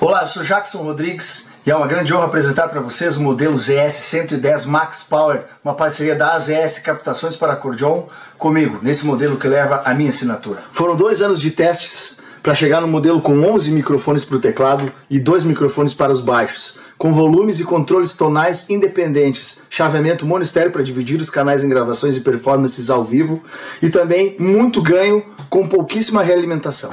Olá, eu sou Jackson Rodrigues e é uma grande honra apresentar para vocês o modelo ZS 110 Max Power, uma parceria da AZS Captações para Acordeon comigo, nesse modelo que leva a minha assinatura. Foram dois anos de testes para chegar no modelo com 11 microfones para o teclado e dois microfones para os baixos, com volumes e controles tonais independentes, chaveamento monistério para dividir os canais em gravações e performances ao vivo e também muito ganho com pouquíssima realimentação.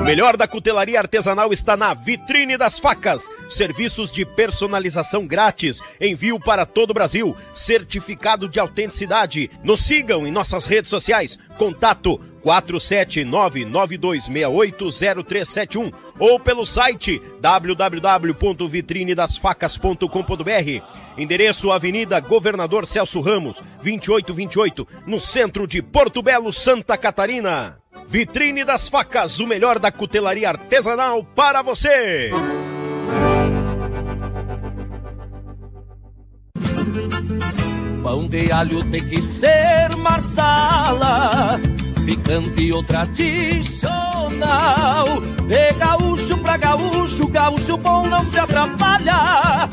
O melhor da cutelaria artesanal está na Vitrine das Facas. Serviços de personalização grátis, envio para todo o Brasil, certificado de autenticidade. Nos sigam em nossas redes sociais. Contato 47992680371 ou pelo site www.vitrinedasfacas.com.br. Endereço Avenida Governador Celso Ramos, 2828, no centro de Porto Belo, Santa Catarina. Vitrine das Facas, o melhor da cutelaria artesanal para você. Pão de alho tem que ser marsala, picante ou tradicional. De gaúcho pra gaúcho, gaúcho bom não se atrapalha.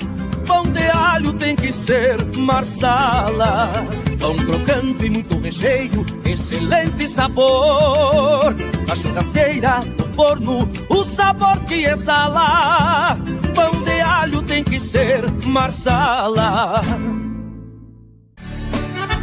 Pão de alho tem que ser marsala. Pão crocante e muito recheio, excelente sabor. A churrasqueira, no forno, o sabor que exala. Pão de alho tem que ser marsala.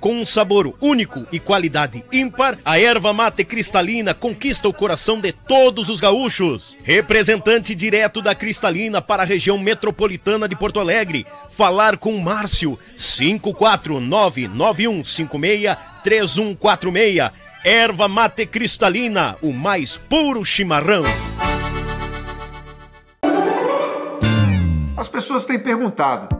com um sabor único e qualidade ímpar, a erva mate cristalina conquista o coração de todos os gaúchos. Representante direto da Cristalina para a região metropolitana de Porto Alegre. Falar com Márcio 54991563146. Erva mate cristalina, o mais puro chimarrão. As pessoas têm perguntado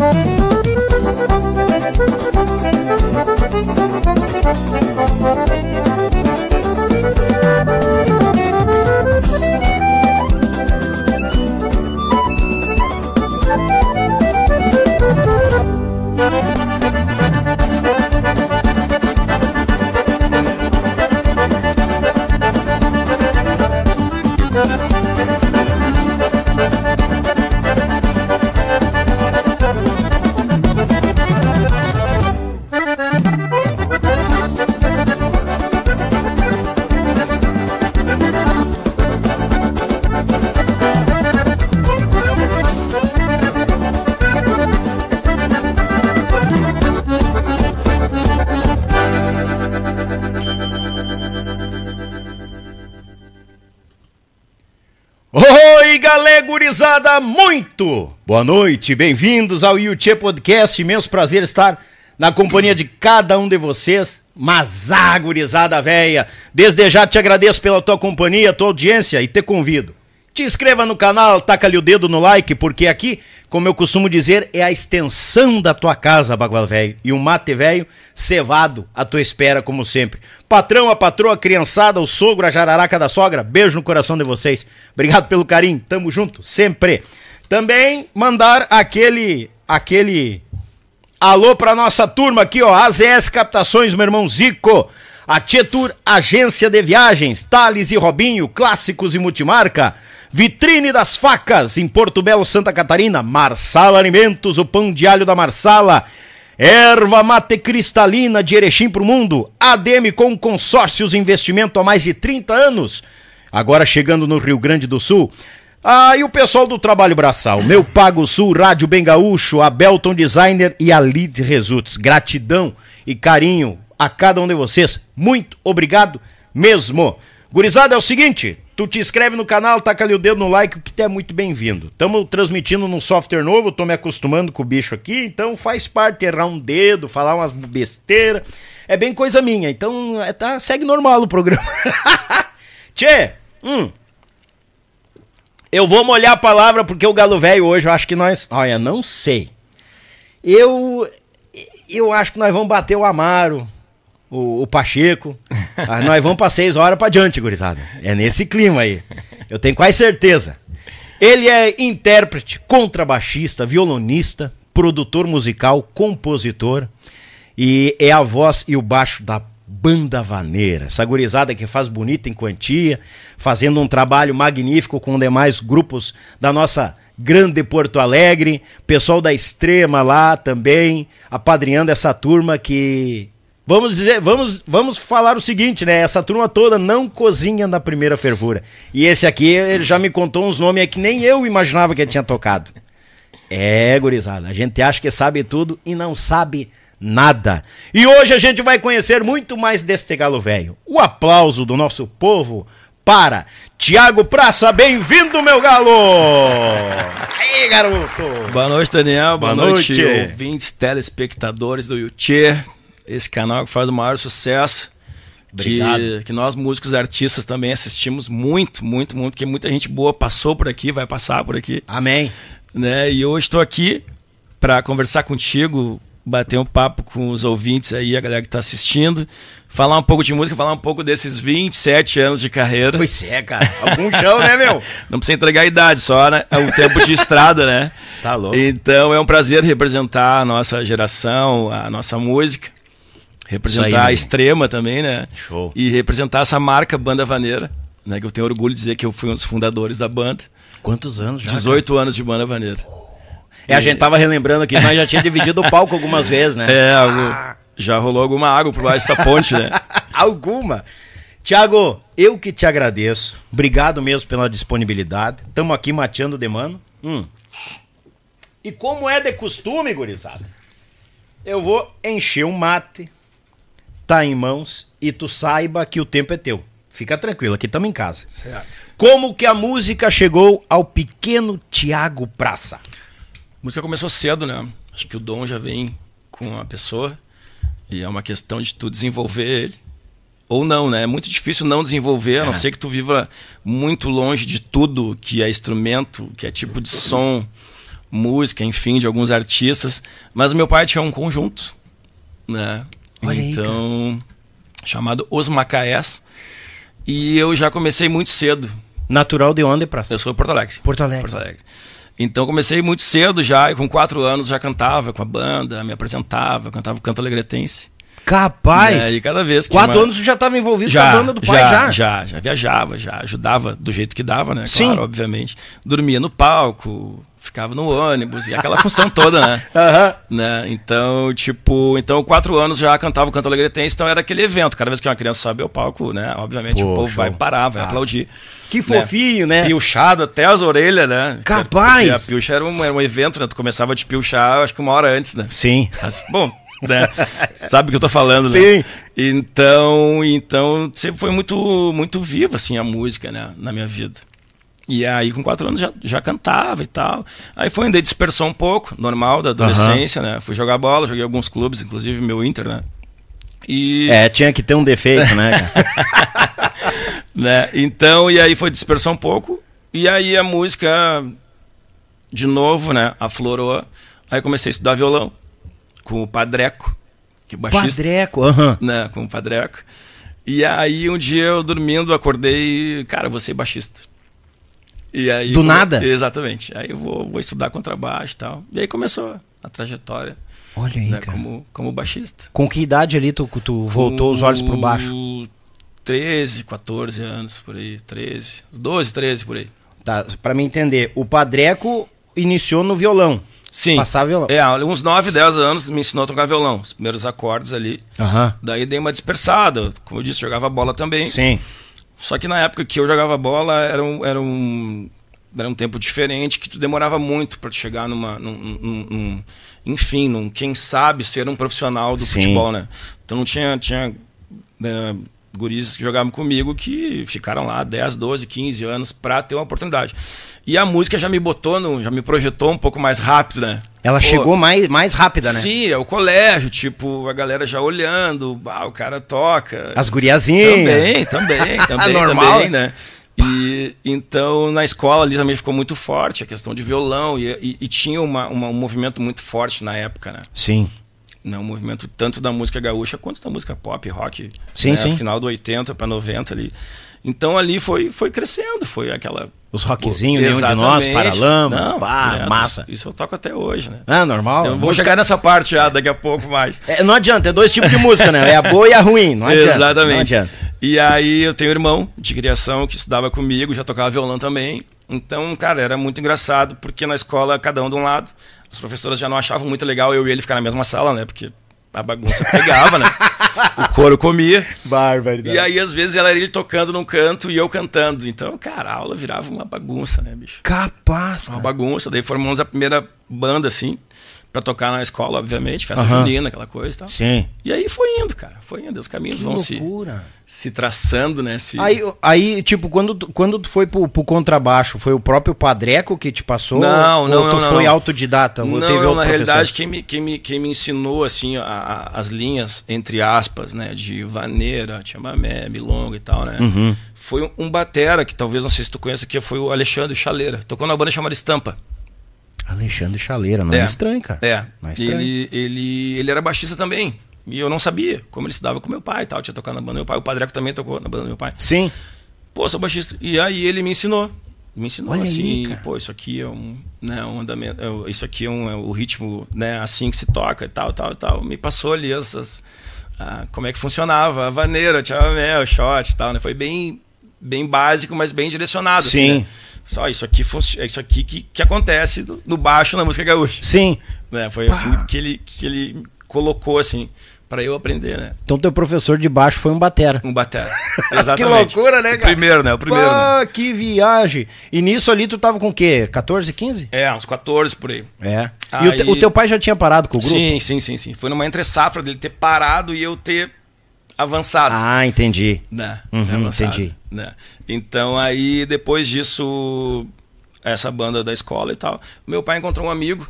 Tchê, gurizada, muito boa noite, bem-vindos ao Yuchê Podcast, imenso prazer estar na companhia de cada um de vocês, mas ah, gurizada véia, desde já te agradeço pela tua companhia, tua audiência e te convido te inscreva no canal, taca-lhe o dedo no like, porque aqui, como eu costumo dizer, é a extensão da tua casa, Bagual Velho. E um mate velho, cevado, à tua espera, como sempre. Patrão, a patroa, a criançada, o sogro, a jararaca da sogra, beijo no coração de vocês. Obrigado pelo carinho, tamo junto, sempre. Também mandar aquele, aquele alô pra nossa turma aqui, ó, AZS Captações, meu irmão Zico. A Tietur Agência de Viagens, Thales e Robinho, clássicos e multimarca. Vitrine das Facas, em Porto Belo, Santa Catarina. Marsala Alimentos, o pão de alho da Marsala. Erva mate cristalina de Erechim para o mundo. ADM com consórcios investimento há mais de 30 anos. Agora chegando no Rio Grande do Sul. Ah, e o pessoal do Trabalho Braçal. Meu Pago Sul, Rádio Bem Gaúcho, a Belton Designer e a Lead Results. Gratidão e carinho a cada um de vocês. Muito obrigado mesmo. Gurizada, é o seguinte, tu te inscreve no canal, taca ali o dedo no like, que tu é muito bem-vindo. Estamos transmitindo num software novo, tô me acostumando com o bicho aqui, então faz parte errar um dedo, falar umas besteiras. É bem coisa minha, então é, tá, segue normal o programa. Tchê, hum, eu vou molhar a palavra porque o Galo Velho hoje, eu acho que nós. Olha, não sei. Eu. Eu acho que nós vamos bater o Amaro o, o Pacheco. Ah, nós vamos para seis horas para diante, gurizada. É nesse clima aí. Eu tenho quase certeza. Ele é intérprete, contrabaixista, violonista, produtor musical, compositor e é a voz e o baixo da Banda Vaneira. Essa gurizada que faz bonita em quantia, fazendo um trabalho magnífico com demais grupos da nossa grande Porto Alegre, pessoal da Extrema lá também, apadrinhando essa turma que Vamos dizer, vamos, vamos falar o seguinte, né? Essa turma toda não cozinha na primeira fervura. E esse aqui, ele já me contou uns nomes que nem eu imaginava que ele tinha tocado. É, gurizada, a gente acha que sabe tudo e não sabe nada. E hoje a gente vai conhecer muito mais deste galo velho. O aplauso do nosso povo para Tiago Praça, bem-vindo, meu galo! Aí, garoto! Boa noite, Daniel. Boa, Boa noite, noite, ouvintes, telespectadores do YouTube esse canal que faz o maior sucesso. Que, que, nós, músicos artistas, também assistimos muito, muito, muito, porque muita gente boa passou por aqui, vai passar por aqui. Amém. Né? E hoje estou aqui para conversar contigo, bater um papo com os ouvintes aí, a galera que está assistindo, falar um pouco de música, falar um pouco desses 27 anos de carreira. Pois é, cara. Algum chão, né, meu? Não precisa entregar a idade, só né? É o tempo de estrada, né? Tá louco. Então é um prazer representar a nossa geração, a nossa música representar aí, a extrema também, né? Show. E representar essa marca Banda Vaneira, né? Que eu tenho orgulho de dizer que eu fui um dos fundadores da banda. Quantos anos já? 18 cara? anos de Banda Vaneira. É, a gente tava relembrando aqui, nós já tinha dividido o palco algumas vezes, né? É, ah. já rolou alguma água por baixo dessa ponte, né? alguma. Tiago, eu que te agradeço. Obrigado mesmo pela disponibilidade. Estamos aqui mateando de mano. Hum. E como é de costume, gurizada, eu vou encher um mate, tá em mãos e tu saiba que o tempo é teu. Fica tranquilo, aqui estamos em casa. Certo. Como que a música chegou ao pequeno Tiago Praça? A música começou cedo, né? Acho que o dom já vem com a pessoa e é uma questão de tu desenvolver ele. Ou não, né? É muito difícil não desenvolver, a não é. ser que tu viva muito longe de tudo que é instrumento, que é tipo de som, música, enfim, de alguns artistas. Mas meu pai tinha um conjunto, né? Olha então, aí, chamado Os Macaés. E eu já comecei muito cedo. Natural de onde, pra Eu sou Porto Alegre. Porto Alegre. Porto Alegre. Então comecei muito cedo já, e com quatro anos já cantava com a banda, me apresentava, cantava o canto alegretense. Capaz! É, e cada vez que Quatro uma... anos você já estava envolvido já, com a banda do pai já, já? Já, já viajava, já ajudava do jeito que dava, né? Sim. Claro, obviamente. Dormia no palco, ficava no ônibus e aquela função toda, né? Uhum. né? Então, tipo, então quatro anos já cantava o canto alegretense, então era aquele evento. Cada vez que uma criança sobe ao palco, né? Obviamente Pô, o povo show. vai parar, vai ah. aplaudir. Que né? fofinho, né? né? Pilchado até as orelhas, né? Capaz! Porque a pilcha era um, era um evento, né? Tu começava a te pilchar, acho que uma hora antes, né? Sim. Mas, bom, né? Sabe o que eu tô falando, né? Sim. Então, então sempre foi muito muito viva assim a música, né, na minha vida. E aí, com quatro anos, já, já cantava e tal. Aí foi, ainda dispersou um pouco, normal, da adolescência, né? Fui jogar bola, joguei alguns clubes, inclusive meu Inter, né? E... É, tinha que ter um defeito, né? né? Então, e aí foi dispersou um pouco. E aí a música, de novo, né? Aflorou. Aí comecei a estudar violão com o Padreco, que é baixista. Padreco, aham. Uhum. Né? Com o Padreco. E aí um dia eu dormindo, acordei, cara, vou ser baixista. E aí, Do nada? Exatamente. Aí eu vou, vou estudar contrabaixo e tal. E aí começou a trajetória. Olha aí, né, cara. Como, como baixista. Com que idade ali tu, tu voltou Com os olhos para baixo? 13, 14 anos, por aí. 13, 12, 13 por aí. Tá, pra me entender, o Padreco iniciou no violão. Sim. Passar violão. É, uns 9, 10 anos me ensinou a tocar violão. Os primeiros acordes ali. Uhum. Daí dei uma dispersada. Como eu disse, jogava bola também. Sim. Só que na época que eu jogava bola era um, era um, era um tempo diferente que tu demorava muito para chegar numa. Num, num, num, enfim, num, quem sabe ser um profissional do Sim. futebol, né? Então não tinha. tinha né, gurizes que jogavam comigo que ficaram lá 10, 12, 15 anos para ter uma oportunidade. E a música já me botou, no, já me projetou um pouco mais rápido, né? Ela Pô, chegou mais, mais rápida, né? Sim, é o colégio, tipo, a galera já olhando, ah, o cara toca. As guriazinhas. Também, também, também, Normal. também, né? E então na escola ali também ficou muito forte a questão de violão e, e, e tinha uma, uma, um movimento muito forte na época, né? Sim. Né, um movimento tanto da música gaúcha quanto da música pop, rock. Sim, né? sim. Final do 80 para 90 ali. Então ali foi, foi crescendo, foi aquela. Os rockzinhos, nenhum de nós, Paralamas, pá, é, massa. Isso eu toco até hoje, né? Ah, normal. Então, vou chegar nessa parte já daqui a pouco mais. É, não adianta, é dois tipos de música, né? É a boa e a ruim, não adianta. Exatamente. Não adianta. E aí eu tenho um irmão de criação que estudava comigo, já tocava violão também. Então, cara, era muito engraçado, porque na escola, cada um de um lado, as professoras já não achavam muito legal eu e ele ficar na mesma sala, né? Porque a bagunça pegava, né? o couro comia. Barbaridade. E aí, às vezes, ela era ele tocando num canto e eu cantando. Então, cara, a aula virava uma bagunça, né, bicho? Capaz. Uma bagunça. Daí formamos a primeira banda, assim para tocar na escola, obviamente, festa uhum. junina, aquela coisa e tal. Sim. E aí foi indo, cara. Foi indo. Os caminhos que vão loucura. se, se traçando, né? Se... Aí, aí, tipo, quando, tu, quando tu foi pro, pro contrabaixo, foi o próprio Padreco que te passou? Não, não, ou tu não, foi não. autodidata? Não, teve não na realidade, quem me, quem, me, quem me ensinou, assim, a, a, as linhas, entre aspas, né? De vaneira, chamamé, milonga e tal, né? Uhum. Foi um, um batera, que talvez, não sei se tu conhece, que foi o Alexandre Chaleira. Tocou na banda chamada Estampa. Alexandre Chaleira, não é, é estranho, cara. É. Não é estranho. Ele, ele, ele era baixista também. E eu não sabia como ele se dava com meu pai e tal. Tinha tocado na banda do meu pai. O Padreco também tocou na banda do meu pai. Sim. Pô, sou baixista. E aí ele me ensinou. Me ensinou Olha assim, aí, pô, isso aqui é um, né, um andamento, é, isso aqui é, um, é o ritmo, né, assim que se toca e tal, tal, tal. Me passou ali essas, ah, como é que funcionava, a vaneira, tchau, mel, shot e tal, né? Foi bem, bem básico, mas bem direcionado. Sim. Assim, né? Só isso aqui é isso aqui que, que acontece no baixo na música gaúcha. Sim. Né? Foi Pá. assim que ele, que ele colocou assim para eu aprender, né? Então teu professor de baixo foi um batera. Um batera. Exatamente. que loucura, né, cara? O primeiro, né? O primeiro. Pá, né? que viagem. E nisso ali tu tava com o quê? 14, 15? É, uns 14 por aí. É. Aí... E o, te, o, teu pai já tinha parado com o grupo? Sim, sim, sim, sim. Foi numa entre safra dele ter parado e eu ter avançado. Ah, entendi. Né? Uhum, entendi. Né? Então aí depois disso essa banda da escola e tal. Meu pai encontrou um amigo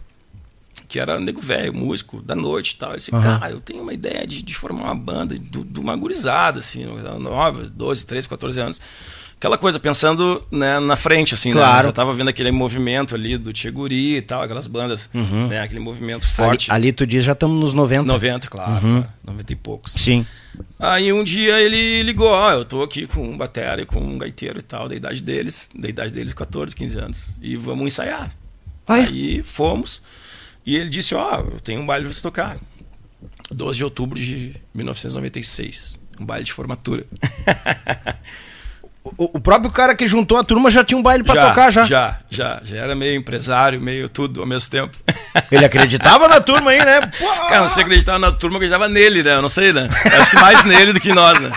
que era nego velho, músico da noite e tal. Ele disse, uhum. cara, eu tenho uma ideia de, de formar uma banda de, de uma gurizada, assim, nova, 12, 13, 14 anos. Aquela coisa, pensando né, na frente, assim, claro. né? Já tava vendo aquele movimento ali do Tiguri e tal, aquelas bandas, uhum. né? Aquele movimento forte. Ali, ali tu diz, já estamos nos 90. 90, claro. Uhum. 90 e poucos. Sim. Aí um dia ele ligou, ó, eu tô aqui com um batera e com um gaiteiro e tal, da idade deles, da idade deles 14, 15 anos, e vamos ensaiar. Ai. Aí fomos, e ele disse, ó, eu tenho um baile pra você tocar. 12 de outubro de 1996, um baile de formatura. O, o, próprio cara que juntou a turma já tinha um baile para tocar já. Já, já. Já era meio empresário, meio tudo ao mesmo tempo. Ele acreditava na turma aí, né? Pô! Cara, você acreditava na turma, acreditava nele, né? Eu não sei, né? Eu acho que mais nele do que nós, né?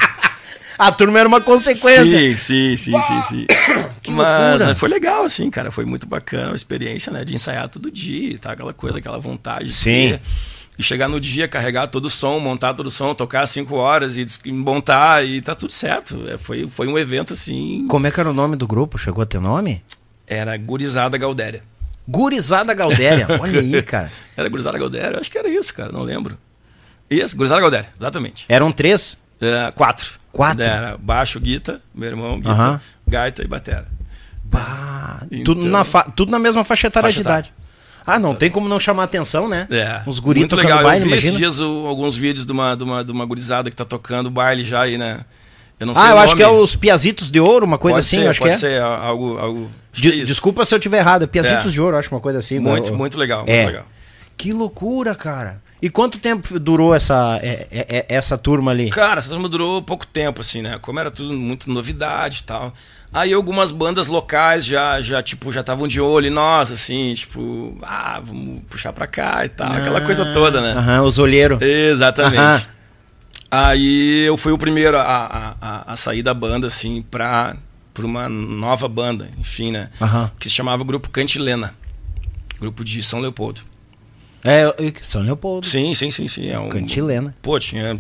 A turma era uma consequência. Sim, sim, sim, sim, sim. Que Mas loucura. foi legal, assim, cara. Foi muito bacana a experiência, né? De ensaiar todo dia, tá? Aquela coisa, aquela vontade. de Sim. ter. E chegar no dia, carregar todo o som, montar todo o som, tocar cinco horas e montar e tá tudo certo. É, foi, foi um evento assim. Como é que era o nome do grupo? Chegou a ter nome? Era Gurizada Galdéria. Gurizada Galdéria. Olha aí, cara. Era Gurizada Galdéria? Eu acho que era isso, cara, não lembro. Isso, Gurizada Galdéria, exatamente. Eram três? É, quatro. Quatro? Era baixo, guita, meu irmão, guita, Aham. gaita e batera. Bah, Então- tudo, na fa- tudo na mesma faixa etária de idade. Ah, não tem como não chamar atenção, né? É. Os guris Muito legal. baile, eu vi imagina. esses dias o- alguns vídeos de uma, de, uma, de uma gurizada que tá tocando baile já aí, né? Eu não sei Ah, eu acho que é os Piazitos de Ouro, uma coisa Pode assim, ser, eu acho que pode é. ser algo... algo De- é. Desculpa se eu tiver errado, é Piazitos É. de Ouro, acho uma coisa assim. Muito, Eu- muito legal, muito É. legal. Que loucura, cara. E quanto tempo durou essa, é- é- é- essa turma ali? Cara, essa turma durou pouco tempo, assim, né? Como era tudo muito novidade e tal. Aí algumas bandas locais já, já tipo, já estavam de olho em nós, assim, tipo, ah, vamos puxar pra cá e tal, aquela coisa toda, né? Aham, os olheiros. Exatamente. Aham. Aí eu fui o primeiro a, a, a- a sair da banda, assim, pra, pra uma nova banda, enfim, né? Aham. Que se chamava Grupo Cantilena. Grupo de São Leopoldo. É, São Leopoldo. Sim, sim, sim, sim. É um, Cantilena. Pô, tinha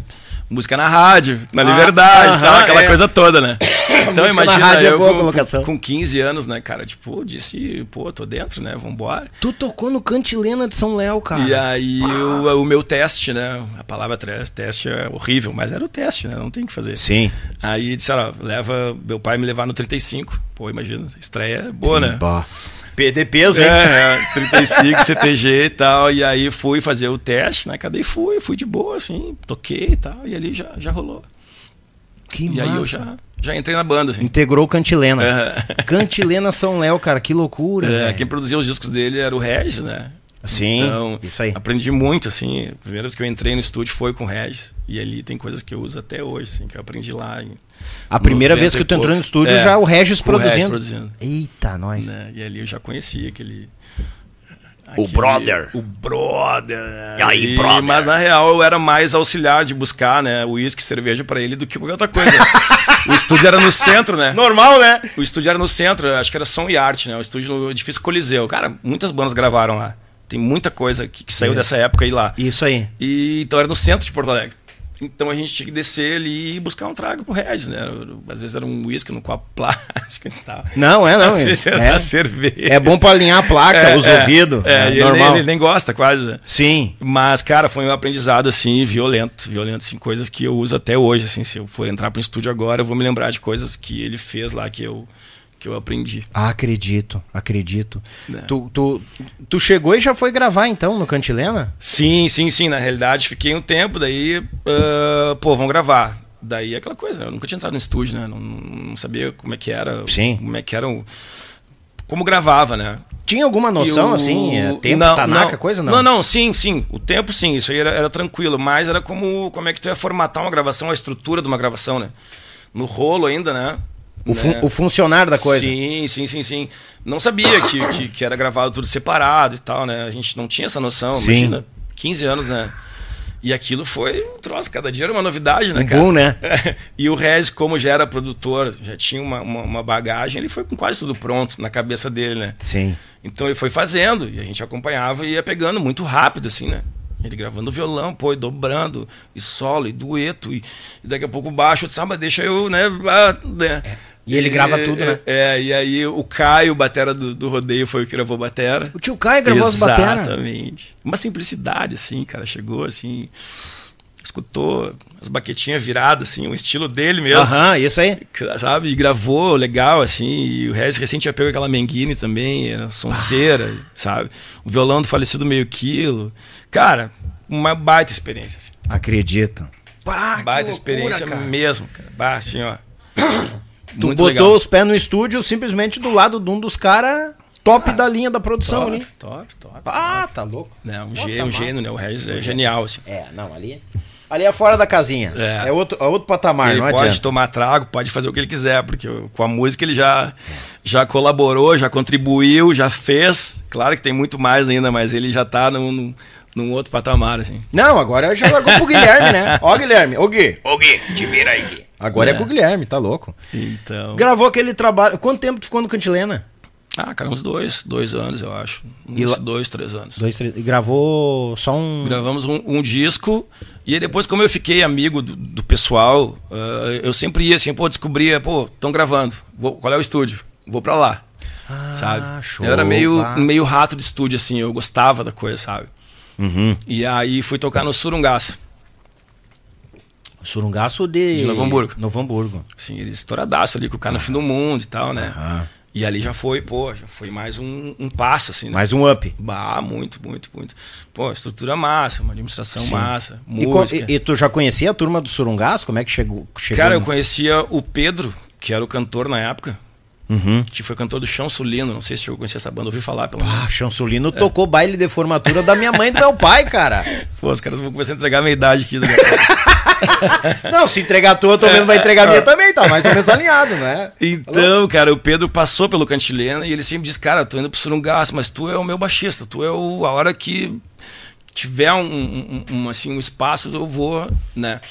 música na rádio, na Ah, liberdade, aham, tal, aquela é. coisa toda, né? Então na imagina rádio é eu boa com, colocação. com 15 anos, né, cara? Tipo, disse, pô, tô dentro, né? Vambora. Tu tocou no Cantilena de São Léo, cara. E aí o, o meu teste, né? A palavra teste é horrível, mas era o teste, né? Não tem o que fazer. Sim. Aí disse, ó, leva meu pai me levar no 35. Pô, imagina, estreia é boa, né? Perder peso, hein? É, é, 35, CTG e tal. E aí fui fazer o teste, né? Cadê? Fui, fui de boa, assim, toquei e tal. E ali já, já rolou. Que e massa. aí eu já, já entrei na banda, assim. Integrou o Cantilena. É. Cantilena São Léo, cara, que loucura. É, velho. quem produzia os discos dele era o Regis, né? Sim, Então, isso aí. aprendi muito, assim. A primeira vez que eu entrei no estúdio foi com o Regis. E ali tem coisas que eu uso até hoje, assim, que eu aprendi lá. Em A primeira 90 vez que tu entrou no estúdio, É, já o Regis com o Regis produzindo. produzindo. Eita, nós. né? E ali eu já conhecia aquele. O brother. O brother. E aí, brother? Mas na real eu era mais auxiliar de buscar, né? Uísque, cerveja pra ele do que qualquer outra coisa. o estúdio era no centro, né? Normal, né? O estúdio era no centro, acho que era som e arte, né? O estúdio no edifício Coliseu. Cara, muitas bandas gravaram lá. Tem muita coisa que, que saiu É. dessa época aí lá. Isso aí. E, então era no centro de Porto Alegre. Então a gente tinha que descer ali e buscar um trago pro Regis, né? Às vezes era um uísque no copo plástico e tal. Não, é, não. Às vezes era é, cerveja. é bom pra alinhar a placa, É, os é, ouvidos. É, e ele, normal. nem- ele nem gosta quase, né? Sim. Mas, cara, foi um aprendizado, assim, violento. Violento, assim, coisas que eu uso até hoje, assim. Se eu for entrar pro estúdio agora, eu vou me lembrar de coisas que ele fez lá que eu, que eu aprendi. Ah, acredito, acredito. É. Tu, tu, tu chegou e já foi gravar então no Cantilena? Sim, sim, sim. Na realidade, fiquei um tempo, daí, ah, pô, vamos gravar. Daí aquela coisa, eu nunca tinha entrado no estúdio, né? Não, não sabia como é que era. Sim. Como é que era. o- Como gravava, né? Tinha alguma noção, assim? É, tempo, não, tanaca, não. coisa? Não. Não, não, sim, sim. O tempo, sim. Isso aí era, era tranquilo. Mas era como, como é que tu ia formatar uma gravação, a estrutura de uma gravação, né? No rolo ainda, né? O, fun- Né? o funcionário da coisa. Sim, sim, sim, sim. Não sabia que, que, que era gravado tudo separado e tal, né? A gente não tinha essa noção. Sim. Imagina, 15 anos, né? E aquilo foi um troço, cada dia era uma novidade, né, Um cara? né? e o Rez, como já era produtor, já tinha uma, uma, uma bagagem, ele foi com quase tudo pronto na cabeça dele, né? Sim. Então ele foi fazendo e a gente acompanhava e ia pegando muito rápido, assim, né? Ele gravando violão, pô, e dobrando, e solo, e dueto, e, e daqui a pouco baixo, eu disse, ah, mas deixa eu, né? ah, né? E ele grava tudo, né? É, e aí o Caio, batera do, do rodeio, foi o que gravou batera. O tio Caio gravou as bateras. Exatamente. Uma simplicidade, assim, cara. Chegou assim, escutou as baquetinhas viradas, assim, o estilo dele mesmo. Aham, isso aí. Sabe? E gravou legal, assim. E o Regis recente já pegou aquela Menguine também, era sonceira, sabe? O violão do falecido meio quilo. Cara, uma baita experiência, assim. Acredito. Pá, que baita loucura, experiência cara. mesmo, cara. Bah, assim, ó. Tu Muito botou legal. os pés no estúdio simplesmente do lado de um dos caras top da linha da produção top, ali. top, top. Ah, tá louco. Né, um, Pô, tá um gênio, né? O Regis é genial, assim. É, não, ali. Ali é fora da casinha. É. É, outro, é outro patamar, ele não pode adianta. tomar trago, pode fazer o que ele quiser, porque com a música ele já, já colaborou, já contribuiu, já fez. Claro que tem muito mais ainda, mas ele já tá num, num, outro patamar, assim. Não, agora já largou pro Guilherme, né? Ó, Guilherme. Ô, Gui. Ô, Gui, te vira aí, Gui. Agora é, É. com o Guilherme, tá louco. Então. Gravou aquele trabalho. Quanto tempo tu ficou no Cantilena? Ah, cara, uns dois, dois anos, eu acho. Uns E lá- dois, três anos. Dois, três, e gravou só um. Gravamos um, um disco e aí depois, como eu fiquei amigo do, do pessoal, ah, eu sempre ia assim, pô, descobria, pô, estão gravando, vou- qual é o estúdio? Vou pra lá, sabe? Ah, show, eu era meio, pá. meio rato de estúdio, assim, eu gostava da coisa, sabe? Uhum. E aí fui tocar no Surungaço, Surungaço de. De Novo Hamburgo. Novo Hamburgo. eles estouradaço ali, com o cara no fim do mundo e tal, né? Aham. E ali já foi, pô, já foi mais um, um passo, assim, né? Mais um up. Bah, muito, muito, muito. Pô, estrutura massa, uma administração massa, E, co- música. e- e tu já conhecia a turma do Surungaço? Como é que chegou? chegou Cara, eu no- conhecia o Pedro, que era o cantor na época, Uhum. que foi cantor do Chão Sulino. Não sei se eu conhecia essa banda, ouvi falar pelo Ah, menos. Chansolino tocou baile de formatura da minha mãe e do meu pai, cara. Pô, os caras vão começar a entregar a minha idade aqui. pouco. Não, se entregar a tua, tô vendo vai entregar a minha também, tá mais ou menos alinhado, né? então, cara, o Pedro passou pelo Cantilena e ele sempre disse, cara, tô indo pro Surungaço, mas tu é o meu baixista, tu é o, a hora que tiver um, um- um- assim, um espaço, eu vou, né?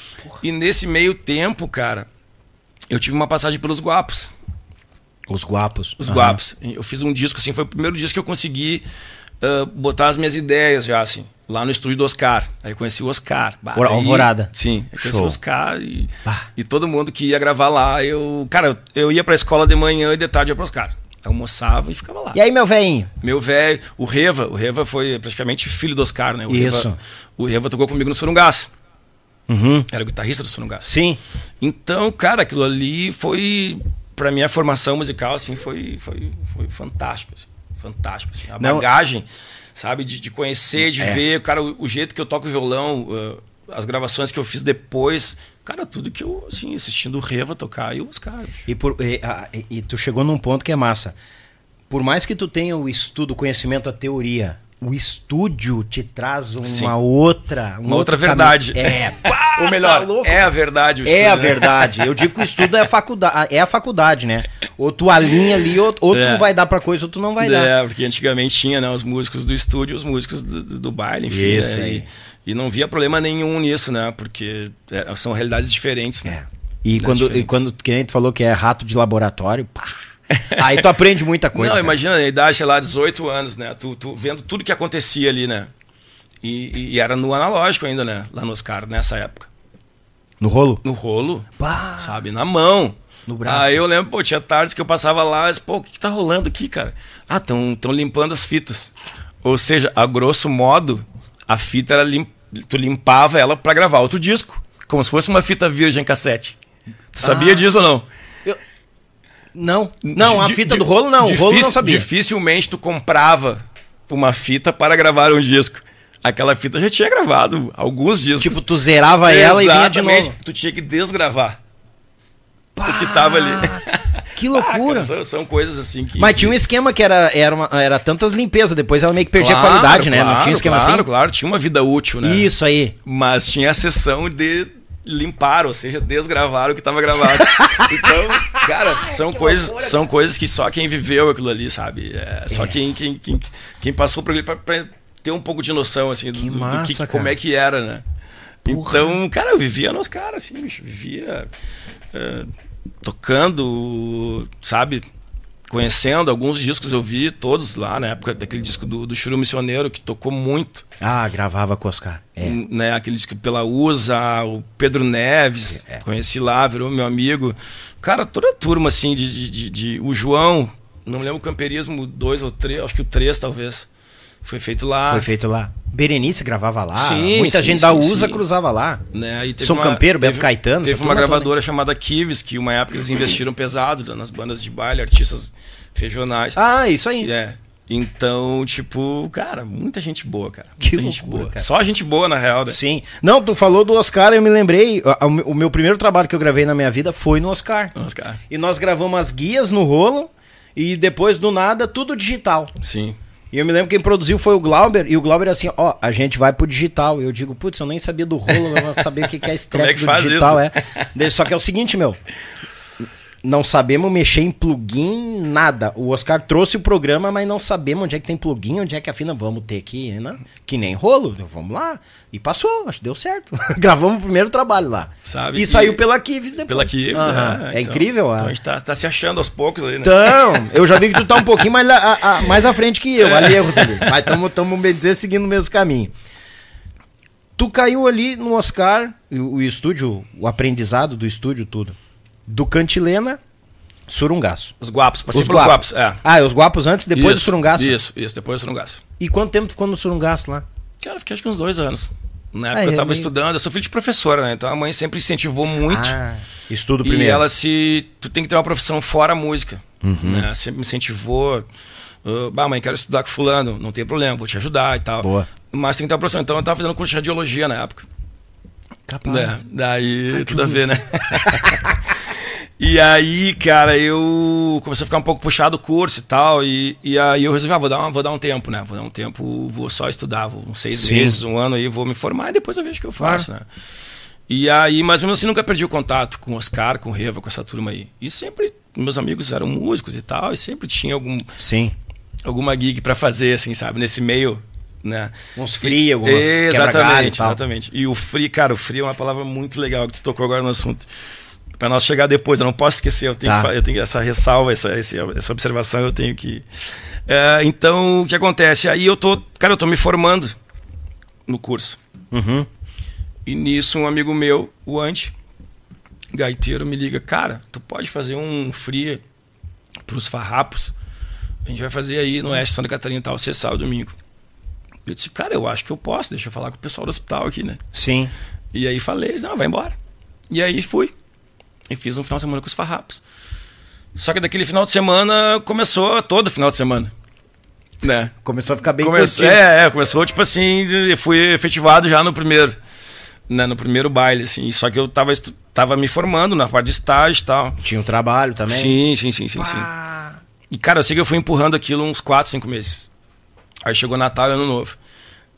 E nesse meio tempo, cara, eu tive uma passagem pelos Guapos. Os guapos. Os Aham. Guapos. Eu fiz um disco, assim, foi o primeiro disco que eu consegui ah, botar as minhas ideias já, assim, lá no estúdio do Oscar. Aí eu conheci o Oscar. Bah, daí- Alvorada. Sim, eu conheci Show. o Oscar e, e todo mundo que ia gravar lá, eu. Cara, eu, ia pra escola de manhã e de tarde ia pro Oscar. Almoçava e ficava lá. E aí, meu velhinho? Meu velho, o Reva, o Reva foi praticamente filho do Oscar, né? O Isso. Reva, o Reva tocou comigo no Surungaço. Uhum. Era o guitarrista do Surungaço. Sim. Então, cara, aquilo ali foi para minha formação musical assim foi foi, foi fantástico, assim, fantástico assim. A Não- bagagem, sabe, de, de conhecer, de É. ver, cara, o, o jeito que eu toco violão, uh, as gravações que eu fiz depois, cara, tudo que eu assim assistindo o Reva tocar e os caras. E, por- e- a- e- e tu chegou num ponto que é massa. Por mais que tu tenha o estudo, o conhecimento, a teoria, o estúdio te traz uma Sim. outra... um Uma outra verdade. caminho. É, pá, Ou melhor, tá é a verdade o É a né? verdade. Eu digo que o estudo é a faculdade, é a faculdade, né? Ou tu alinha ali, ou, ou É. tu vai dar pra coisa, ou tu não vai dar. É, porque antigamente tinha, né, os músicos do estúdio, os músicos do, do- do baile, enfim. Isso né, aí. E, e não via problema nenhum nisso, né? Porque é, são realidades diferentes, né? É. E quando, e diferentes. quando que nem tu falou que é rato de laboratório, pá. Aí tu aprende muita coisa. não, cara. imagina, a idade, sei lá, 18 anos, né? Tu, tu vendo tudo que acontecia ali, né? E, e era no analógico ainda, né? Lá no Oscar, nessa época. No rolo? No rolo, sabe? Na mão. No braço. Aí eu lembro, pô, tinha tardes que eu passava lá e pô, o que, que tá rolando aqui, cara? Ah, estão tão limpando as fitas. Ou seja, a grosso modo, a fita era tu limpava ela pra gravar outro disco. Como se fosse uma fita virgem cassete. Tu sabia Ah. disso ou não? Não. Não, a fita do rolo não. O rolo não sabia. Dificilmente tu comprava uma fita para gravar um disco. Aquela fita já tinha gravado alguns discos. Tipo, tu zerava ela e vinha de Exatamente. novo. Tu tinha que desgravar o que tava ali. Que Ah, loucura. cara, são, são coisas assim que. Mas tinha um esquema que era, era, uma- era tantas limpezas, depois ela meio que perdia a Claro, qualidade, né? não claro, tinha um esquema claro, assim? Claro, tinha uma vida útil, né? Isso aí. Mas tinha a sessão de limpar, ou seja, desgravar o que estava gravado. então, cara, são coisas, são coisas que só quem viveu aquilo ali, sabe? É, só É. Quem, quem, quem, quem passou por ali pra, pra ter um pouco de noção, assim, do, Que do- do massa, que, cara. como é que era, né? Porra. Então, cara, eu vivia nos caras, assim, bicho, vivia é, tocando, sabe? Conhecendo alguns discos, eu vi todos lá na época daquele disco do, do Churu Missioneiro, que tocou muito Ah, gravava com Oscar. É. né, aquele disco pela USA, o Pedro Neves, É. conheci lá, virou meu amigo. Cara, toda a turma, assim, de, de, de- de- o João, não me lembro o Camperismo 2 ou 3, acho que o 3 talvez. Foi feito lá. Foi feito lá. Berenice gravava lá. Sim, Muita sim, gente sim, da USA sim. cruzava lá. Né? São Campeiro, Beto Caetano, Teve uma turma toda. gravadora chamada Kives, que uma época eles investiram pesado nas bandas de baile, artistas regionais. Ah, isso aí. É. Então, tipo, cara, muita gente boa, cara. Muita Que gente loucura, boa. cara. Só gente boa, na real, né? Sim. Não, tu falou do Oscar, eu me lembrei. O meu primeiro trabalho que eu gravei na minha vida foi no Oscar. Nossa, cara. E nós gravamos as guias no rolo e depois do nada tudo digital. Sim. E eu me lembro que quem produziu foi o Glauber, e o Glauber assim, ó, a gente vai pro digital. E eu digo, putz, eu nem sabia do rolo, eu não sabia o que que é esse Como é digital, isso? é. Só que é o seguinte, meu, não sabemos mexer em plugin, nada. O Oscar trouxe o programa, mas não sabemos onde é que tem plugin, onde é que afina. Vamos ter que, né? Que nem rolo, vamos lá. E passou, acho que deu certo. Gravamos o primeiro trabalho lá. Sabe e saiu pela Kivis depois. Pela Kives, Aham. é, É, então- incrível. Então a- a gente tá, tá se achando aos poucos aí, né? Então, eu já vi que tu tá um pouquinho mais, a- a- mais à frente que eu, ali, Roseli. Mas estamos, tamo, bem dizer, seguindo o mesmo caminho. Tu caiu ali no Oscar, o, o estúdio, o aprendizado do estúdio, tudo. Do Cantilena, Surungaço. Os guapos, passei Os pelos guapos. guapos. É. Ah, os guapos antes, depois do Isso, Surungaço. Isso, isso, depois do Surungaço. E quanto tempo tu ficou no Surungaço lá? Cara, fiquei acho que uns dois anos. Na época Ah, eu é tava meio- estudando, eu sou filho de professora, né? Então a mãe sempre incentivou muito. Ah, estudo E primeiro. ela se. Tu tem que ter uma profissão fora a música. Uhum. Né? Sempre me incentivou. Uh, bah, mãe, quero estudar com fulano, não tem problema, vou te ajudar e tal. Boa. Mas tem que ter uma profissão. Então eu tava fazendo curso de radiologia na época. Capaz. Né? Daí, tudo a ver, né? e aí, cara, eu comecei a ficar um pouco puxado o curso e tal. E, e aí eu resolvi, ah, vou dar, uma- vou dar um tempo, né? Vou dar um tempo, vou só estudar, vou uns seis Sim. meses, um ano aí, vou me formar e depois eu vejo o que eu faço, né? E aí, mas mesmo assim, nunca perdi o contato com o Oscar, com o Reva, com essa turma aí. E sempre, meus amigos eram músicos e tal, e sempre tinha algum, Sim. alguma gig pra fazer, assim, sabe? Nesse meio, né? Uns free, algumas e Exatamente, tal. exatamente. E o free, cara, o free é uma palavra muito legal que tu tocou agora no assunto. Pra nós chegar depois, eu não posso esquecer, eu tenho, Tá. que eu tenho essa ressalva, essa, essa observação, eu tenho que. É, então, o que acontece? Aí eu tô, cara, eu tô me formando no curso. Uhum. E nisso, um amigo meu, o Andy, gaiteiro, me liga: Cara, tu pode fazer um free pros farrapos? A gente vai fazer aí no Oeste Santa Catarina e tal, sexta, domingo. Eu disse: Cara, eu acho que eu posso, deixa eu falar com o pessoal do hospital aqui, né? Sim. E aí falei: Não, vai embora. E aí fui. E fiz um final de semana com os farrapos. Só que daquele final de semana começou todo final de semana. Né? Começou a ficar bem Começou, curtido. é, é, começou tipo assim, eu fui efetivado já no primeiro, né, no primeiro baile, assim. Só que eu tava, estu- tava me formando na parte de estágio e tal. Tinha um trabalho também. Sim, sim, sim, sim, sim. E cara, eu sei que eu fui empurrando aquilo uns 4, 5 meses. Aí chegou Natal e Ano Novo.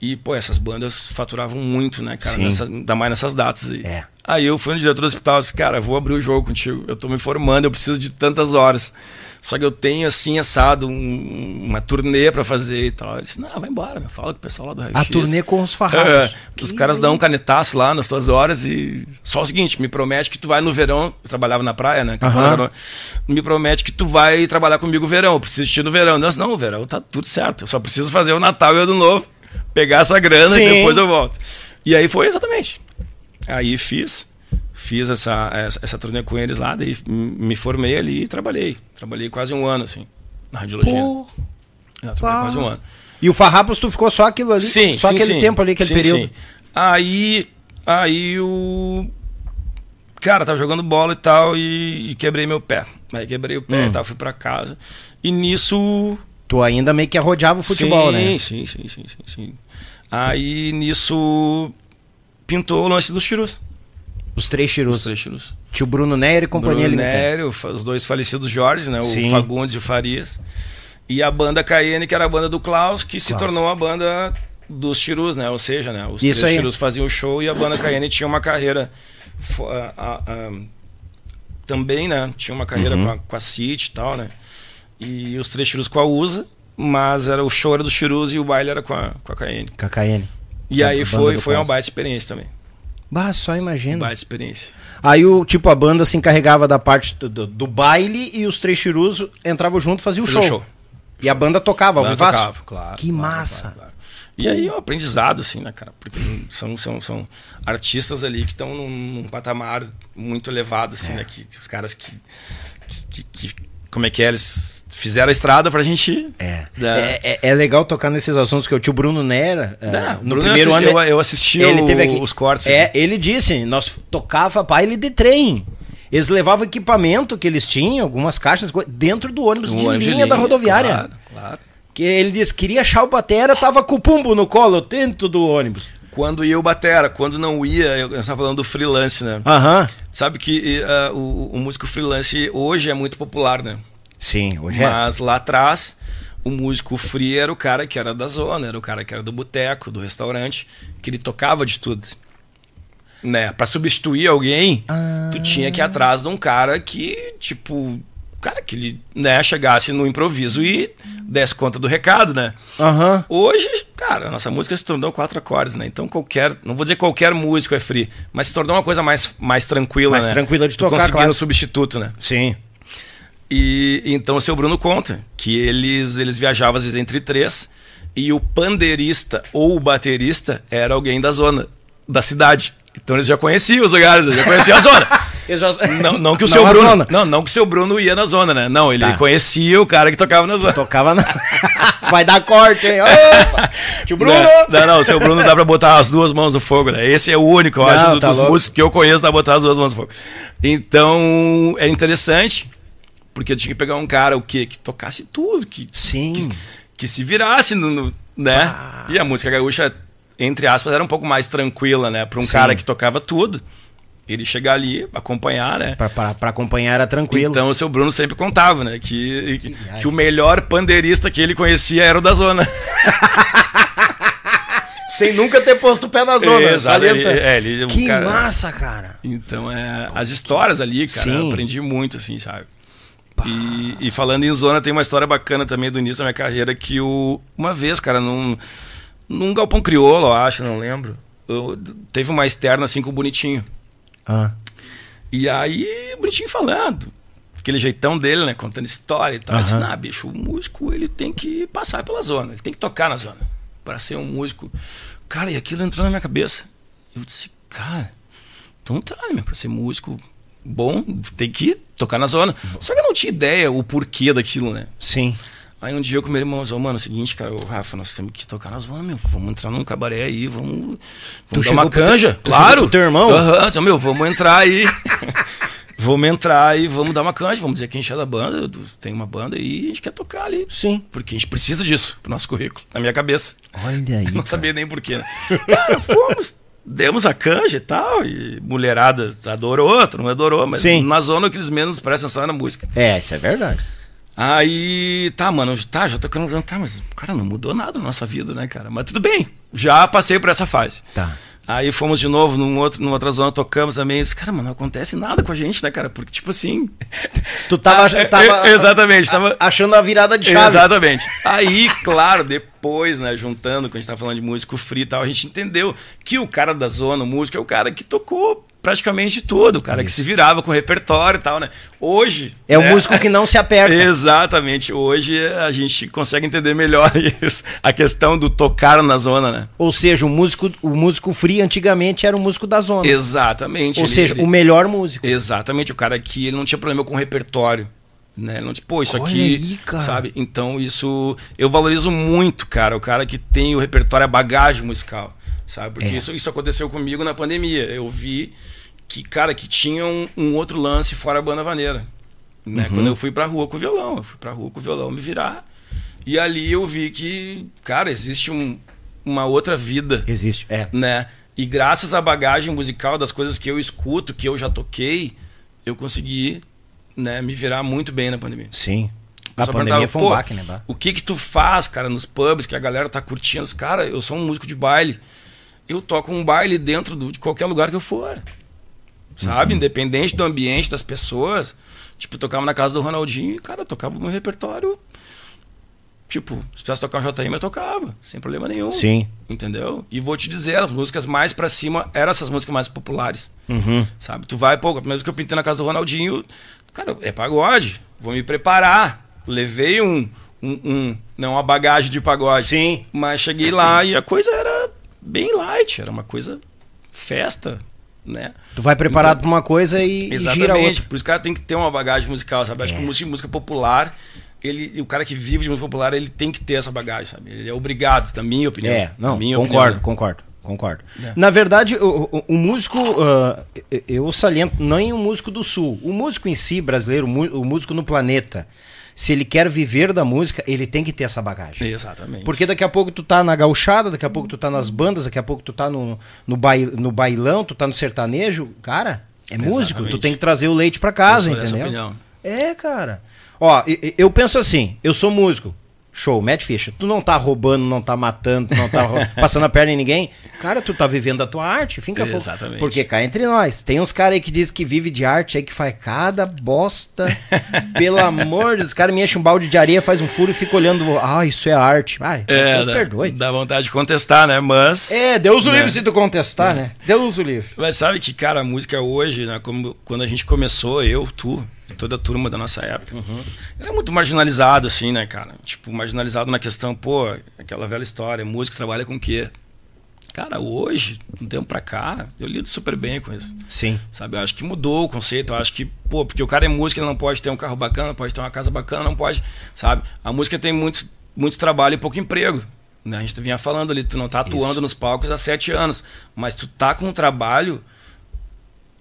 E, pô, essas bandas faturavam muito, né, cara? Nessa, ainda mais nessas datas aí. É. Aí eu fui no diretor do hospital e disse, cara, eu vou abrir o jogo contigo. Eu tô me formando, eu preciso de tantas horas. Só que eu tenho, assim, assado um- uma turnê pra fazer e tal. Ele disse, não, vai embora, meu. Fala com o pessoal lá do Raio A X." turnê com os farrapos. É, os caras dão um canetaço lá nas tuas horas e. Só o seguinte, me promete que tu vai no verão. Eu trabalhava na praia, né? Aham. Me promete que tu vai trabalhar comigo no verão. Eu preciso ti no verão. Não, não, o verão tá tudo certo. Eu só preciso fazer o Natal e o Ano Novo. Pegar essa grana Sim. e depois eu volto. E aí foi exatamente. Aí fiz. Fiz essa, essa, essa turnê com eles lá, daí me formei ali e trabalhei. Trabalhei quase um ano, assim, na radiologia. Pô. Eu trabalhei quase um ano. E o Farrapos, tu ficou só aquilo ali? Sim, Só sim, aquele sim. tempo ali, aquele Sim, período. sim. Aí, aí o cara tava jogando bola e tal e, e quebrei meu pé. Aí quebrei o pé Hum. e tal, fui pra casa. E nisso Tu ainda meio que arrodeava o futebol, sim, né? Sim, sim, sim, sim, sim. Aí nisso pintou o lance dos tirus. Os três Os chirus. três tirus. Tio Bruno Nery e companhia Bruno fa- os dois falecidos Jorge, né? Sim. O Fagundes e o Farias. E a banda Cayenne, que era a banda do Klaus, que se Klaus. tornou a banda dos Chirus, né? Ou seja, né? Os Isso três aí. Chirus faziam o show e a banda Cayenne tinha uma carreira. a- a- a- também, né? Tinha uma carreira Uhum. com a, com a City e tal, né? E os três Chirus com a USA, mas era o show era dos Chirus e o baile era com a, com a. KKN. E A aí banda foi, do foi uma baita experiência também. Bah, só imagina. Baita experiência. Aí o tipo a banda se encarregava da parte do, do- do baile e os três chirus entravam junto e faziam o Fazia show. o show. E a banda tocava, vivaço? tocava, claro, Que claro, massa. claro, claro. E aí é um aprendizado, assim, né, cara? Porque são, são, são artistas ali que estão num, num patamar muito elevado, assim, né? Que, os caras que, que, que- que- Como é que é? Eles fizeram a estrada pra gente. É. Da- É, é- é legal tocar nesses assuntos que o tio Bruno Nera, é, Da- no Bruno, primeiro assisti, ano, eu, eu assisti ele o- teve aqui. os cortes. É, ele disse, nós tocava baile de trem. Eles levavam equipamento que eles tinham, algumas caixas, dentro do ônibus de ônibus de linha da linha, rodoviária. Claro, claro. Que ele disse, queria achar o batera, tava com o pumbo no colo, dentro do ônibus. Quando ia o Batera, quando não ia, eu estava falando do freelance, né? Aham. Sabe que eh, o, o músico freelance hoje é muito popular, né? Sim, hoje é. Mas lá atrás, o músico free era o cara que era da zona, era o cara que era do boteco, do restaurante, que ele tocava de tudo. né, para substituir alguém, Ah. tu tinha que ir atrás de um cara que, tipo, cara que ele, né, chegasse no improviso e desse conta do recado, né? Aham. Hoje, cara, a nossa música se tornou quatro acordes, né? Então qualquer, não vou dizer qualquer músico é free, mas se tornou uma coisa mais, mais tranquila, Mais né? tranquila de Tu tocar, conseguir claro. substituto, né? Sim. E então o seu Bruno conta que eles, eles viajavam às vezes entre três e o pandeirista ou o baterista era alguém da zona, da cidade. Então eles já conheciam os lugares, eles já conheciam a zona. Não, não que o Não seu Bruno, não, não que o seu Bruno ia na zona, né? Não, ele Tá. conhecia o cara que tocava na zona. Tocava na. Vai dar corte, hein? Opa! Tio Bruno! Não, não, não, o seu Bruno dá pra botar as duas mãos no fogo, né? Esse é o único, eu acho, tá dos louco. músicos que eu conheço, dá pra botar as duas mãos no fogo. Então, era interessante, porque eu tinha que pegar um cara, o quê? Que tocasse tudo, que, Sim. que, que se virasse, no, no- né? E a música gaúcha, entre aspas, era um pouco mais tranquila, né? Pra um Sim. cara que tocava tudo, ele chegar ali, acompanhar, né? Pra, pra, pra acompanhar era tranquilo. Então o seu Bruno sempre contava, né? Que, que, que o melhor pandeirista que ele conhecia era o da zona. Sem nunca ter posto o pé na zona. Exato, ele- é, ele- que cara- massa, cara. Então, é, as histórias ali, cara, Sim. eu aprendi muito, assim, sabe? E, e falando em zona, tem uma história bacana também do início da minha carreira que o, uma vez, cara, num, num galpão crioulo, eu acho, não lembro, eu- teve uma externa assim com o Bonitinho. Ah. E aí, o Bonitinho falando, aquele jeitão dele, né, contando história e tal. Eu disse, nah, bicho, o músico, ele tem que passar pela zona, ele tem que tocar na zona, para ser um músico. Cara, e aquilo entrou na minha cabeça. Eu disse, cara, então tá, né, pra ser músico bom, tem que tocar na zona. Só que eu não tinha ideia o porquê daquilo, né? Sim. Aí um dia eu com meu irmão, falei, mano, é o seguinte, cara, ô, Rafa, nós temos que tocar na zona, meu. Vamos entrar num cabaré aí, vamos, vamos dar uma canja. tu claro. teu irmão? Aham, disse, meu, vamos entrar aí. vamos entrar aí, vamos dar uma canja, vamos dizer que a gente é da banda, tem uma banda e a gente quer tocar ali. Sim. Porque a gente precisa disso pro nosso currículo, na minha cabeça. Olha aí. Não sabia nem porquê, né? Cara, fomos, demos a canja e tal, e mulherada adorou, outro não adorou, mas Sim. na zona que eles menos prestam atenção é na música. É, isso é verdade. Aí, tá, mano, tá, já tô querendo jantar, mas, cara, não mudou nada na nossa vida, né, cara? Mas tudo bem, já passei por essa fase. Tá. Aí fomos de novo num outro, numa outra zona, tocamos também. Disse, cara, mano, não acontece nada com a gente, né, cara? Porque, tipo assim. Tu tava, Ah, tava exatamente, tava- achando a virada de chave. Exatamente. Aí, claro, depois, né, juntando, quando a gente tá falando de músico free e tal, a gente entendeu que o cara da zona, o músico, é o cara que tocou praticamente tudo, o cara que se virava com repertório e tal, né? Hoje. É o né, músico que não se aperta. Exatamente. Hoje a gente consegue entender melhor isso. A questão do tocar na zona, né? Ou seja, o músico, o músico free antigamente era o músico da zona. Exatamente. Ou Ele- seja, ele- o melhor músico. Exatamente, o cara que ele não tinha problema com repertório. Né? Não tipo, pô, isso Olha aqui. aí, cara. Sabe? Então, isso. Eu valorizo muito, cara, o cara que tem o repertório, a bagagem musical. Sabe? Porque É. isso, isso aconteceu comigo na pandemia. Eu vi que, cara, que tinha um, um outro lance fora a banda vaneira. Né? Uhum. Quando eu fui pra rua com o violão, eu fui pra rua com o violão me virar. E ali eu vi que, cara, existe um- uma outra vida Existe. É. né? E graças à bagagem musical das coisas que eu escuto, que eu já toquei, eu consegui, né, me virar muito bem na pandemia. Sim. A pandemia foi um "Pô, baque, né? O que que tu faz, cara, nos pubs que a galera tá curtindo? Cara, eu sou um músico de baile. Eu toco um baile dentro do- de qualquer lugar que eu for. Sabe? Uhum. Independente do ambiente, das pessoas. Tipo, tocava na casa do Ronaldinho e, cara, tocava no repertório. Tipo, se tivesse tocar um JM, eu tocava, sem problema nenhum. Sim. Entendeu? E vou te dizer, as músicas mais pra cima eram essas músicas mais populares. Uhum. Sabe? Tu vai, pô, a primeira vez que eu pintei na casa do Ronaldinho, cara, é pagode. Vou me preparar. Levei um, um, um- não uma bagagem de pagode. Sim. Mas cheguei lá e a coisa era bem light, era uma coisa festa, né? Tu vai preparado pra uma coisa e, e gira Exatamente. outra. Por isso o cara tem que ter uma bagagem musical, sabe? Acho É. que música, música popular, ele, o cara que vive de música popular, ele tem que ter essa bagagem, sabe? Ele é obrigado, na minha opinião. É, não, minha concordo, opinião, concordo, concordo. É. Na verdade, o, o- o músico, ah, eu saliento, nem o músico do Sul, o músico em si, brasileiro, o o músico no planeta, se ele quer viver da música, ele tem que ter essa bagagem. Exatamente. Porque daqui a pouco tu tá na gauchada, daqui a pouco tu tá nas bandas, daqui a pouco tu tá no, no, bai, no bailão, tu tá no sertanejo, cara, é músico, tu tem que trazer o leite pra casa, Eu sou entendeu? opinião. É, cara. Ó, eu penso assim, eu sou músico, Show, mete ficha. Tu não tá roubando, não tá matando, não tá passando a perna em ninguém. Cara, tu tá vivendo a tua arte, fica Exatamente. Porque cá entre nós, tem uns caras aí que dizem que vive de arte aí que faz cada bosta. Pelo amor de Deus, os caras me enchem um balde de areia, faz um furo e fica olhando. Ah, isso é arte. Ai, É, Deus dá, perdoe. dá vontade de contestar, né? Mas. É, Deus o né? livre se tu contestar, né? Deus o livre. Mas sabe que, cara, a música hoje, né? Como, quando a gente começou, eu, tu, toda a turma da nossa época, era muito marginalizado, assim, né, cara? Tipo, marginalizado na questão, pô, aquela velha história, músico trabalha com o quê? Cara, hoje, um tempo pra cá, eu lido super bem com isso. Sim. Sabe, eu acho que mudou o conceito. Eu acho que, pô, porque o cara é músico, ele não pode ter um carro bacana, pode ter uma casa bacana, não pode, sabe? A música tem muito, muito trabalho e pouco emprego. Né? A gente vinha falando ali, tu não tá atuando Isso. nos palcos há sete anos, mas tu tá com um trabalho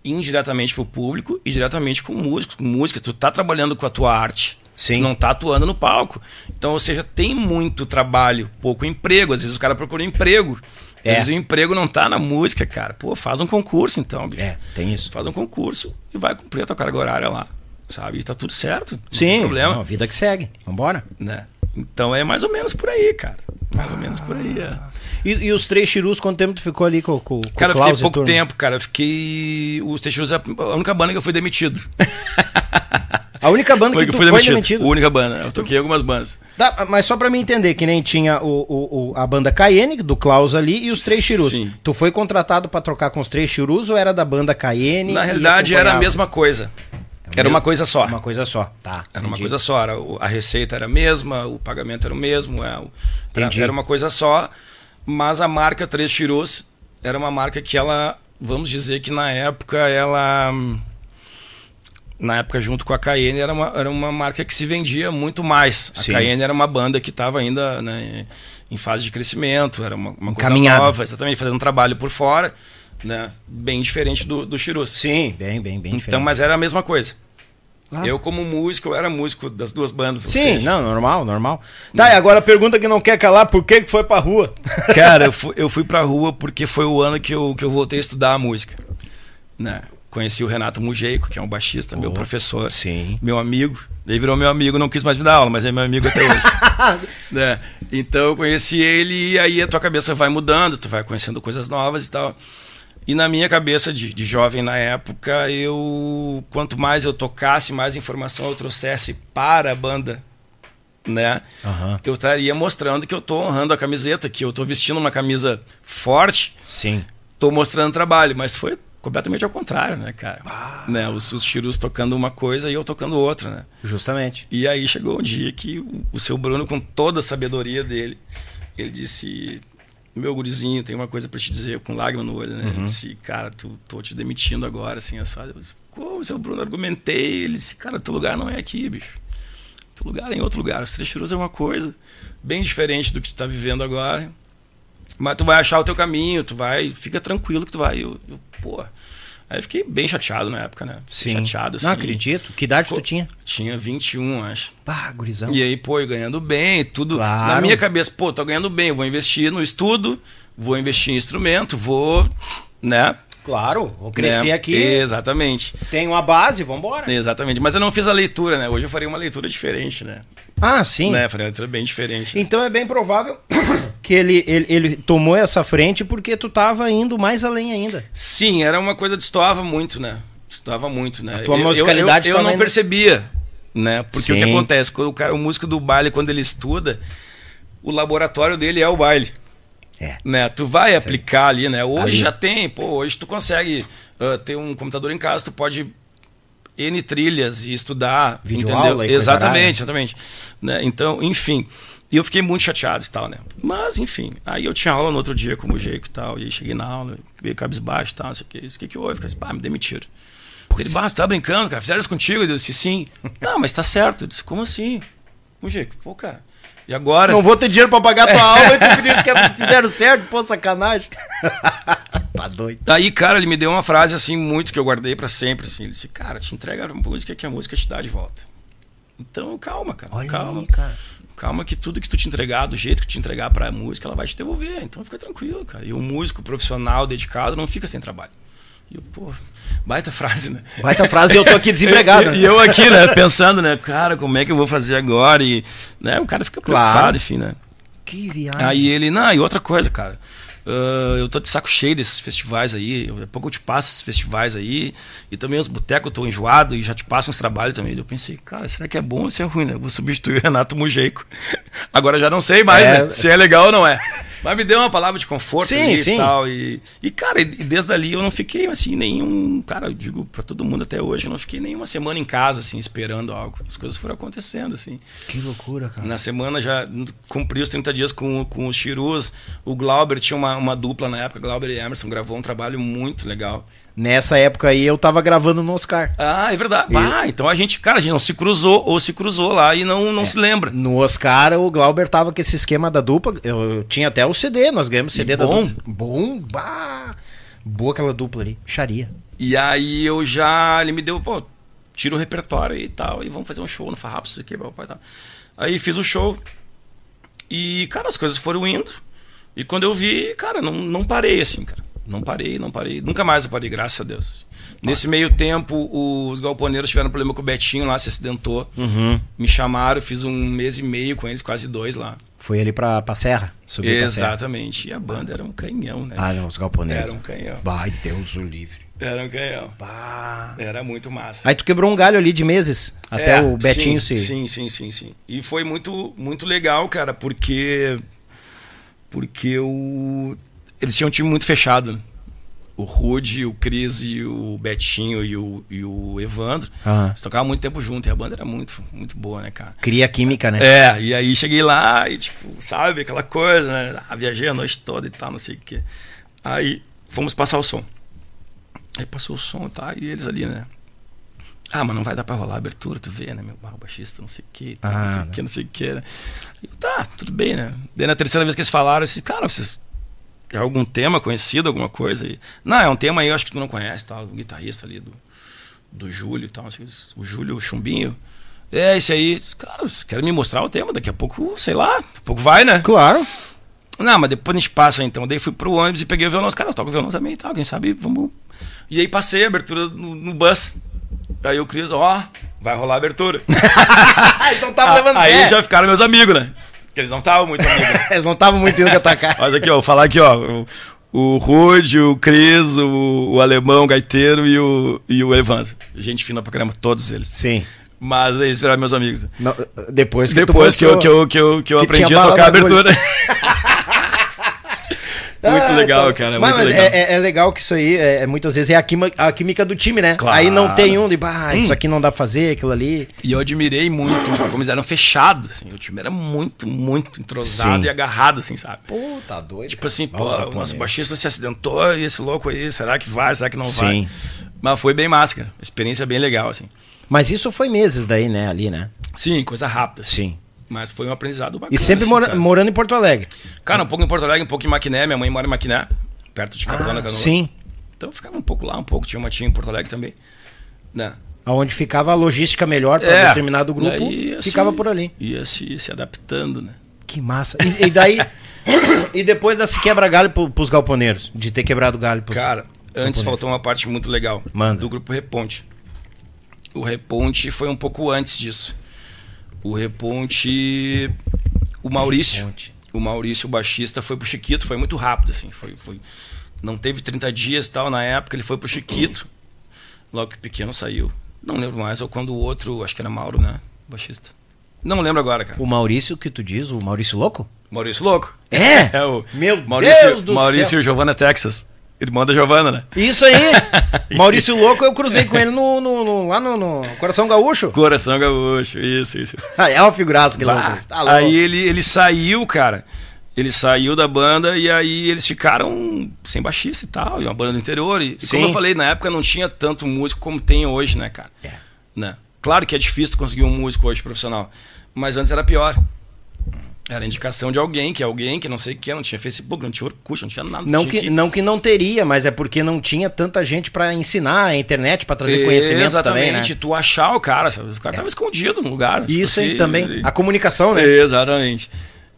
indiretamente pro público e diretamente com músicos, com música. Tu tá trabalhando com a tua arte. Sim. Tu não tá atuando no palco. Então, ou seja, tem muito trabalho, pouco emprego. Às vezes o cara procura emprego. É. Às vezes o emprego não tá na música, cara. Pô, faz um concurso então, bicho. É, tem isso. Faz um concurso e vai cumprir a tua carga horária lá. Sabe? E tá tudo certo. Não Sim, tem problema. não, vida que segue. Vambora. Né? Então é mais ou menos por aí, cara. Mais ou menos por aí, é. E, e os três chirus, quanto tempo tu ficou ali com, com, com Cara, o Klaus fiquei pouco tempo, cara. Eu fiquei. Os Teixeiros é a única banda que eu fui demitido. A única banda que fui foi demitido. demitido. A única banda. Eu toquei algumas bandas. Tá, mas só pra mim entender, que nem tinha o, o- o- a banda Cayenne, do Klaus ali, e os três chirus. Sim. Tu foi contratado pra trocar com os três chirus ou era da banda Cayenne? Na realidade, era a mesma coisa. Era uma coisa só. Uma coisa só, tá. Era uma entendi. coisa só. Era, a receita era a mesma, o pagamento era o mesmo. É, era, Entendi. era uma coisa só. Mas a marca Três Chirus era uma marca que ela, vamos dizer que na época ela. Na época, junto com a Cayenne, era uma, era uma marca que se vendia muito mais. A Sim. Cayenne era uma banda que estava ainda né, em fase de crescimento, era uma, uma coisa Encaminhada. nova, exatamente, fazendo um trabalho por fora, né, bem diferente do, do Chirus. Sim, bem, bem, bem Então, diferente. mas era a mesma coisa. Ah. Eu, como músico, eu era músico das duas bandas. Sim, não, normal, normal. Tá, e agora a pergunta que não quer calar, por que que foi pra rua? Cara, eu fui, eu fui pra rua porque foi o ano que eu, que eu voltei a estudar a música. Né? Conheci o Renato Mujeico, que é um baixista, meu Oh, professor, sim. meu amigo. Ele virou meu amigo, não quis mais me dar aula, mas é meu amigo até hoje. né? Então eu conheci ele e aí a tua cabeça vai mudando, tu vai conhecendo coisas novas e tal. E na minha cabeça de, de jovem na época, eu quanto mais eu tocasse, mais informação eu trouxesse para a banda, né? Aham. eu estaria mostrando que eu tô honrando a camiseta, que eu tô vestindo uma camisa forte, Sim. tô mostrando trabalho, mas foi completamente ao contrário, né, cara? Né, os, os tiros tocando uma coisa e eu tocando outra, né? Justamente. E aí chegou um dia que o, o seu Bruno, com toda a sabedoria dele, ele disse: Meu gurizinho, tem uma coisa pra te dizer, com lágrima no olho, né? Ele disse: Cara, tu, tô te demitindo agora, assim, assado. Eu disse: Como, seu Bruno? Argumentei. Ele disse: Cara, teu lugar não é aqui, bicho. Teu lugar é em outro lugar. Os Três Churus é uma coisa bem diferente do que tu tá vivendo agora. Mas tu vai achar o teu caminho, tu vai. Fica tranquilo que tu vai. Eu, eu, pô. Aí eu fiquei bem chateado na época, né? Fiquei Chateado, assim. Não acredito. Que idade Pô, tu tinha? Tinha 21, acho. Pá, gurizão. E aí, pô, ganhando bem, tudo. Claro. Na minha cabeça, pô, tô ganhando bem, vou investir no estudo, vou investir em instrumento, vou. Né? Claro, vou crescer Né? aqui. Exatamente. Tem uma base, vambora. Exatamente. Mas eu não fiz a leitura, né? Hoje eu faria uma leitura diferente, né? Ah, sim. Né? Uma leitura bem diferente. Então é bem provável que ele, ele, ele tomou essa frente porque tu tava indo mais além ainda. Sim, era uma coisa que destoava muito, né? Destoava muito, né? A tua Eu- eu- musicalidade eu, eu, tava não percebia, né? Porque o que Sim. acontece? Quando o, cara, o músico do baile, quando ele estuda, o laboratório dele é o baile. É. Né? Tu vai aplicar ali, né? Hoje Ali. já tem, pô, hoje tu consegue ah, ter um computador em casa, tu pode N trilhas e estudar, entendeu? e. Exatamente, exatamente. Né? Então, enfim. E eu fiquei muito chateado e tal, né? Mas, enfim. Aí eu tinha aula no outro dia com o Jeico e tal. E aí cheguei na aula, veio cabisbaixo e tal, não sei o que. Isso, o que que houve? Falei assim, pá, me demitiram. Ele, bah, tu tá brincando, cara? Fizeram isso contigo? Eu disse, sim. Não, mas tá certo. Eu disse, como assim? O Jeico, pô, cara. E agora? Não vou ter dinheiro pra pagar tua aula e tu me disse que fizeram certo, pô, sacanagem. tá doido. Aí, cara, ele me deu uma frase assim, muito que eu guardei pra sempre. Assim. Ele disse, cara, te entrega a música que a música te dá de volta. Então, calma, cara. Olha calma. aí, cara. Calma que tudo que tu te entregar, do jeito que te entregar pra música, ela vai te devolver. Então fica tranquilo, cara. E o músico profissional, dedicado, não fica sem trabalho. E eu, pô, baita frase, né? Baita frase e eu tô aqui desempregado. e, e, eu aqui, né, pensando, né, cara, como é que eu vou fazer agora? E, né, o cara fica preocupado, claro. enfim, né? Que viagem. Aí ele, não, e outra coisa, cara. Uh, eu tô de saco cheio desses festivais aí. Daqui a pouco eu te passo esses festivais aí. E também os botecos, eu tô enjoado e já te passo uns trabalhos também. Eu pensei, cara, será que é bom ou se é ruim, né? Eu vou substituir o Renato Mujeiko. Agora já não sei mais, é... né? Se é legal ou não é. Mas me deu uma palavra de conforto sim, sim. e tal. E, e cara, e desde ali eu não fiquei assim, nenhum. Cara, eu digo para todo mundo até hoje, eu não fiquei nenhuma semana em casa, assim, esperando algo. As coisas foram acontecendo, assim. Que loucura, cara. Na semana já cumpri os 30 dias com, com os Chirus. O Glauber tinha uma, uma dupla na época, Glauber e Emerson, gravou um trabalho muito legal. Nessa época aí eu tava gravando no Oscar. Ah, é verdade. E... Ah, então a gente, cara, a gente não se cruzou ou se cruzou lá e não, não é. se lembra. No Oscar o Glauber tava com esse esquema da dupla. Eu tinha até o CD, nós ganhamos o CD e da bom. dupla. Bom, bah. Boa aquela dupla ali, charia. E aí eu já, ele me deu, pô, tira o repertório e tal, e vamos fazer um show no Farrapos aqui, papai tal. Aí fiz o show. E, cara, as coisas foram indo. E quando eu vi, cara, não, não parei assim, cara. Não parei, não parei. Nunca mais eu parei, graças a Deus. Nesse meio tempo, os galponeiros tiveram problema com o Betinho lá, se acidentou. Uhum. Me chamaram, fiz um mês e meio com eles, quase dois lá. Foi ali pra, pra Serra? Subiu Exatamente. Serra. E a banda era um canhão, né? Ah, não, os galponeiros. Era um canhão. Vai, Deus o livre. Era um canhão. Bah. Era muito massa. Aí tu quebrou um galho ali de meses, até é, o Betinho sim, se... Sim, sim, sim, sim. E foi muito, muito legal, cara, porque... Porque o... eles tinham um time muito fechado, né? o Rude, o Cris o Betinho e o, e o Evandro. Uhum. Eles tocavam muito tempo junto e a banda era muito, muito boa, né, cara? Cria química, né? É, e aí cheguei lá e, tipo, sabe, aquela coisa, né? Ah, viajei a noite toda e tal, não sei o quê. Aí fomos passar o som. Aí passou o som e tal, e eles ali, né? Ah, mas não vai dar pra rolar a abertura, tu vê, né? Meu barro baixista, não sei o quê, ah, não sei o quê, não sei o quê, né? E, tá, tudo bem, né? Daí na terceira vez que eles falaram, eu disse, cara, vocês é algum tema conhecido, alguma coisa? E, não, é um tema aí, eu acho que tu não conhece, tal, o guitarrista ali do, do Júlio e tal, assim, o Júlio o Chumbinho. É, esse aí, cara, quero me mostrar o tema, daqui a pouco, sei lá, daqui a pouco vai, né? Claro. Não, mas depois a gente passa então. Daí fui pro ônibus e peguei o violão. Os caras, eu toco violão também e tal, quem sabe vamos. E aí passei a abertura no, no bus. Aí o Cris, ó, vai rolar a abertura. então tava levando Aí já ficaram meus amigos, né? Porque eles não estavam muito amigos. eles não estavam muito indo atacar. Mas aqui, ó, vou falar aqui, ó. O, o Rude, o Cris, o, o Alemão, o Gaiteiro e o, e o Evandro. Gente fina pra caramba, todos eles. Sim. Mas eles viraram meus amigos. Não, depois que Depois que, eu, que, eu, que eu, que eu que aprendi a tocar a abertura. Muito ah, legal, tá. cara. Mas, muito mas legal. É, é, legal que isso aí, é, muitas vezes, é a química, a química do time, né? Claro. Aí não tem um de, bah, isso hum. aqui não dá pra fazer, aquilo ali. E eu admirei muito como eles eram fechados, assim. O time era muito, muito entrosado Sim. e agarrado, assim, sabe? Pô, tá doido. Tipo assim, pô, o nosso baixista se acidentou e esse louco aí, será que vai, será que não Sim. vai? Mas foi bem massa, cara. Experiência bem legal, assim. Mas isso foi meses daí, né, ali, né? Sim, coisa rápida. Assim. Sim. Mas foi um aprendizado bacana. E sempre assim, mora, morando em Porto Alegre. Cara, um pouco em Porto Alegre, um pouco em Maquiné. Minha mãe mora em Maquiné perto de Capana, ah, Sim. Então ficava um pouco lá, um pouco. Tinha uma tia em Porto Alegre também. Né? Onde ficava a logística melhor para é, determinado grupo, assim, ficava por ali. Ia se, se adaptando, né? Que massa. E, e daí. e depois desse quebra-galho pros galponeiros, de ter quebrado galho pros Cara, antes faltou uma parte muito legal Manda. do grupo Reponte. O Reponte foi um pouco antes disso. O Reponte. O Maurício. Reponte o Maurício, o baixista, foi pro Chiquito, foi muito rápido, assim. Foi, foi, não teve 30 dias e tal na época, ele foi pro Chiquito. Logo que o pequeno saiu. Não lembro mais, ou quando o outro, acho que era Mauro, né? baixista. Não lembro agora, cara. O Maurício que tu diz, o Maurício Louco? Maurício Louco. É? é o Meu Maurício, Deus do Maurício céu. Giovanna Texas. Irmã da Giovana, né? Isso aí! Maurício Louco, eu cruzei com ele no, no, no lá no, no, Coração Gaúcho. Coração Gaúcho, isso, isso. isso. Ah, é uma figuraça que lá. Tá aí ele, ele saiu, cara. Ele saiu da banda e aí eles ficaram sem baixista e tal, e uma banda do interior. E, e como eu falei, na época não tinha tanto músico como tem hoje, né, cara? É. Né? Claro que é difícil conseguir um músico hoje profissional, mas antes era pior. Era indicação de alguém, que é alguém que não sei o que, não tinha Facebook, não tinha Orkut, não tinha nada. Não, tinha que, que... não que não teria, mas é porque não tinha tanta gente para ensinar a internet, para trazer conhecimento Exatamente, também, né? tu achar o cara, sabe? O cara é. tava escondido no lugar. Isso tipo aí assim, também, a comunicação, né? Exatamente.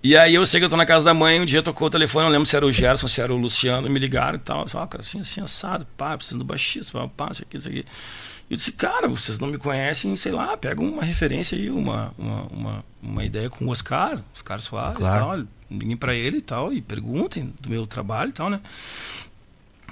E aí eu sei que eu tô na casa da mãe, um dia tocou o telefone, não lembro se era o Gerson, se era o Luciano, me ligaram e tal. Eu disse, ah, cara, assim, assim, assado, pá, preciso do baixista, pá, pá, isso aqui, isso aqui. Eu disse, cara, vocês não me conhecem, sei lá, pega uma referência aí, uma, uma, uma, uma ideia com o Oscar, Oscar Soares Claro. tal. Liguem pra ele e tal, e perguntem do meu trabalho e tal, né?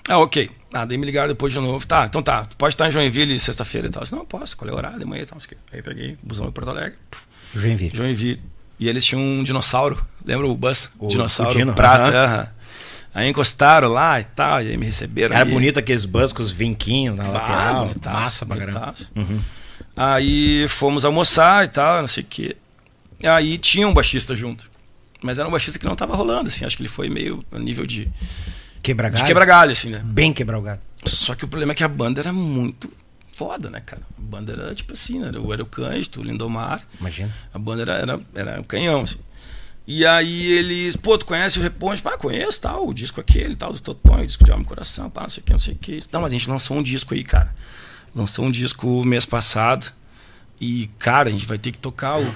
Ah, ok. Ah, daí me ligaram depois de novo. Tá, então tá. Tu pode estar em Joinville sexta-feira e tal. Eu disse, não, posso. Qual é o horário? De manhã e tal. Aí peguei busão em Porto Alegre. puf, Joinville. Joinville. E eles tinham um dinossauro. Lembra o Buzz? O- dinossauro o Dino, prata. Aí encostaram lá e tal. E aí me receberam. Era ali. bonito aqueles bus com os vinquinhos na Ah, lateral. bonitaço, Massa pra caramba. bonitaço. Aí fomos almoçar e tal, não sei o quê. Aí tinha um baixista junto. Mas era um baixista que não tava rolando, assim. Acho que ele foi meio a nível de, Quebra de galho. quebra-galho, assim, né? Bem quebrar o galho. Só que o problema é que a banda era muito foda, né, cara? A banda era tipo assim, né? Eu era o Cândido, o Lindomar. Imagina. A banda era, era, era um canhão, assim. E aí eles, pô, tu conhece o Reponte? Ah, conheço, tal, o disco aquele, tal, do Totonho, o disco de Alma e Coração, pá, não sei o que, não sei o que. Não, mas a gente lançou um disco aí, cara. Lançou um disco mês passado. E, cara, a gente vai ter que tocar o.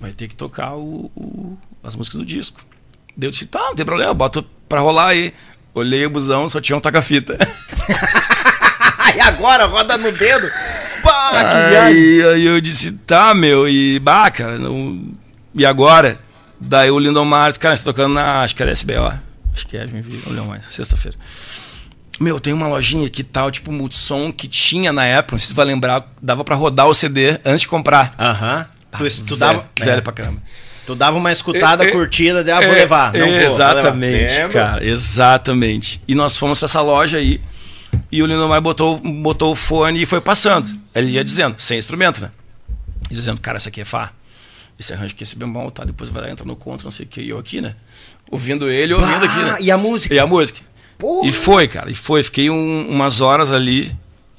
Vai ter que tocar o, o- as músicas do disco. Deu disse, tá, não tem problema, boto pra rolar aí. Olhei o busão, só tinha um toca-fita. e agora roda no dedo. Pá, que viagem. Aí, aí eu disse, tá, meu, e bah, cara, não... e agora? Daí o Lindomar, disse, cara, você tá tocando na, acho que era SBO, acho que é, Joinville, não lembro mais, sexta-feira. Meu, tem uma lojinha aqui tal, tipo Multissom, que tinha na época, não sei se você vai lembrar, dava pra rodar o CD antes de comprar. Aham. Tu, tu velho, dava, velho é, pra caramba. tu dava uma escutada, É, é, curtida, daí, ah, vou É, levar. Não vou, exatamente, levar. Cara, exatamente. E nós fomos pra essa loja aí, e o Lindomar botou, botou o fone e foi passando. Ele ia dizendo, sem instrumento, né? E dizendo, cara, isso aqui é Fá. Esse arranjo aqui, esse bemol, tá? Depois vai lá, entra no contra, não sei o que. E eu aqui, né? Ouvindo ele, ouvindo aqui, né? E a música? E a música. Porra. E foi, cara, e foi. Fiquei um- umas horas ali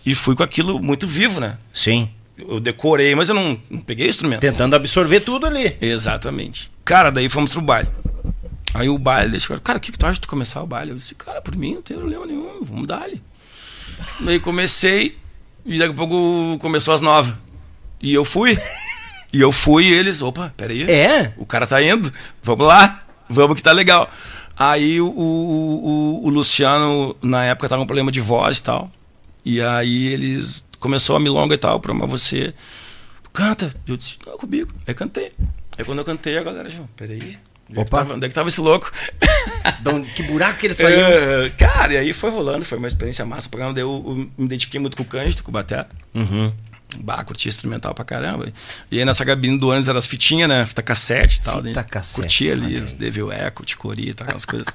e fui com aquilo muito vivo, né? Sim. Eu decorei, mas eu não, não peguei instrumento. Tentando absorver tudo ali. Exatamente. Cara, daí fomos pro baile. Aí o baile, eles falaram, cara, o que, que tu acha de tu começar o baile? Eu disse, cara, por mim não tem problema nenhum, vamos dar ali. Daí comecei, e daqui a pouco começou às nove. E eu fui. E eu fui e eles, opa, peraí. É? O cara tá indo, vamos lá, vamos que tá legal. Aí o, o, o- o Luciano, na época, tava com problema de voz e tal. E aí eles começou a milonga e tal, pra mas você canta. Eu disse, não, comigo. Aí cantei. Aí quando eu cantei, a galera já, peraí. Onde é, Opa. tava, onde é que tava esse louco? Então, que buraco que ele saiu. É, cara, e aí foi rolando, foi uma experiência massa. O programa daí eu, eu me identifiquei muito com o Cândido, com o Batera. Uhum. Bah, curtia instrumental pra caramba. E aí nessa cabine do ônibus eram as fitinhas, né? Fita cassete e tal. Fita cassete, Curtia ali, os Devil Echo, Ticori e tal, aquelas coisas.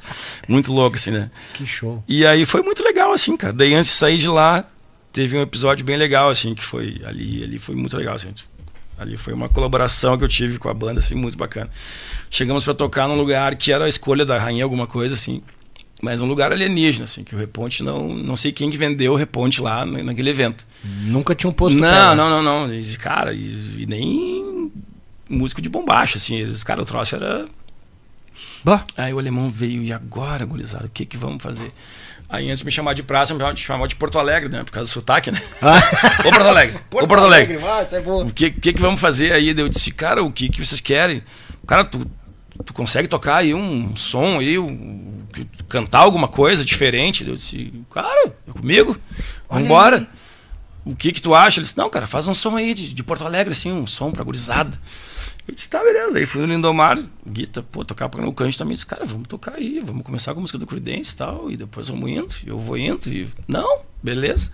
Muito louco, assim, né? Que show. E aí foi muito legal, assim, cara. Daí antes de sair de lá, teve um episódio bem legal, assim, que foi ali, ali foi muito legal, assim. Ali foi uma colaboração que eu tive com a banda, assim, muito bacana. Chegamos pra tocar num lugar que era a escolha da rainha, alguma coisa, assim. Mas um lugar alienígena, assim, que o Reponte não. Não sei quem que vendeu o Reponte lá na- naquele evento. Nunca tinha um posto não, pé lá. não, não, não. Eles, cara, e, e nem músico de bombacha, assim. Eles, cara, o troço era. Bah. Aí o alemão veio, e agora, gurizada, o que que vamos fazer? Aí antes de me chamar de praça, me chamava de Porto Alegre, né? Por causa do sotaque, né? Ô Porto Alegre, ô Porto Alegre. sai boa. O que, que que vamos fazer aí? Eu disse, cara, o que que vocês querem? Cara, tu, tu consegue tocar aí um som aí, um- cantar alguma coisa diferente? Eu disse, cara, é comigo, vambora. O que que tu acha? Ele disse, não, cara, faz um som aí de, de Porto Alegre, assim, um som pra gurizada. Eu disse, tá, beleza. Aí fui no Lindomar, Guita, pô, tocar para o Cante também. Disse, cara, vamos tocar aí, vamos começar com a música do Creedence e tal, e depois vamos indo, eu vou indo, e... Não, beleza.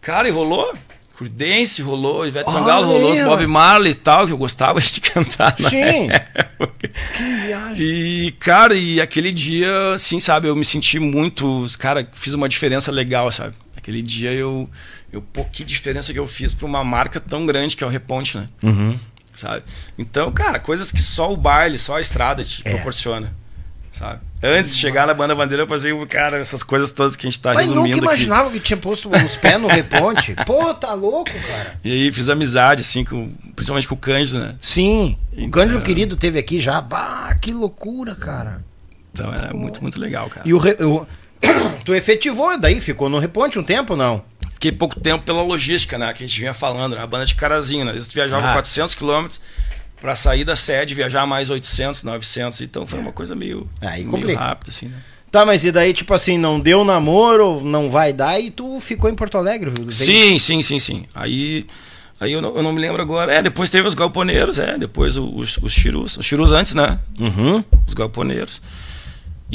Cara, e rolou. Creedence rolou, Ivete Sangalo rolou, os Bob. Marley e tal, que eu gostava de cantar. na Sim. época. E, cara, e aquele dia, assim, sabe, eu me senti muito. Cara, fiz uma diferença legal, sabe? Aquele dia eu. eu pô, que diferença que eu fiz pra uma marca tão grande que é o Reponte, né? Uhum. Sabe? Então, cara, coisas que só o baile, só a estrada te É. proporciona. Sabe? Antes de chegar na banda bandeira, eu fazia, cara, essas coisas todas que a gente tá Mas resumindo nunca aqui. imaginava que tinha posto os pés no reponte. Pô, tá louco, cara. E aí fiz amizade, assim, com, principalmente com o Cândido, né? Sim. O Então- Cândido querido teve aqui já. Bah, que loucura, cara. Então era muito, muito legal, cara. E o, re- o- tu efetivou daí, ficou no reponte um tempo, não? Fiquei pouco tempo pela logística, né? Que a gente vinha falando, né? A banda de Carazinho, né? Tu viajava Ah. 400 quilômetros Pra sair da sede, viajar mais 800, 900. Então foi uma coisa meio, Aí meio complica. rápida, assim, né? Tá, mas e daí, tipo assim, não deu namoro, não vai dar e tu ficou em Porto Alegre? veio- Sim, sim, sim, sim. Aí, aí eu, não, eu não me lembro agora. É, depois teve os galponeiros, é. Depois os, os chirus. Os chirus antes, né? Uhum. Os galponeiros.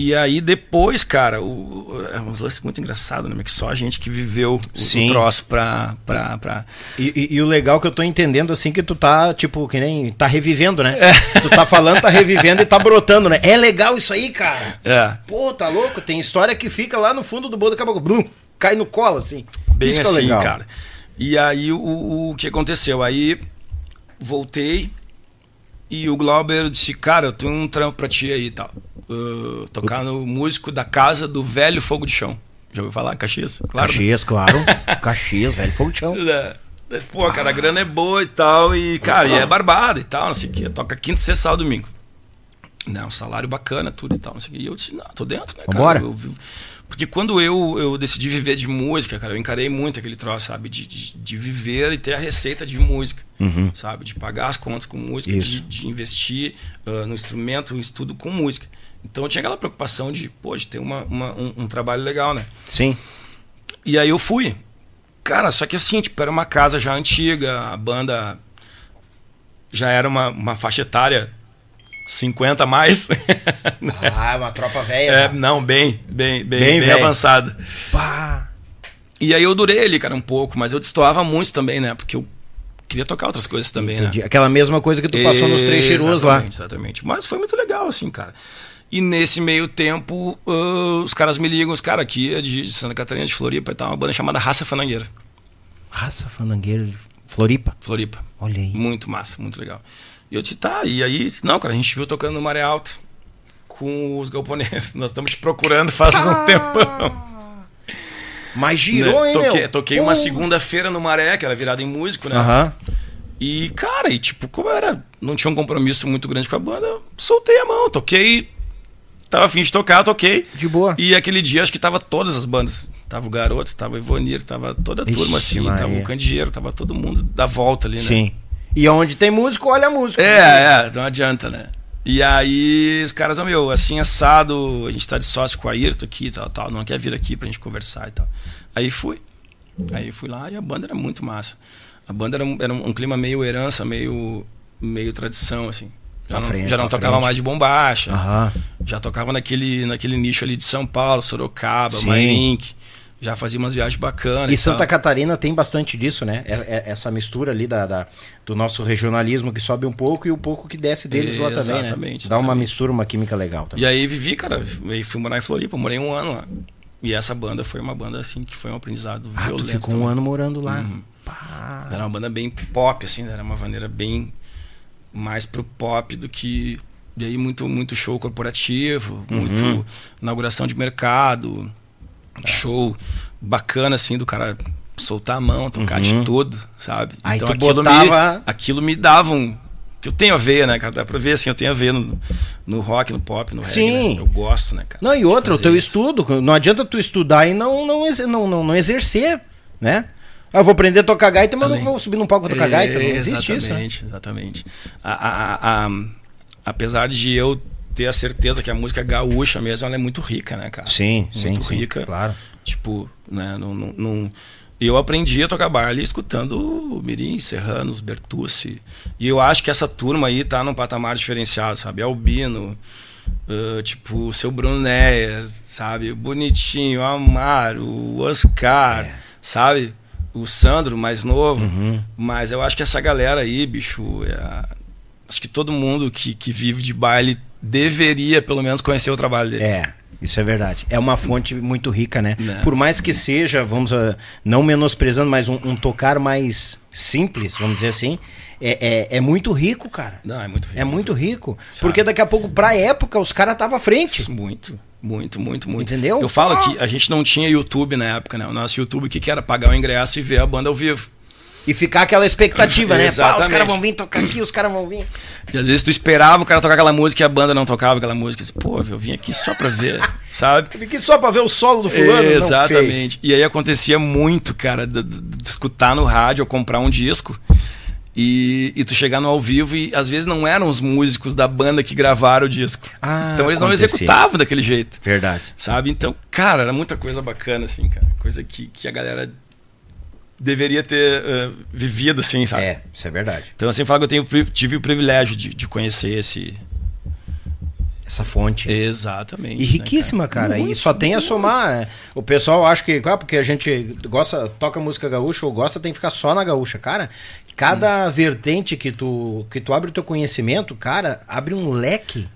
E aí depois, cara, o, é um lance muito engraçado, né? Que só a gente que viveu o, Sim. o troço pra... pra, pra... E, e- e o legal que eu tô entendendo, assim, que tu tá, tipo, que nem. tá revivendo, né? Tu tá falando, tá revivendo e tá brotando, né? É legal isso aí, cara. É, Pô, tá louco? Tem história que fica lá no fundo do bolo, daqui a pouco, blum, cai no colo, assim. bem isso é assim, legal. cara. E aí o, o que aconteceu? Aí voltei e o Glauber disse, cara, eu tenho um trampo pra ti aí e tal. Uh, tocar no músico da casa do velho fogo de chão. Já ouviu falar? Caxias? Claro. né? Caxias, claro. Caxias, velho, fogo de chão. É. Pô, cara, a grana é boa e tal, e, cara, e é barbada e tal, não sei o quê. Toca quinta, sexta, sábado, domingo. Não, um salário bacana, tudo e tal, não sei o quê. E eu disse, não, tô dentro, né, cara? Vambora. Eu vivo- Porque quando eu, eu decidi viver de música, cara, eu encarei muito aquele troço, sabe? De, de, de viver e ter a receita de música, sabe? De pagar as contas com música, de, de investir ah, no instrumento, no estudo com música. Então eu tinha aquela preocupação de, pô, de ter uma, uma- um, um trabalho legal, né? Sim. E aí eu fui. Cara, só que assim, tipo, era uma casa já antiga, a banda já era uma, uma faixa etária 50 a mais. Ah, uma tropa velha. é, não, bem, bem, bem, Bem bem, avançada. Pá. E aí eu durei ali, cara, um pouco, mas eu destoava muito também, né? Porque eu queria tocar outras coisas também, Entendi. né? Aquela mesma coisa que tu passou nos três chirus lá. Exatamente. Mas foi muito legal, assim, cara. E nesse meio tempo, ah, os caras me ligam, os caras aqui é de Santa Catarina, de Floripa, e tal, uma banda chamada Raça Fanangueira. Raça fanangueira de Floripa. Floripa. Olha aí. Muito massa, muito legal. E eu disse, tá, e aí, disse, não, cara, a gente viu tocando no Maré Alta com os galponeiros. Nós estamos te procurando faz um tempão. Mas girou, Né? hein, Toquei, meu? toquei uma segunda-feira no Maré, que era virada em músico, né? Aham. E, cara, e tipo, como era, não tinha um compromisso muito grande com a banda, soltei a mão, toquei. Tava afim de tocar, toquei. De boa. E aquele dia acho que tava todas as bandas. Tava o Garoto, tava o Ivonir, tava toda a Ixi, turma assim, tava Maria. o Candeeiro, tava todo mundo da volta ali, né? Sim. E onde tem músico, olha a música. É, é, não adianta, né? E aí os caras, ó, meu, assim, assado, a gente tá de sócio com a Ayrton aqui e tal, tal, não quer vir aqui pra gente conversar e tal. Aí fui. Aí fui lá e a banda era muito massa. A banda era, um- era um clima meio herança, meio, meio tradição, assim. Já Pra não, frente, já não tocava frente. mais de bombacha. Aham. Já tocava naquele, naquele nicho ali de São Paulo, Sorocaba. Mairink. Já fazia umas viagens bacanas. E Santa tal. Catarina tem bastante disso, né? É- é- essa mistura ali da, da- do nosso regionalismo que sobe um pouco e o pouco que desce deles lá também, né? Exatamente, Dá uma mistura, uma química legal também. E aí vivi, cara, aí fui morar em Floripa, morei um ano lá. E essa banda foi uma banda assim que foi um aprendizado ah, tu violento. ficou um também. ano morando lá. Uhum. Era uma banda bem pop, assim, né? era uma maneira bem mais pro pop do que. E aí muito, muito show corporativo, Uhum. muito inauguração de mercado, show bacana, assim, do cara soltar a mão, tocar de tudo, sabe? Uhum. Aí então aquilo, botava- me, aquilo me dava um. Que eu tenho a ver, né, cara? Dá pra ver assim, eu tenho a ver no, no rock, no pop, no Sim. reggae. né? Eu gosto, né, cara? Não, e outra, o teu isso. estudo. Não adianta tu estudar e não, não, não, não, não exercer, né? Ah, eu vou aprender a tocar gaita, mas Além- não vou subir num palco pra tocar gaita. Não existe isso, né? Exatamente, exatamente. Apesar de eu ter a certeza que a música gaúcha mesmo, ela é muito rica, né, cara? Sim, sim, Muito sim, rica. claro. Tipo, né, não, não, não- eu aprendi a tocar baile escutando Mirim, Serranos, Bertucci. E eu acho que essa turma aí tá num patamar diferenciado, sabe? Albino, ah, tipo, o seu Bruno Neyer, sabe? Bonitinho, Amaro, o Oscar, É. sabe? O Sandro, mais novo. Uhum. Mas eu acho que essa galera aí, bicho, é- acho que todo mundo que, que vive de baile deveria, pelo menos, conhecer o trabalho deles. É, isso é verdade. É uma fonte muito rica, né? Né. Por mais que seja, vamos, ah, não menosprezando, mas um, um tocar mais simples, vamos dizer assim, é, é, é muito rico, cara. Não, é muito rico. É muito rico. Sabe? Porque daqui a pouco, pra época, os caras estavam à frente. Muito, muito, muito, muito. Entendeu? Eu falo que a gente não tinha YouTube na época, né? O nosso YouTube, o que, que era? Pagar o ingresso e ver a banda ao vivo. E ficar aquela expectativa, né? Pá, os caras vão vir tocar aqui, os caras vão vir. E às vezes tu esperava o cara tocar aquela música e a banda não tocava aquela música. Disse, Pô, eu vim aqui só pra ver, sabe? Eu fiquei só pra ver o solo do fulano. não Exatamente. E aí acontecia muito, cara, de, de- de escutar no rádio ou comprar um disco E, e tu chegar no ao vivo e às vezes não eram os músicos da banda que gravaram o disco. Ah, então eles não acontecia. executavam daquele jeito. Verdade. Sabe? Então, cara, era muita coisa bacana, assim, cara. Coisa que, que a galera deveria ter eh, vivido, assim, sabe? É, isso é verdade. Então, assim, falar que eu tenho, tive o privilégio de, de conhecer esse. Essa fonte. Exatamente. E né, riquíssima, cara. e só tem a somar. é. O pessoal acha que, ah, porque a gente gosta, toca música gaúcha ou gosta, tem que ficar só na gaúcha. Cara, cada vertente que tu, que tu abre o teu conhecimento, cara, abre um leque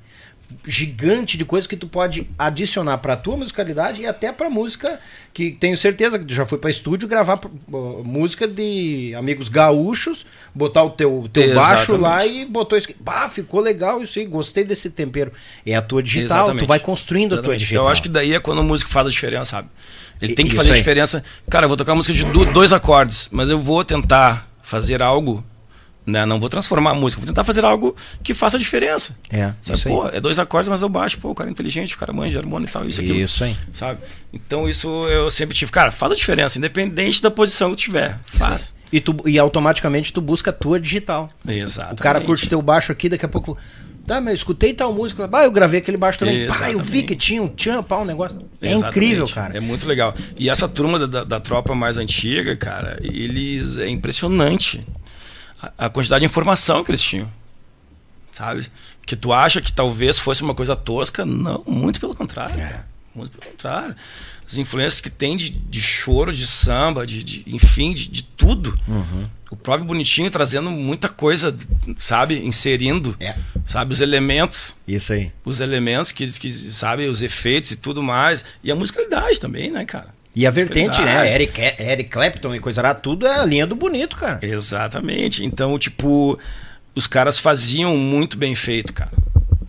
gigante de coisas que tu pode adicionar pra tua musicalidade e até pra música que tenho certeza que tu já foi pra estúdio gravar uh, música de amigos gaúchos, botar o teu, teu baixo lá Exatamente. e botou isso. Bah, ficou legal isso aí, gostei desse tempero. É a tua digital, Exatamente. tu vai construindo a tua Exatamente. digital. Eu acho que daí é quando o músico faz a diferença, sabe? Ele E- tem que isso fazer a diferença. Cara, eu vou tocar uma música de dois acordes, mas eu vou tentar fazer algo. Né? Não vou transformar a música, vou tentar fazer algo que faça diferença. É, Sabe? Pô, é dois acordes, mas eu baixo. Pô, o cara é inteligente, o cara manja harmônio e tal, isso aqui. Isso aí. Sabe? Então isso eu sempre tive. Cara, faz a diferença, independente da posição que tiver. Faz. E, tu, e automaticamente tu busca a tua digital. Exatamente. O cara curte teu baixo aqui, daqui a pouco. Tá, mas eu escutei tal música. Bah, eu gravei aquele baixo também. Pá, eu vi que tinha um tchan, pá, um negócio. É Exatamente. incrível, cara. É muito legal. E essa turma da, da tropa mais antiga, cara, eles. É impressionante a, quantidade de informação que eles tinham. Sabe? Que tu acha que talvez fosse uma coisa tosca. Não, muito pelo contrário. É. Muito pelo contrário. As influências que tem de, de choro, de samba, de, de- enfim, de, de tudo. Uhum. O próprio Bonitinho trazendo muita coisa, sabe? Inserindo, É. sabe? Os elementos Isso aí. os elementos que, que sabe, os efeitos e tudo mais. E a musicalidade também, né, cara? E a vertente, né? Eric, Eric Clapton e coisa lá, tudo é a linha do bonito, cara. Exatamente. Então, tipo, os caras faziam muito bem feito, cara.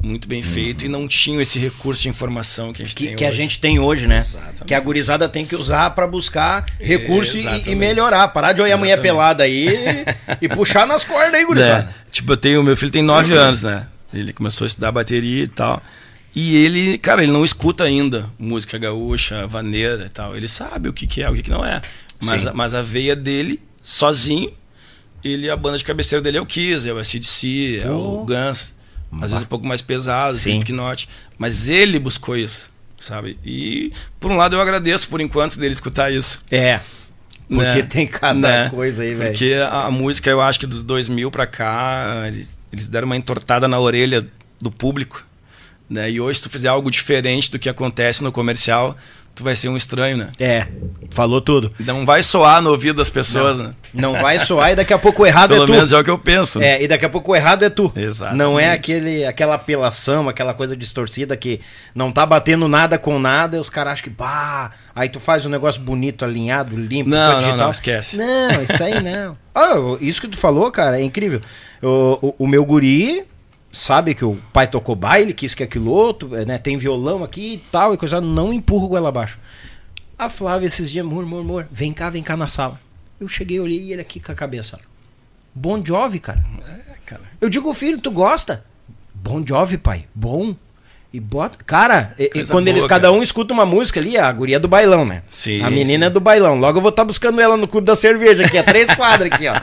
Muito bem feito e não tinham esse recurso de informação que a gente Que, tem que a hoje. gente tem hoje, né? Exatamente. Que a gurizada tem que usar pra buscar recurso e- e, melhorar. Parar de olhar a mulher Exatamente. pelada aí e puxar nas cordas aí, gurizada. É, tipo, eu tenho, meu filho tem nove anos, né? Ele começou a estudar bateria e tal. E ele, cara, ele não escuta ainda música gaúcha, vaneira e tal. Ele sabe o que, que é, o que, que não é. Mas, a- mas a veia dele, sozinho, ele, a banda de cabeceira dele é o Kiss, é o ACDC, é o. Guns. Às vezes um pouco mais pesado, Sim. Knot. Mas ele buscou isso, sabe? E, por um lado, eu agradeço por enquanto dele escutar isso. É. Porque né? tem cada Né? coisa aí, velho. Porque a, a música, eu acho que dos 2000 pra cá, eles, eles deram uma entortada na orelha do público. Né? E hoje, se tu fizer algo diferente do que acontece no comercial, tu vai ser um estranho, né? É, falou tudo. Não vai soar no ouvido das pessoas, né? Não vai soar e daqui a pouco o errado Pelo é tu. menos é o que eu penso. né? É, e daqui a pouco o errado é tu. Exatamente. Não é aquele, aquela apelação, aquela coisa distorcida que não tá batendo nada com nada, e os caras acham que, pá, aí tu faz um negócio bonito, alinhado, limpo, Não, coisa não, digital. não, esquece. Não, isso aí não. Ah, isso que tu falou, cara, é incrível. O, o, o meu guri sabe que o pai tocou baile, quis que aquilo outro, né, tem violão aqui e tal, e coisa, não empurra o goela abaixo. A Flávia esses dias, amor, amor, amor, vem cá, vem cá na sala. Eu cheguei, olhei e ele aqui com a cabeça. Bon Jovi, cara. cara. Eu digo, filho, tu gosta? Bon Jovi, pai. Bom. E bota. Cara, e- e quando eles, boa, cada cara. um escuta uma música ali, a guria é do bailão, né? Sim, A menina sim. é do bailão. Logo eu vou estar buscando ela no clube da cerveja, que é três quadras aqui, ó.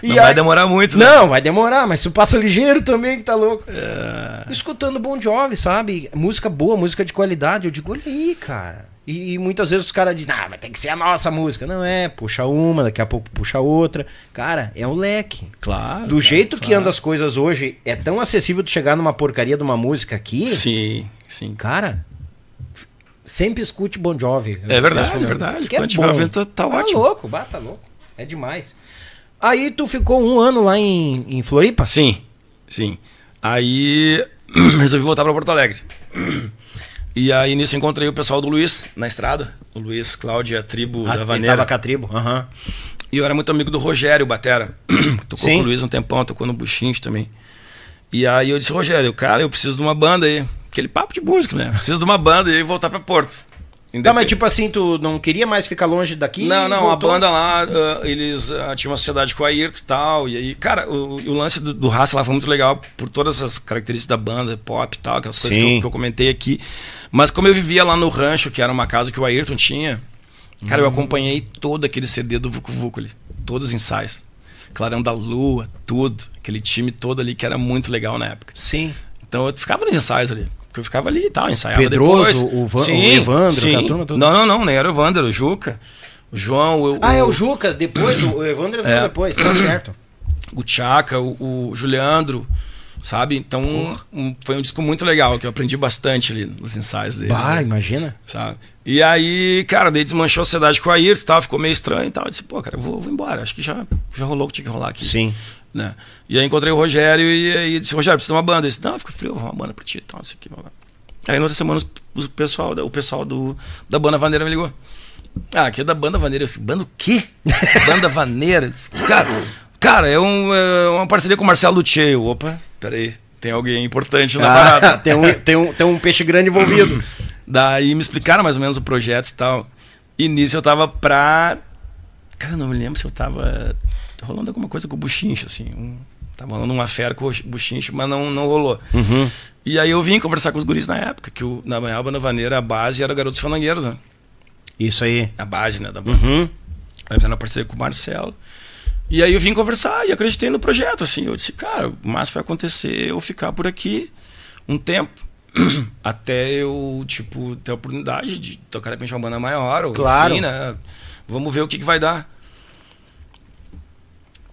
E Não vai demorar muito, né? Não, vai demorar, mas tu passa ligeiro também, que tá louco. É. Escutando Bon Jovi, sabe? Música boa, música de qualidade. Eu digo, olha aí, cara. E, e muitas vezes os caras dizem, ah, mas tem que ser a nossa música. Não é, puxa uma, daqui a pouco puxa outra. Cara, é o leque. Claro. Do cara, jeito que claro. andam as coisas hoje, é tão acessível tu chegar numa porcaria de uma música aqui. Sim, sim. Cara, sempre escute Bon Jovi. É verdade, é verdade. porque Quando tiver bom. tá- tá Tá ótimo. louco, bah, tá louco. É demais. Aí tu ficou um ano lá em, em Floripa? Sim, sim. Aí resolvi voltar para Porto Alegre. E aí nisso encontrei o pessoal do Luiz na estrada. O Luiz, Cláudia, a tribo Ah, da ele Vaneira. tava com a tribo. Aham. E eu era muito amigo do Rogério Batera. tocou Sim. com o Luiz um tempão, tocou no Buchinho também. E aí eu disse, Rogério, cara, eu preciso de uma banda aí. Aquele papo de músico, né? Preciso de uma banda e voltar para Porto. Tá, mas tipo assim, tu não queria mais ficar longe daqui? Não, não, voltou? a banda lá, ah, eles ah, tinham uma sociedade com a Ayrton e tal. E aí, cara, o, o lance do, do Raça lá foi muito legal por todas as características da banda, pop e tal, aquelas coisas que Sim. eu, que eu comentei aqui. Mas como eu vivia lá no rancho, que era uma casa que o Ayrton tinha, cara, Hum. eu acompanhei todo aquele CD do Vucu Vucu ali, todos os ensaios. Clarão da Lua, tudo. Aquele time todo ali que era muito legal na época. Sim. Então eu ficava nos ensaios ali. Porque eu ficava ali e tal, ensaiava Pedroso, depois. o Van- o sim, Evandro, sim. a turma toda. Não, não, não, nem era o Evandro, o Juca. O João, o, Ah, é o Juca, depois, o Evandro É. depois, tá certo. o Tchaka, o, o Juliandro, sabe? Então um- foi um disco muito legal, que eu aprendi bastante ali nos ensaios dele. Bah, né? imagina. sabe? E aí, cara, daí desmanchou a sociedade com a e tal, ficou meio estranho e tal. Eu disse, pô, cara, eu vou, vou embora. Acho que já, já rolou o que tinha que rolar aqui. Sim. Né? E aí encontrei o Rogério e aí disse, Rogério, precisa de uma banda. Ele disse, não, fica frio, eu vou uma banda pra ti e tal, isso aqui. Aí na outra semana o pessoal, o pessoal do, da banda Vaneira me ligou. Ah, aqui é da banda Vaneira. Eu disse, banda o quê? banda Vaneira? Eu disse, Cara, cara é, um, é uma parceria com o Marcelo. Eu, Opa, peraí, tem alguém importante na Ah, parada. tem, um, tem, um, tem um peixe grande envolvido. Daí me explicaram mais ou menos o projeto e tal. E nisso eu tava pra. Cara, não me lembro se eu tava rolando alguma coisa com o Buchincho, assim. Um... Tava rolando uma fera com o Buchincho, mas não, não rolou. E aí eu vim conversar com os guris na época, que o, na minha banda vaneira a base era Garotos Fandangueiros, né? Isso aí. A base, né, da banda. Uhum. Aí fizeram uma parceria com o Marcelo. E aí eu vim conversar e acreditei no projeto, assim. Eu disse, cara, o máximo vai acontecer eu ficar por aqui um tempo. Até eu, tipo, ter a oportunidade de tocar de repente uma banda maior, ou Claro. enfim, né? Vamos ver o que, que vai dar.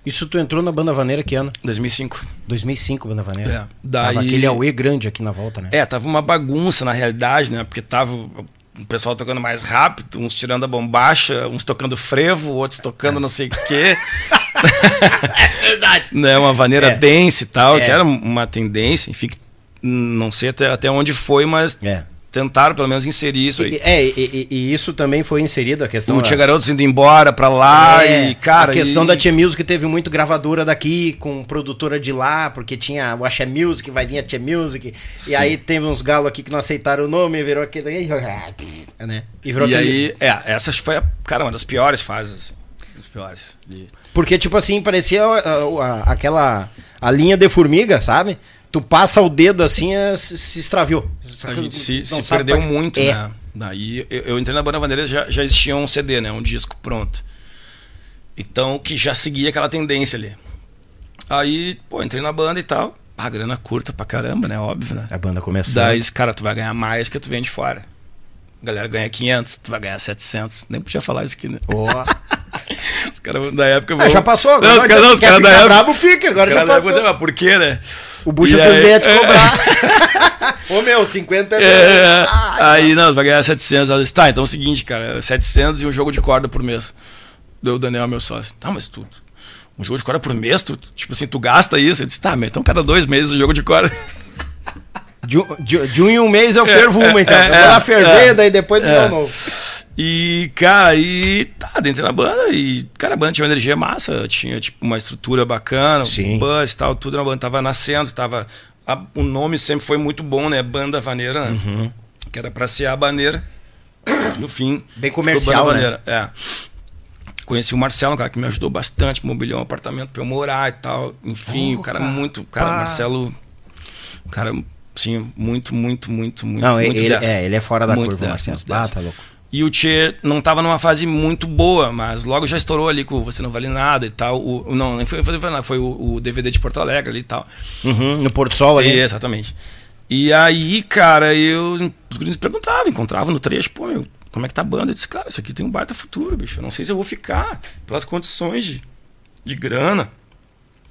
Isso tu entrou na Banda Vaneira que ano? 2005. 2005, Banda Vaneira. É. Daí... Tava aquele Aue grande aqui na volta, né? É, tava uma bagunça na realidade, né? Porque tava o pessoal tocando mais rápido, uns tirando a bombacha, uns tocando frevo, outros tocando não sei o quê. é verdade. Né? Uma vaneira É. dance e tal, É. que era uma tendência, enfim, não sei até, até onde foi, mas É. tentaram pelo menos inserir isso aí. E, é, e, e- isso também foi inserido, a questão. Da- tinha garotos indo embora pra lá É, e, cara. a questão e- da Tia Music teve muito gravadora daqui com produtora de lá, porque tinha o Axé Music, vai vir a Tia Music. Sim. E aí teve uns galos aqui que não aceitaram o nome, virou aquele. Né? E virou E aquele- aí, é, essa foi, a, cara, uma das piores fases, assim. Das piores. Porque, tipo assim, parecia a- aquela. A linha de formiga, sabe? Tu passa o dedo assim, é, se, se extraviou. A gente se, se perdeu pra- muito, É. né? Daí eu, eu entrei na banda Bandeira já, já existia um CD, né? Um disco pronto. Então que já seguia aquela tendência ali. Aí, pô, entrei na banda e tal. A grana curta pra caramba, né? Óbvio, né? A banda começou. Daí, cara, tu vai ganhar mais que tu vem de fora. A galera ganha 500, tu vai ganhar 700. Nem podia falar isso aqui, né? Ó. Os caras da época Ah, vão... já passou, agora. Não, os caras, caras da época... brabo, fica, agora os já caras da passou. época, mas por quê, né? O bucha vocês vêm a te cobrar. Ô meu, 50 é. É, Ah, aí não, vai ganhar 700. Ela disse, tá, então é o seguinte, cara, 700 e um jogo de corda por mês. Deu o Daniel, meu sócio. Tá, mas tu, um jogo de corda por mês, tu, tipo assim, tu gasta isso? Eu disse, tá, então cada dois meses um jogo de corda. De, um- de- de um em um mês eu fervo uma, então. é, eu vou lá é, ferver, é. daí depois dá É. um novo. E, cara, e tá, dentro da banda, e, cara, a banda tinha uma energia massa, tinha, tipo, uma estrutura bacana, Sim. um buzz e tal, tudo na banda tava nascendo, tava. a- o nome sempre foi muito bom, né? Banda Vaneira, né? Uhum. Que era pra ser a baneira. No fim. Bem comercial, Banda né? Vaneira, É. Conheci o Marcelo, um cara que me ajudou bastante, mobiliou um apartamento pra eu morar e tal. Enfim, Oh, o cara cara, muito. Cara, pá. Marcelo. Um cara, sim, muito, muito, muito, muito. Não, muito ele, dessa. é, ele é fora da Muito curva, dessa, Marcelo. Ah, tá louco. E o Tchê não estava numa fase muito boa, mas logo já estourou ali com Você Não Vale Nada e tal. O, não, nem foi, foi, foi, foi o, o DVD de Porto Alegre ali e tal. Uhum, no Porto Sol ali. E, exatamente. E aí, cara, eu. Os me perguntavam, encontravam no trecho, pô, meu, como é que tá a banda? Eu disse, cara, isso aqui tem um baita futuro, bicho. Eu não sei se eu vou ficar pelas condições de, de grana,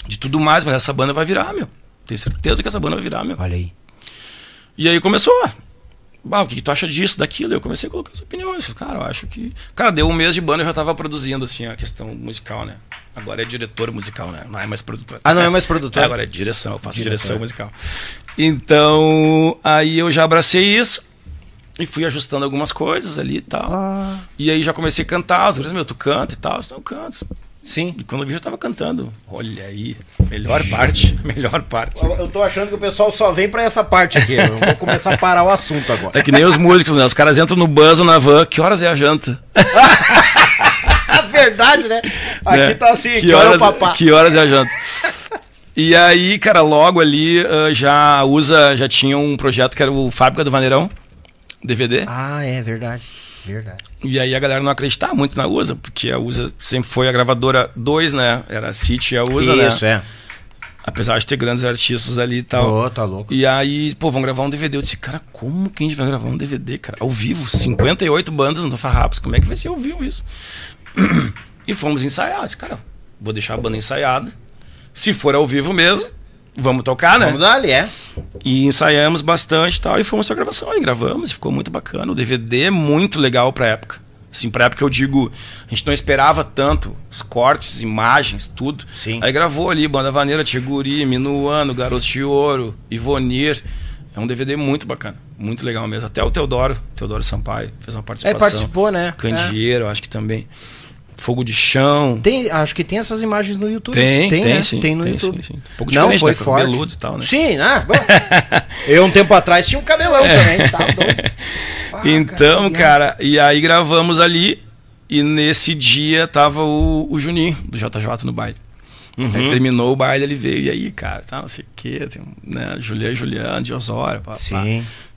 de tudo mais, mas essa banda vai virar, meu. Tenho certeza que essa banda vai virar, meu. Olha aí. E aí começou. Ah, o que, que tu acha disso, daquilo? Eu comecei a colocar as opiniões. Cara, eu acho que. Cara, deu um mês de banda eu já tava produzindo, assim, a questão musical, né? Agora é diretor musical, né? Não é mais produtor. Ah, não é mais produtor. É, agora é direção, eu faço Diretor. direção musical. Então, aí eu já abracei isso e fui ajustando algumas coisas ali e tal. Ah. E aí já comecei a cantar. Os meu, tu canta e tal. Eu disse, "Não, eu canto. Sim. E quando eu vi, eu já tava cantando. Olha aí, melhor parte, melhor parte. Eu, eu tô achando que o pessoal só vem pra essa parte aqui. Eu vou começar a parar o assunto agora. É que nem os músicos, né? Os caras entram no bus ou na van. Que horas é a janta? A verdade, né? Aqui né? tá assim, que que hora é o horas, papá. que horas é a janta? E aí, cara, logo ali ah, já usa, já tinha um projeto que era o Fábrica do Vaneirão, DVD. Ah, é verdade. Verdade. E aí a galera não acreditava muito na USA, porque a USA sempre foi a gravadora 2, né? Era a City e a USA, né? Isso, é. Apesar de ter grandes artistas ali e tal. Ô, tá louco. E aí, pô, vão gravar um DVD. Eu disse, cara, como que a gente vai gravar um DVD, cara? Ao vivo, 58 bandas no Farrapos, como é que vai ser ao vivo isso? E fomos ensaiar. Eu disse, cara, vou deixar a banda ensaiada. Se for ao vivo mesmo, vamos tocar, né? Vamos dar ali, é. E ensaiamos bastante e tal, e fomos pra gravação. E gravamos, e ficou muito bacana. O DVD é muito legal pra época. Assim, pra época eu digo, a gente não esperava tanto, os cortes, imagens, tudo. Sim. Aí gravou ali, Banda Vaneira, Tiguri, Minuano, Garotos de Ouro, Ivonir. É um DVD muito bacana, muito legal mesmo. Até o Teodoro, Teodoro Sampaio, fez uma É, participação. participou, né? Candeeiro, acho que também. Fogo de Chão. Tem, acho que tem essas imagens no YouTube. Tem, tem, né? sim. Tem no tem, YouTube. sim, sim. Um pouco Não, diferente, foi né? forte. Cabeludo e tal, né? Sim, né? Bom, eu um tempo atrás tinha um cabelão também. Tá. Ah, Então, que cara, e aí gravamos ali. E nesse dia tava o, o Juninho, do JJ no baile. Uhum. Aí terminou o baile, ele veio. E aí, cara, tá, não sei o quê. Tem, né, Juliano, Juliano, de Osório. Pá, pá.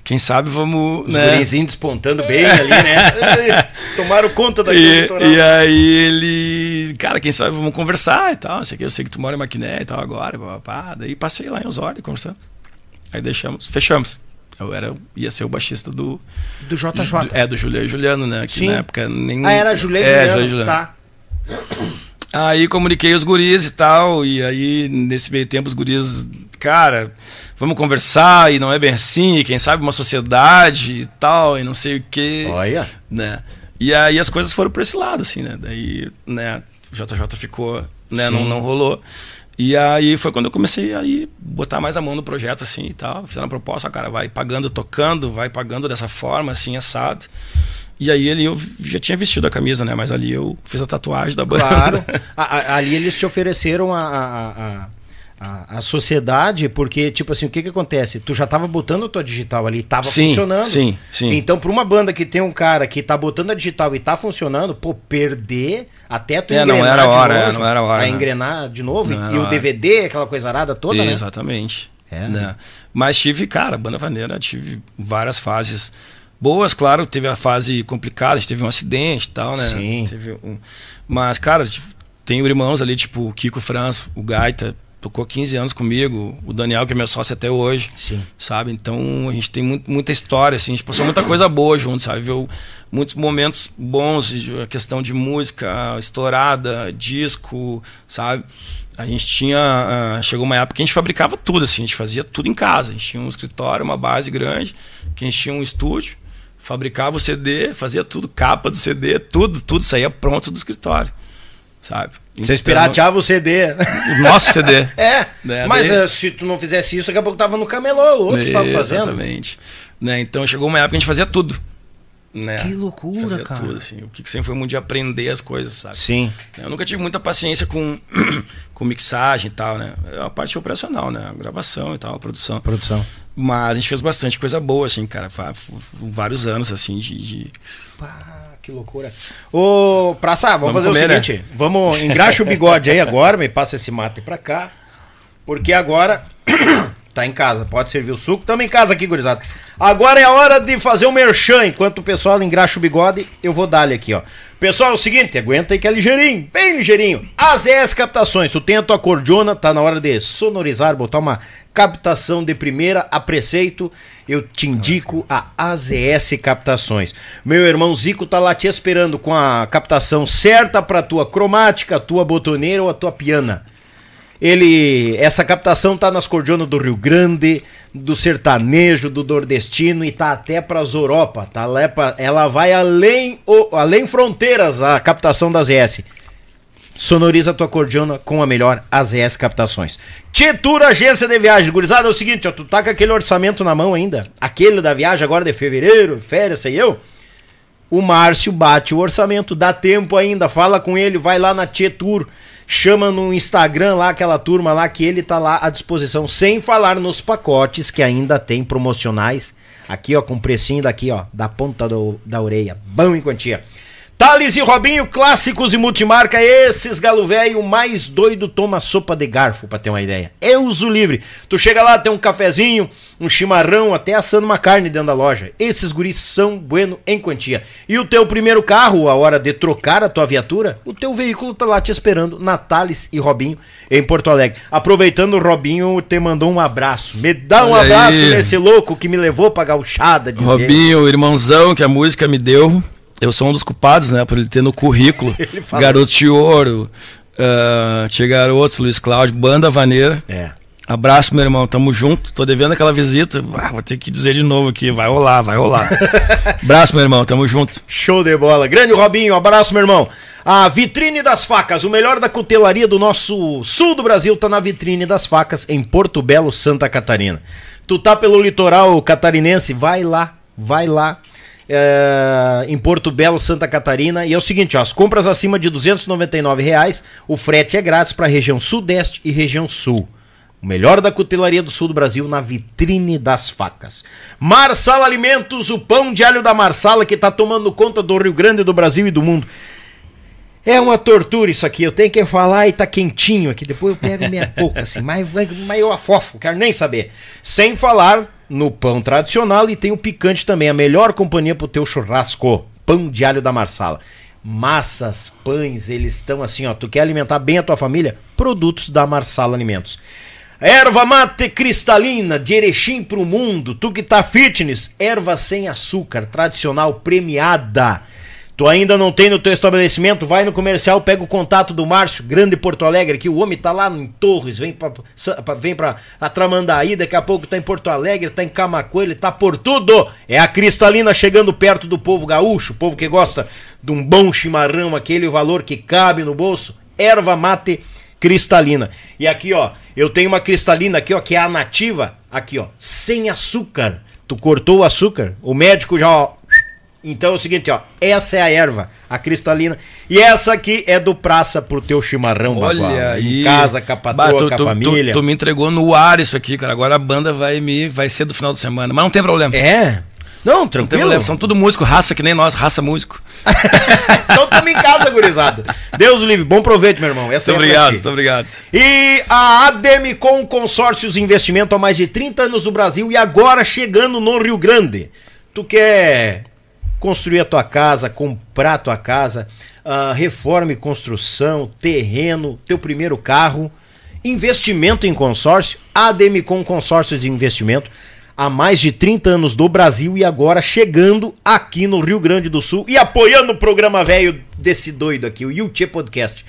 Quem sabe vamos. Os né? gurizinhos despontando bem ali, né? Tomaram conta da E, e aí ele. Cara, quem sabe vamos conversar e tal. Não sei Eu sei que tu mora em Maquiné e tal agora. Pá, pá, pá. Daí passei lá em Osório conversando. Aí deixamos, fechamos. Eu era, ia ser o baixista do. Do JJ. do- é, do Juliano e Juliano, né? Que Sim. na época nem. Ah, era Juliano é, Juliano. Juliano. Tá. Aí comuniquei os guris e tal, e aí nesse meio tempo os guris, cara, vamos conversar e não é bem assim, e quem sabe uma sociedade e tal, e não sei o quê, Olha. né? E aí as coisas foram para esse lado, assim, né? Daí, né, o JJ ficou, né, não, não rolou. E aí foi quando eu comecei a ir botar mais a mão no projeto, assim, e tal. Fizeram a proposta, cara, vai pagando, tocando, vai pagando dessa forma, assim, assado. E aí ele, eu já tinha vestido a camisa, né? Mas ali eu fiz a tatuagem da banda. Claro. Ali eles te ofereceram a, a, a, a, a sociedade, porque, tipo assim, o que que acontece? Tu já tava botando a tua digital ali, tava Sim, funcionando. sim, sim. Então, pra uma banda que tem um cara que tá botando a digital e tá funcionando, pô, perder até tu É, não engrenar era de hora, novo, é, não era hora, Pra né? engrenar de novo, Não e, era e o. DVD, aquela coisa arada toda, né? Exatamente. É. né? Mas tive, cara, banda vaneira, tive várias fases boas, claro, teve a fase complicada, a gente teve um acidente e tal, né? Sim. Um... Mas, cara, tenho irmãos ali, tipo o Kiko Franz, o Gaita, tocou 15 anos comigo, o Daniel, que é meu sócio até hoje. Sim. Sabe? Então a gente tem muito- muita história, assim, a gente passou muita coisa boa junto, sabe? Viu muitos momentos bons, a questão de música estourada, disco, sabe? A gente tinha. ah, chegou uma época que a gente fabricava tudo, assim, a gente fazia tudo em casa. A gente tinha um escritório, uma base grande, que a gente tinha um estúdio, fabricava o CD, fazia tudo, capa do CD, tudo, tudo saía pronto do escritório. Sabe? Vocês Então, pirateavam o CD. O nosso CD. É, Né, mas daí- eh, se tu não fizesse isso, daqui a pouco tava no camelô, outros estavam fazendo. Exatamente. Né? Então chegou uma época que a gente fazia tudo. Né? Que loucura, fazia cara. Tudo, assim. O que sempre foi muito de aprender as coisas, sabe? Sim. Eu nunca tive muita paciência com, com mixagem e tal, né? É a parte operacional, né? A gravação e tal, a produção. Produção. Mas a gente fez bastante coisa boa, assim, cara. Vários anos, assim, de... de- Pá, que loucura. Ô, Praça, vamos, Vamos fazer comer, né? o seguinte. Vamos, engraxa o bigode aí agora, me passa esse mate pra cá. Porque agora tá em casa, pode servir o suco. Tamo em casa aqui, gurizada. Agora é a hora de fazer o merchan. Enquanto o pessoal engraxa o bigode, eu vou dar-lhe aqui, ó. Pessoal, é o seguinte, aguenta aí que é ligeirinho, bem ligeirinho. AZS Captações, tu tem a tua cordiona, tá na hora de sonorizar, botar uma captação de primeira a preceito. Eu te indico a AZS Captações. Meu irmão Zico tá lá te esperando com a captação certa pra tua cromática, tua botoneira ou a tua piana. Ele, essa captação tá nas cordionas do Rio Grande, do sertanejo, do nordestino e tá até pras Europa, tá lá pra, ela vai além o, além fronteiras a captação da ZS. Sonoriza a tua cordiona com a melhor AZS Captações. Tietur Agência de Viagem. Gurizada, é o seguinte, ó, tu tá com aquele orçamento na mão ainda, aquele da viagem agora de fevereiro, férias, sei eu. O Márcio bate o orçamento, dá tempo ainda, fala com ele, vai lá na Tietur, chama no Instagram lá aquela turma lá que ele tá lá à disposição, sem falar nos pacotes que ainda tem promocionais. Aqui, ó, com precinho daqui, ó, da ponta do- da orelha. Bom em quantia. Thales e Robinho, clássicos e multimarca, esses galo velho, o mais doido toma sopa de garfo, pra ter uma ideia. Eu uso livre. Tu chega lá, tem um cafezinho, um chimarrão, até assando uma carne dentro da loja. Esses guris são bueno em quantia. E o teu primeiro carro, a hora de trocar a tua viatura, o teu veículo tá lá te esperando na Thales e Robinho, em Porto Alegre. Aproveitando, o Robinho te mandou um abraço. Me dá um Olha abraço aí. nesse louco que me levou pra gauchada, dizer. Robinho, irmãozão que a música me deu. Eu sou um dos culpados, né? Por ele ter no currículo. Garoto de Ouro, uh, Tia Garotos, Luiz Cláudio, Banda Vaneira. É. Abraço, meu irmão. Tamo junto. Tô devendo aquela visita. Ah, vou ter que dizer de novo aqui. Vai rolar, vai rolar. Abraço, meu irmão. Tamo junto. Show de bola. Grande Robinho, abraço, meu irmão. A vitrine das facas, o melhor da cutelaria do nosso sul do Brasil tá na vitrine das facas em Porto Belo, Santa Catarina. Tu tá pelo litoral catarinense, vai lá, vai lá. É, em Porto Belo, Santa Catarina. E é o seguinte, ó, as compras acima de 299 reais, o frete é grátis para a região sudeste e região sul. O melhor da cutelaria do sul do Brasil na vitrine das facas. Marsala Alimentos, o pão de alho da Marsala que tá tomando conta do Rio Grande, do Brasil e do mundo. É uma tortura isso aqui, eu tenho que falar e tá quentinho aqui, depois eu pego minha boca assim, mas, mas eu afofo, quero nem saber. Sem falar no pão tradicional e tem o picante também, a melhor companhia pro teu churrasco, pão de alho da Marsala. Massas, pães, eles estão assim, ó, tu quer alimentar bem a tua família? Produtos da Marsala Alimentos. Erva mate cristalina, de Erechim pro mundo. Tu que tá fitness, erva sem açúcar, tradicional, premiada. Tu ainda não tem no teu estabelecimento? Vai no comercial, pega o contato do Márcio, grande Porto Alegre, que o homem tá lá em Torres, vem pra, vem pra Atramandaí, daqui a pouco tá em Porto Alegre, tá em Camacuã, ele tá por tudo. É a cristalina chegando perto do povo gaúcho, povo que gosta de um bom chimarrão, aquele valor que cabe no bolso. Erva mate cristalina. E aqui, ó, eu tenho uma cristalina aqui, ó, que é a nativa, aqui, ó, sem açúcar. Tu cortou o açúcar, o médico já, ó, então é o seguinte, ó, essa é a erva, a cristalina, e essa aqui é do praça pro teu chimarrão, Bagual. Olha aí. Em casa, com a patroa, Bah, tu- com a tu- família. Tu, tu me entregou no ar isso aqui, cara. Agora a banda vai me vai ser do final de semana. Mas não tem problema. É? Não, Não tem tranquilo. problema. São tudo músico, raça que nem nós, raça músico. então tamo em casa, gurizada. Deus o livre, bom proveito, meu irmão. Essa Muito aí é obrigado, muito obrigado. E a Ademicon Consórcios Investimento há mais de 30 anos no Brasil e agora chegando no Rio Grande. Tu quer construir a tua casa, comprar a tua casa, ah, reforma e construção, terreno, teu primeiro carro, investimento em consórcio, Ademicon Consórcios de Investimento há mais de 30 anos do Brasil e agora chegando aqui no Rio Grande do Sul e apoiando o programa velho desse doido aqui, o Yuchê Podcast.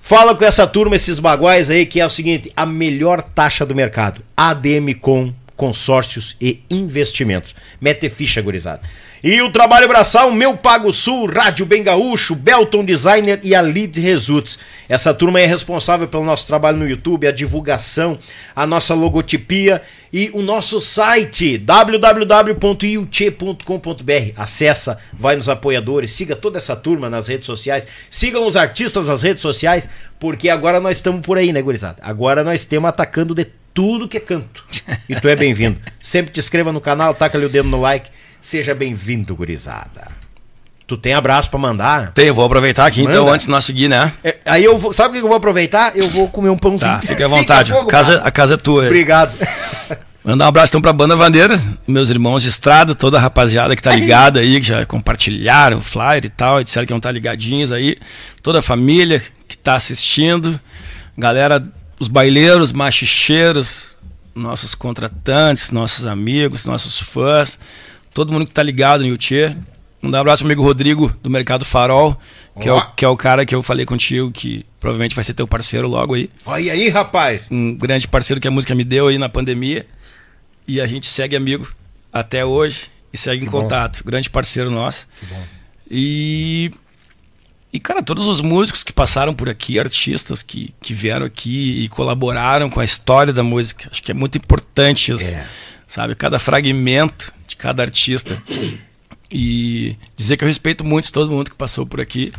Fala com essa turma, esses baguais aí, que é o seguinte: a melhor taxa do mercado. ADM com consórcios e investimentos. Mete ficha, gurizada. E o trabalho braçal, Meu Pago Sul, Rádio Bem Gaúcho, Belton Designer e a Lead Results. Essa turma é responsável pelo nosso trabalho no YouTube, a divulgação, a nossa logotipia e o nosso site www.iuche.com.br. Acessa, vai nos apoiadores, siga toda essa turma nas redes sociais, sigam os artistas nas redes sociais, porque agora nós estamos por aí, né, gurizada? Agora nós estamos atacando de tudo que é canto. E tu é bem-vindo. Sempre te inscreva no canal, taca ali o dedo no like. Seja bem-vindo, gurizada. Tu tem abraço pra mandar? Tem, vou aproveitar aqui então, Manda. antes de nós seguir, né? É, aí eu vou, sabe o que eu vou aproveitar? Eu vou comer um pãozinho. Tá, fica à vontade. fogo, a, casa, a casa é tua. Obrigado. Mandar um abraço então pra Banda Vandeira, meus irmãos de estrada, toda a rapaziada que tá ligada aí, que já compartilharam o flyer e tal, e disseram que vão estar ligadinhos aí, toda a família que tá assistindo, galera, os baileiros, machicheiros, nossos contratantes, nossos amigos, nossos fãs, todo mundo que tá ligado no. Mandar um abraço amigo Rodrigo do Mercado Farol, que, é o, que é o cara que eu falei contigo, que provavelmente vai ser teu parceiro logo aí Olha aí, rapaz. um grande parceiro que a música me deu aí na pandemia. E a gente segue amigo até hoje e segue em bom. contato. Grande parceiro nosso. E. E, cara, todos os músicos que passaram por aqui, artistas que, que vieram aqui e colaboraram com a história da música. Acho que é muito importante isso. É. Sabe? Cada fragmento de cada artista. E dizer que eu respeito muito todo mundo que passou por aqui.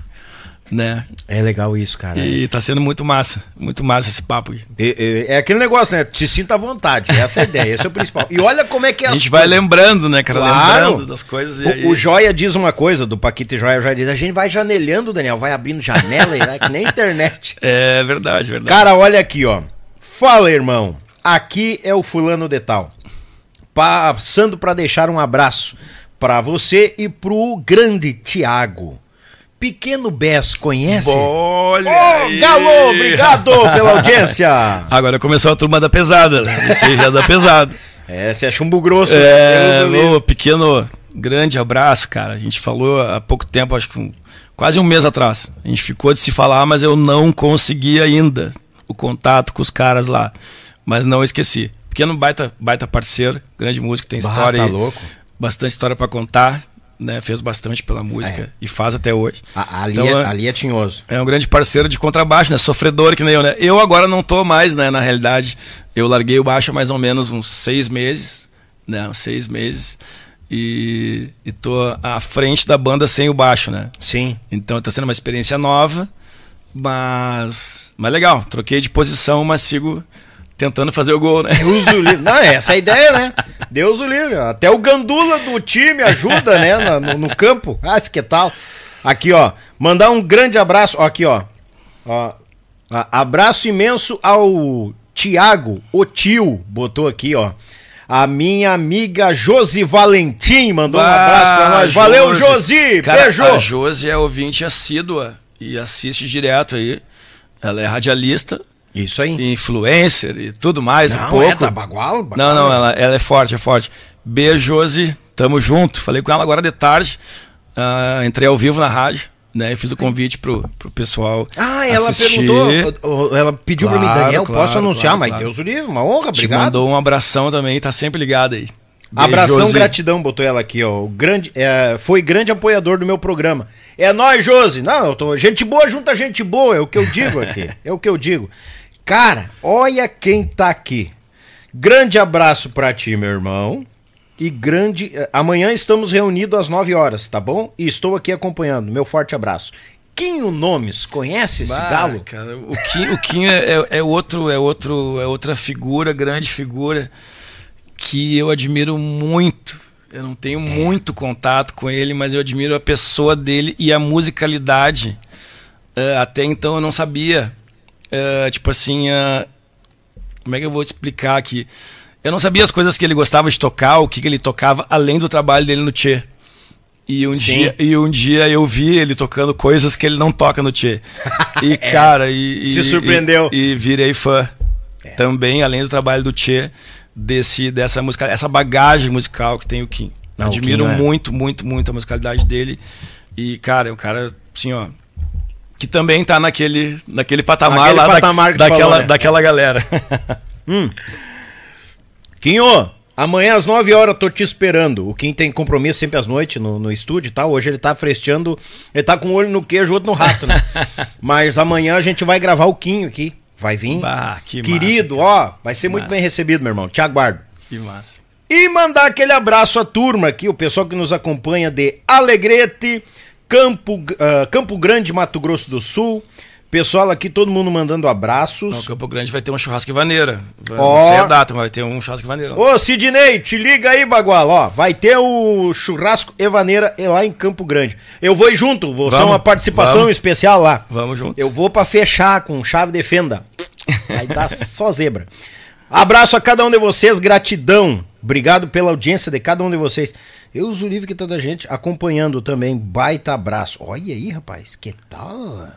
Né? É legal isso, cara. E tá sendo muito massa, muito massa esse papo. É, é- é aquele negócio, né? Te sinta à vontade. Essa é a ideia, esse é o principal. E olha como é que é A gente vai coisas. lembrando, né, cara? Claro. Lembrando das coisas. E aí... O, o Joia diz uma coisa, do Paquito e Joia, o Joia diz, a gente vai janelhando, Daniel, vai abrindo janela, e vai que nem internet. É verdade, verdade. Cara, olha aqui, ó. Fala, irmão. Aqui é o fulano de tal. Passando pra deixar um abraço pra você e pro grande Tiago. Pequeno Bess, conhece? Olha Ô, aí. Galo, obrigado pela audiência. Agora começou a turma da pesada, né? Esse já é da pesada. É, você é chumbo grosso. É, livre. ô, pequeno, grande abraço, cara. A gente falou há pouco tempo, acho que um- quase um mês atrás. A gente ficou de se falar, mas eu não consegui ainda o contato com os caras lá. Mas não esqueci. Pequeno baita, baita parceiro, grande músico, tem Bah, história tá louco. bastante história pra contar, né? Fez bastante pela música e faz até hoje. A- ali, Então, é, é- ali é tinhoso. É um grande parceiro de contrabaixo, né? Sofredor que nem eu, né? Eu agora não tô mais, né? Na realidade, eu larguei o baixo há mais ou menos uns seis meses, né? Uns seis meses. E, e tô à frente da banda sem o baixo, né? Sim. Então tá sendo uma experiência nova, mas. Mas legal, troquei de posição, mas sigo tentando fazer o gol, né? Deus o livre. Não, é essa é a ideia, né? Deus o livre. Até o gandula do time ajuda, né? No, no campo. Ah, esse que tal. Aqui, ó. Mandar um grande abraço. Ó, aqui, ó. Ó, abraço imenso ao Tiago, o tio, botou aqui, ó. A minha amiga Josi Valentim mandou um abraço pra nós. Valeu, Josi! Cara, Beijo! A Josi é ouvinte assídua e assiste direto aí. Ela é radialista, Isso aí. influencer e tudo mais, um Não, pouco. é da Bagual, Bagual. Não, não, ela, ela é forte, é forte. Beijo, Josi, tamo junto. Falei com ela agora de tarde. ah, entrei ao vivo na rádio, né? E fiz o convite pro, pro pessoal. Ah, ela assistir. perguntou, ela pediu pra mim, Claro, Daniel, claro, posso anunciar? claro, mas claro. Deus o livre, uma honra, Te obrigado. mandou um abração também, tá sempre ligado aí. Beijo, Abração, Josi. gratidão, botou ela aqui, ó. O grande, é, foi grande apoiador do meu programa. É nóis, Josi. Não, eu tô. Gente boa junta gente boa, é o que eu digo aqui. É o que eu digo. Cara, olha quem tá aqui. Grande abraço pra ti, meu irmão. E grande. eh, Amanhã estamos reunidos às 9 horas, tá bom? E estou aqui acompanhando. Meu forte abraço. Quinho Nomes, conhece esse Bah, galo? Cara, o Kim, o Kim é, é- é outro, é outro, é outra figura, grande figura que eu admiro muito. Eu não tenho muito contato com ele, mas eu admiro a pessoa dele e a musicalidade. Eh, até então eu não sabia. Eh, tipo assim, eh, como é que eu vou te explicar aqui? Eu não sabia as coisas que ele gostava de tocar, o que, que ele tocava, além do trabalho dele no Tchê. E um, Sim. dia, e um dia eu vi ele tocando coisas que ele não toca no Tchê. E, cara, e, É. Se e- surpreendeu. E, e virei fã. Também, além do trabalho do Tchê, desse, dessa música, essa bagagem musical que tem o Kim. Não, o Admiro Kim é- muito, muito, muito a musicalidade dele. E, cara, é um cara, assim, ó. Que também tá naquele, naquele patamar Naquele lá da- patamar tu daquela, falou, né? daquela galera. Quinho, amanhã às 9 horas eu tô te esperando. O Kim tem compromisso sempre às noites no, no estúdio e tal. Hoje ele tá fresteando. Ele tá com um olho no queijo, outro no rato, né? Mas amanhã a gente vai gravar o Quinho aqui. Vai vir. Bah, que Querido, massa, ó, vai ser muito Massa. bem recebido, meu irmão. Te aguardo. Que massa. E mandar aquele abraço à turma aqui, o pessoal que nos acompanha de Alegrete, Campo, ah, Campo Grande, Mato Grosso do Sul. Pessoal aqui, todo mundo mandando abraços. No Campo Grande vai ter um churrasco e vaneira. Vai- Ó. Não sei a data, mas vai ter um churrasco e vaneira. Ô, Sidney, te liga aí, Bagual, ó. Vai ter o churrasco Evaneira lá em Campo Grande. Eu vou ir junto, vou ser Vamos, uma participação vamos. especial lá. Vamos junto. Eu vou pra fechar com chave de fenda. Vai dar só zebra. Abraço a cada um de vocês, gratidão. Obrigado pela audiência de cada um de vocês. Eu uso o livro que toda a gente acompanhando também. Baita abraço. Olha aí, rapaz. Que tal?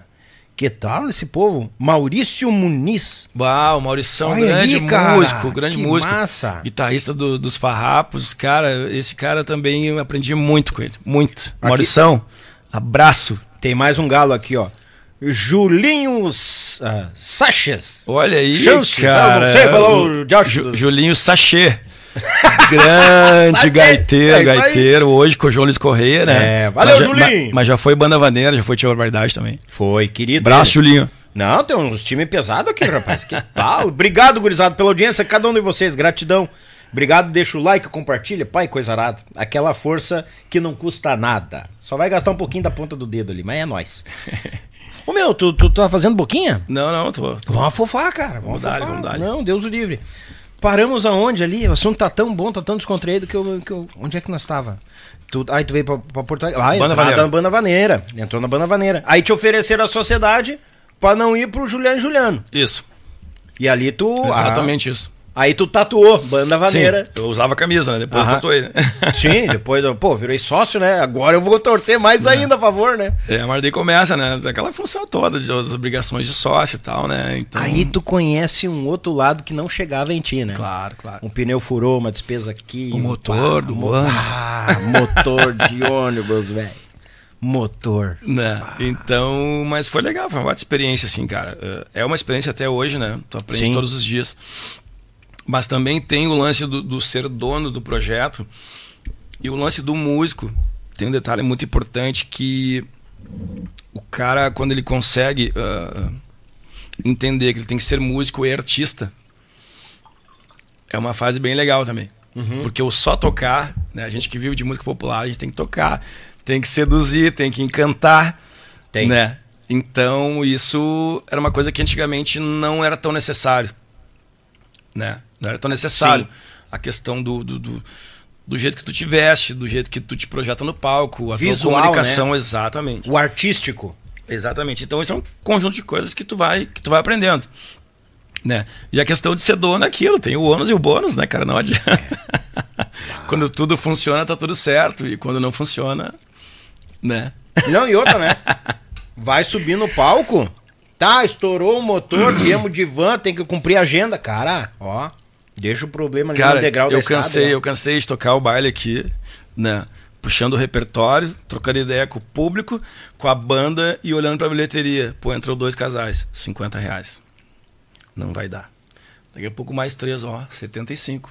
Que tal esse povo? Maurício Muniz. Uau, Maurição, Olha grande aí, cara, músico, grande que músico. massa. Guitarrista do- dos Farrapos, cara, esse cara também eu aprendi muito com ele, muito. Aqui- Maurição, abraço. Tem mais um galo aqui, ó. Julinho uh, Saches. Olha aí, Chances, cara. eu não sei falar o Julinho Sachê. Grande gaiteiro, é gaiteiro, hoje com o João Luiz Correia, né? É, valeu, mas Julinho. Mas, mas já foi banda vaneira, já foi Tia Barbaridade também. Foi, querido. Abraço, Julinho. Não, tem uns times pesados aqui, rapaz. Que tal? Obrigado, gurizado, pela audiência. Cada um de vocês, gratidão. Obrigado, deixa o like, compartilha. Pai, coisa arada. Aquela força que não custa nada. Só vai gastar um pouquinho da ponta do dedo ali, mas é nóis. Ô meu, tu, tu tá fazendo boquinha? Não, não, tô. tô... Vamos afofar, cara. Vamos, Vamos dar, vamos dar. Não, Deus o livre. Paramos aonde ali? O assunto tá tão bom, tá tão descontraído que eu. Que eu onde é que nós tava? Tu, aí tu veio pra, pra Porto Alegre. Ah, Banda Vaneira. na Banda Vaneira. Entrou na Banda Vaneira. Aí te ofereceram a sociedade pra não ir pro Juliano e Juliano. Isso. E ali tu. Exatamente isso. Ah, aí tu tatuou Banda Vaneira. Sim, eu usava a camisa, né? Depois Aham. eu tatuei, né? Sim, depois, pô, virei sócio, né? Agora eu vou torcer mais ainda a favor, né? É, mas daí começa, né? Aquela função toda de das obrigações de sócio e tal, né? Então, Aí tu conhece um outro lado que não chegava em ti, né? Claro, claro. Um pneu furou, uma despesa aqui. O um motor pá, do mo- ônibus. Ah, motor de ônibus, velho. Motor. Né? Então, mas foi legal, foi uma ótima experiência, assim, cara. É uma experiência até hoje, né? Tu aprende Sim. todos os dias. Mas também tem o lance do, do ser dono do projeto e o lance do músico. Tem um detalhe muito importante que o cara, quando ele consegue ah, entender que ele tem que ser músico e artista, é uma fase bem legal também. Porque o só tocar, né? A gente que vive de música popular, a gente tem que tocar, tem que seduzir, tem que encantar, Tem. né? Então, isso era uma coisa que antigamente não era tão necessário, né? Não era tão necessário. Sim. A questão do, do, do, do jeito que tu te veste, do jeito que tu te projeta no palco, a Visual, tua comunicação, exatamente. O artístico. Exatamente. Então, isso é um conjunto de coisas que tu vai, que tu vai aprendendo. Né? E a questão de ser dono é aquilo, tem o ônus e o bônus, né, cara? Não adianta. quando tudo funciona, tá tudo certo. E quando não funciona, né? Não, e outra, né? Vai subir no palco. Tá, estourou o motor, viemos de van, tem que cumprir a agenda. Cara, ó, deixa o problema ali no Cara, degrau da eu cansei, né? eu cansei de tocar o baile aqui, né? Puxando o repertório, trocando ideia com o público, com a banda e olhando pra bilheteria. Pô, entrou dois casais, 50 reais. Não vai dar. Daqui a pouco mais três, ó, 75.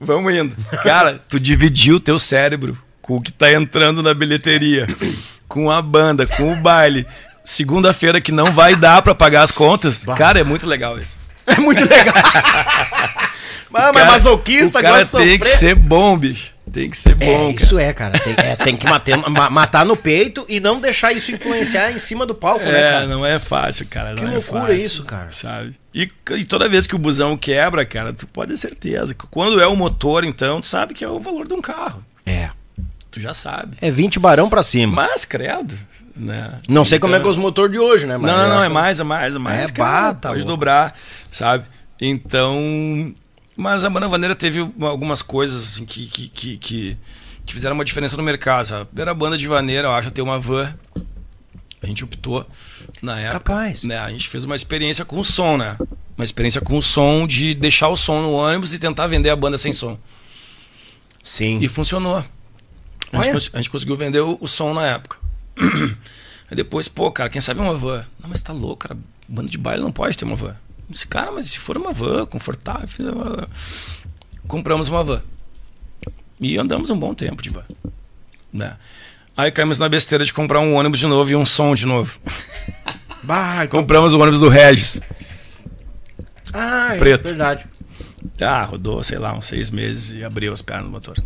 Vamos indo. Cara, tu dividiu o teu cérebro com o que tá entrando na bilheteria, com a banda, com o baile. Segunda-feira que não vai dar pra pagar as contas. Cara, é muito legal isso. É muito legal. mas, mas masoquista, o cara tem que sofrer. ser bom, bicho. Tem que ser bom, É, cara. isso é, cara. Tem, é, tem que matar, ma- matar no peito e não deixar isso influenciar em cima do palco, né, É, cara? não é fácil, cara. Que é loucura fácil, isso, cara. Sabe? E, e toda vez que o busão quebra, cara, tu pode ter certeza. que Quando é o motor, então, tu sabe que é o valor de um carro. É. Tu já sabe. É 20 barão pra cima. Mas, credo. Né? Não sei como é que é Então- os motores de hoje, né? mas Não, não, é mais, é mais, é mais. É, cara, bah, tá pode dobrar, sabe? Então. Mas a banda Vaneira teve uma- algumas coisas assim, que, que, que, que, que fizeram uma diferença no mercado. Sabe? A primeira banda de vaneira, eu acho, ter uma van. A gente optou na época. Capaz. Né? A gente fez uma experiência com o som, né? Uma experiência com o som de deixar o som no ônibus e tentar vender a banda sem som. Sim. E funcionou. A gente, cons- a gente conseguiu vender o, o som na época. Aí depois, pô, cara, quem sabe uma van? Não, mas tá louco, cara. Banda de baile não pode ter uma van. Eu disse, cara, mas se for uma van, confortável. Compramos uma van. E andamos um bom tempo de van. Né? Aí caímos na besteira de comprar um ônibus de novo e um som de novo. Bah, Compramos o ônibus do Regis. Ah, é Preto. verdade. Ah, rodou, sei lá, uns seis meses e abriu as pernas do motor.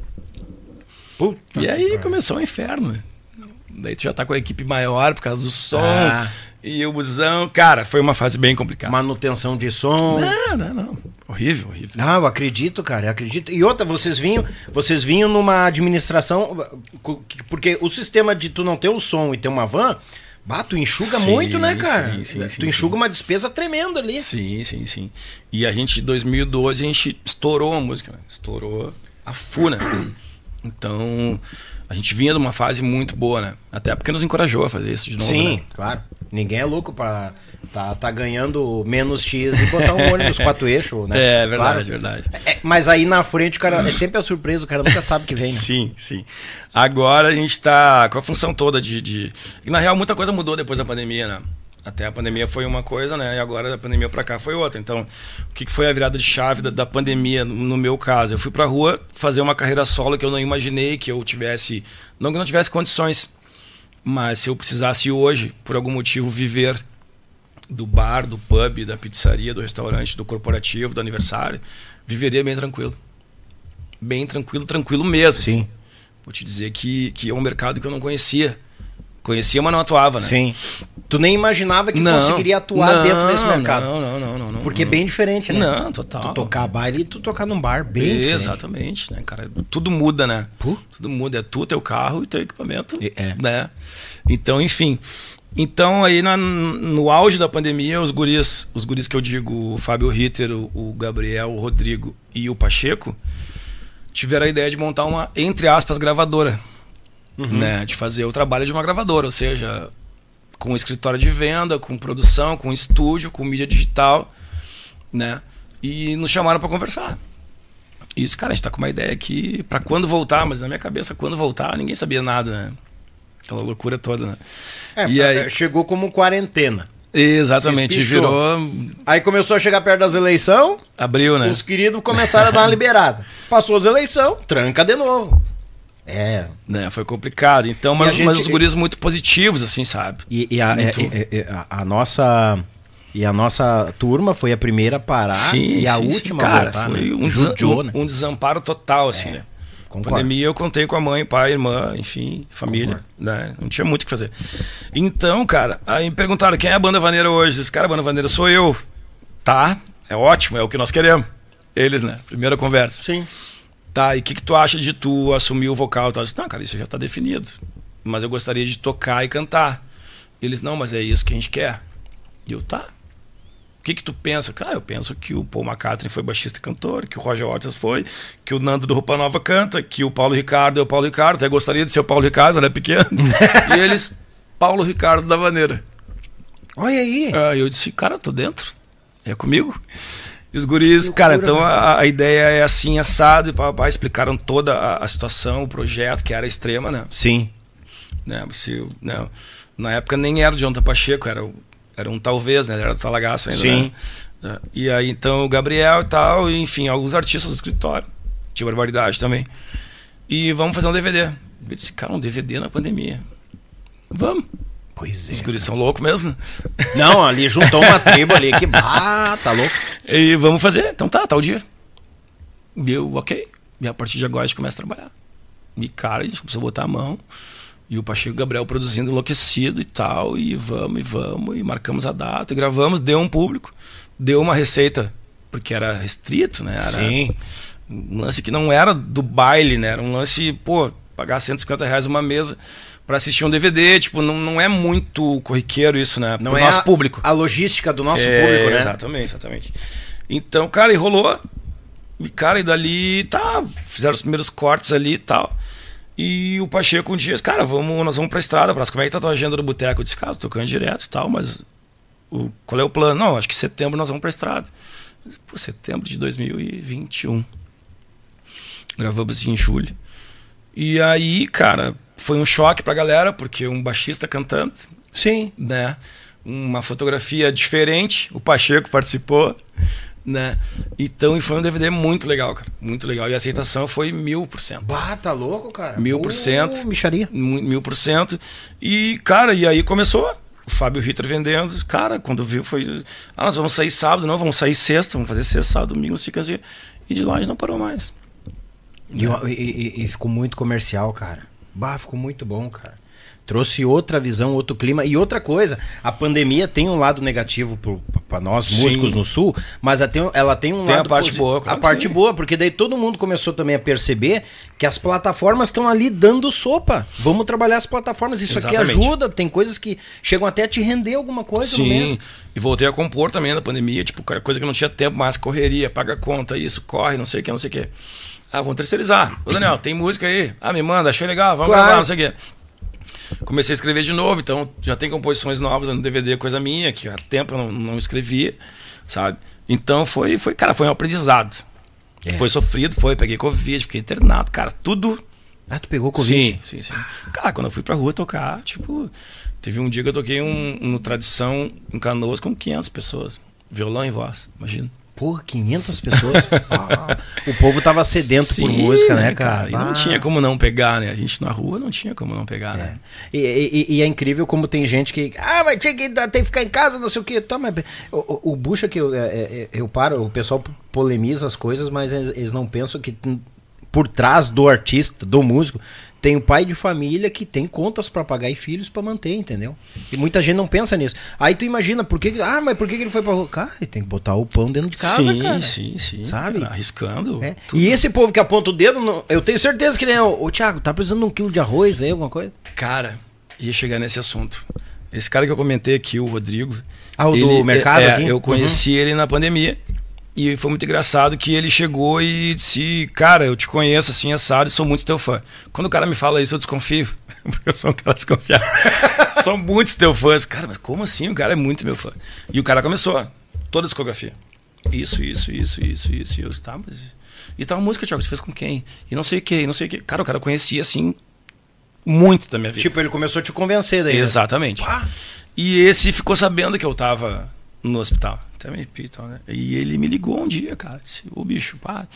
Puta E aí começou o inferno. Daí tu já tá com a equipe maior por causa do som Ah. e o busão. Cara, foi uma fase bem complicada. Manutenção de som. Não, não, não. Horrível, horrível. Não, eu acredito, cara, eu acredito. E outra, vocês vinham, vocês vinham numa administração, porque o sistema de tu não ter o som e ter uma van, bah, tu enxuga Sim, muito, né, cara? sim, sim, tu sim, enxuga sim. uma despesa tremenda ali. Sim, sim, sim. E a gente, em 2012, a gente estourou a música, né? Estourou a FU, né? Então, a gente vinha de uma fase muito boa, né? Até porque nos encorajou a fazer isso de novo, Sim, né? claro. Ninguém é louco pra tá, tá ganhando menos X e botar um ônibus quatro eixos, né? É, verdade, Claro. verdade. É, mas aí na frente o cara é sempre a surpresa, o cara nunca sabe o que vem. né? Sim, sim. Agora a gente tá com a função toda de, de. Na real, muita coisa mudou depois da pandemia, né? Até a pandemia foi uma coisa, né? E agora da pandemia pra cá foi outra. Então, o que foi a virada de chave da, da pandemia, no meu caso? Eu fui pra rua fazer uma carreira solo que eu não imaginei que eu tivesse. Não que não tivesse condições, mas se eu precisasse hoje, por algum motivo, viver do bar, do pub, da pizzaria, do restaurante, do corporativo, do aniversário, viveria bem tranquilo. Bem tranquilo, tranquilo mesmo. Sim. assim. Vou te dizer que, que é um mercado que eu não conhecia Conhecia, mas não atuava, né? Sim. Tu nem imaginava que Não, conseguiria atuar não, dentro desse mercado. Não, não, não, não. não Porque é não. bem diferente, né? Não, total. Tu tocar baile e tu tocar num bar, bem diferente. Exatamente, né, cara? Tudo muda, né? Tudo muda. É tu, teu carro e teu equipamento, é. né? Então, enfim. Então, aí na- no auge da pandemia, os guris, os guris que eu digo, o Fábio Ritter, o, o Gabriel, o Rodrigo e o Pacheco, tiveram a ideia de montar uma, entre aspas, gravadora. Né? De fazer o trabalho de uma gravadora, ou seja, com escritório de venda, com produção, com estúdio, com mídia digital, né? E nos chamaram para conversar. Isso, cara, a gente tá com uma ideia aqui para quando voltar, mas na minha cabeça, quando voltar, ninguém sabia nada, né? Aquela loucura toda, né? É, E aí- chegou como quarentena. Exatamente, virou. Aí começou a chegar perto das eleições, Abriu, né? os queridos começaram a dar uma liberada. Passou as eleições, tranca de novo. É. né? Foi complicado. Então, E mas, a gente- mas os guris muito positivos, assim, sabe? E, e a, é- é- é- a- a nossa. E a nossa turma foi a primeira a parar e a sim, sim. última cara, a voltar. foi né? um, Judiou, desa- né? um desamparo total, assim, né? concordo. Pandemia eu contei com a mãe, pai, irmã, enfim, família, né? Não tinha muito o que fazer. Então, cara, aí me perguntaram quem é a banda vaneira hoje. Esse cara, a banda vaneira sou eu. Tá, é ótimo, é o que nós queremos. Eles, né? Primeira conversa. Sim. Tá, e o que, que tu acha de tu assumir o vocal? e tal? Eu disse, não, cara, isso já tá definido. Mas eu gostaria de tocar e cantar. Eles, não, mas é isso que a gente quer. E eu, tá. O que que tu pensa? Cara, eu penso que o Paul McCartney foi baixista e cantor, que o Roger Waters foi, que o Nando do Roupa Nova canta, que o Paulo Ricardo é o Paulo Ricardo. Até gostaria de ser o Paulo Ricardo, né, pequeno. e eles, Paulo Ricardo da Vaneira. Olha aí. Aí eu disse, cara, tô dentro. É comigo. E os guris, cara, então a, a ideia é assim, assado, e papai explicaram toda a, a situação, o projeto, que era extrema, né? Sim. né? Você, né? Na época nem era o Jonathan Pacheco, era, era um talvez, né? Era do Talagaço ainda, Sim. né? E aí, então, o Gabriel e tal, e, enfim, alguns artistas do escritório. Tinha barbaridade também. E vamos fazer um DVD. Eu disse, cara, um DVD na pandemia. Vamos. Pois Os guris são loucos mesmo. Não, ali juntou uma tribo ali que. Ah, tá louco. E vamos fazer. Então tá, tá o dia. E eu, ok. E a partir de agora a gente começa a trabalhar. E cara, a gente começou a botar a mão. E o Pacheco Gabriel produzindo enlouquecido e tal. E vamos, e vamos. E marcamos a data. E gravamos, deu um público. Deu uma receita. Porque era restrito, né? Era Sim. um lance que não era do baile, né? Era um lance, pô, pagar 150 reais uma mesa pra assistir um DVD. Tipo, não, não é muito corriqueiro isso, né? Não Pro é nosso a, público. a logística do nosso É, público, né? Exatamente, exatamente. Então, cara, e rolou. E, cara, e dali, tá, fizeram os primeiros cortes ali e tal. E o Pacheco um dia disse, cara, vamos, nós vamos pra estrada, pra como é que tá a tua agenda do boteco? Eu disse, cara, tocando direto e tal, mas o, qual é o plano? Não, acho que setembro nós vamos pra estrada. Disse, Pô, setembro de 2021. Gravamos em julho. E aí, cara, foi um choque pra galera, porque um baixista cantando, Sim. né? Uma fotografia diferente, o Pacheco participou, né? Então e foi um DVD muito legal, cara, muito legal. E a aceitação foi mil por cento. Bah, tá louco, cara. Mil por cento. Micharia. Mil por cento. E, cara, e aí começou. O Fábio Ritter vendendo. Cara, quando viu foi. Ah, nós vamos sair sábado, não, vamos sair sexta, vamos fazer sexta, sábado, domingo, fica assim. E de lá a gente não parou mais. E, e- e- e ficou muito comercial, cara. Bah, ficou muito bom, cara. Trouxe outra visão, outro clima. E outra coisa, a pandemia tem um lado negativo para nós, Sim. músicos no Sul, mas ela tem, ela tem um Tem a lado parte posi- boa, claro A parte tem. boa, porque daí todo mundo começou também a perceber que as plataformas estão ali dando sopa. Vamos trabalhar as plataformas. Isso aqui Exatamente. ajuda. Tem coisas que chegam até a te render alguma coisa no mês. Sim, e voltei a compor também na pandemia, tipo, coisa que não tinha tempo mais, correria, paga conta, isso, corre, não sei o que, não sei o que. Ah, vamos terceirizar. Ô, Daniel, tem música aí? Ah, me manda, achei legal, vamos Claro. gravar, não sei o que. Comecei a escrever de novo, então já tem composições novas no DVD, coisa minha, que há tempo eu não, não escrevia, sabe? Então foi, foi, cara, foi um aprendizado. É. Foi sofrido, foi, peguei Covid, fiquei internado, cara, tudo Ah, tu pegou Covid? Sim, sim, sim. Cara, quando eu fui pra rua tocar, tipo, teve um dia que eu toquei um, no Tradição em Canoas com 500 pessoas. Violão e voz, imagina. Porra, 500 pessoas. Ah, o povo tava sedento por Sim, música, né, cara? E não Ah. tinha como não pegar, né? A gente na rua não tinha como não pegar, né? E, e- e é incrível como tem gente que. Ah, vai ter que, tem que ficar em casa, não sei o quê. Tá, mas, o, o, o Bucha que eu, é, é, eu paro, o pessoal polemiza as coisas, mas eles não pensam que, por trás do artista, do músico, tem o pai de família que tem contas para pagar e filhos para manter, entendeu? E muita gente não pensa nisso. Aí tu imagina, por que, ah, mas por que ele foi pra rua? Cara, ele tem que botar o pão dentro de casa, sim, cara. sim, sim. Sabe? arriscando. É. E esse povo que aponta o dedo, eu tenho certeza que nem o, o Thiago, tá precisando de um quilo de arroz aí, alguma coisa? Cara, ia chegar nesse assunto. Esse cara que eu comentei aqui, o Rodrigo. Ah, o do mercado é, aqui? Eu conheci ele na pandemia. E foi muito engraçado que ele chegou e disse: Cara, eu te conheço assim, assado, e sou muito teu fã. Quando o cara me fala isso, eu desconfio. Porque eu sou um cara desconfiado. sou muito teu fã. Cara, mas como assim? O cara é muito meu fã. E o cara começou toda a discografia. Isso, isso, isso, isso, isso. E eu, tá, mas. E tal música, Thiago, você fez com quem? E não sei o que, não sei o que. Cara, o cara conhecia assim muito da minha vida. Tipo, ele começou a te convencer daí. né? Exatamente. E esse ficou sabendo que eu tava no hospital. Me pita, né? E ele me ligou um dia, cara. Disse, ô bicho, pá,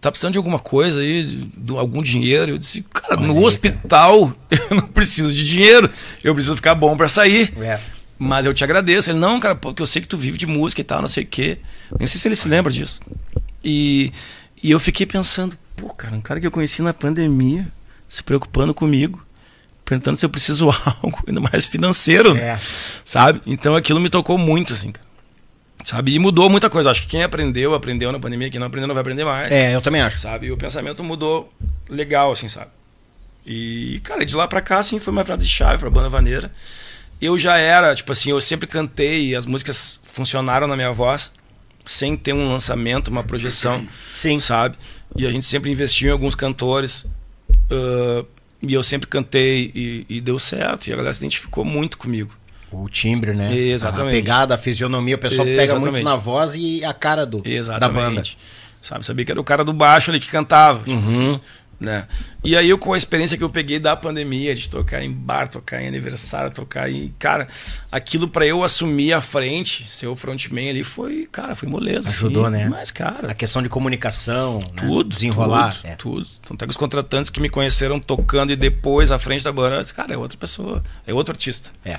tá precisando de alguma coisa aí, de, algum dinheiro? Eu disse, cara, no hospital eu não preciso de dinheiro, eu preciso ficar bom pra sair. É. Mas eu te agradeço. Ele, não, cara, porque eu sei que tu vive de música e tal, não sei o quê. Nem sei se ele se lembra disso. E, e eu fiquei pensando, pô, cara, um cara que eu conheci na pandemia, se preocupando comigo, perguntando se eu preciso algo, ainda mais financeiro, né? É. sabe? Então aquilo me tocou muito, assim, cara. Sabe? E mudou muita coisa. Acho que quem aprendeu, aprendeu na pandemia, quem não aprendeu não vai aprender mais. É, eu também acho. Sabe? E o pensamento mudou legal, assim, sabe? E, cara, de lá pra cá, assim, foi uma virada de chave pra banda vaneira. Eu já era, tipo assim, eu sempre cantei e as músicas funcionaram na minha voz sem ter um lançamento, uma projeção, Sim. sabe? E a gente sempre investiu em alguns cantores. ah, e eu sempre cantei e, e deu certo. E a galera se identificou muito comigo. O timbre, né? Exatamente. A pegada, a fisionomia, o pessoal pega muito Exatamente. na voz e a cara do, da banda. Exatamente. Sabe, sabia que era o cara do baixo ali que cantava. Tipo Uhum. assim, né? E aí eu, com a experiência que eu peguei da pandemia, de tocar em bar, tocar em aniversário, tocar em. Cara, aquilo pra eu assumir a frente, ser o frontman ali, foi, cara, foi moleza. Ajudou, assim, né? Mas, cara. A questão de comunicação, né? Tudo, desenrolar. Tudo, é. tudo. Então, tem os contratantes que me conheceram tocando e depois à frente da banda, eu disse, cara, é outra pessoa, é outro artista. É.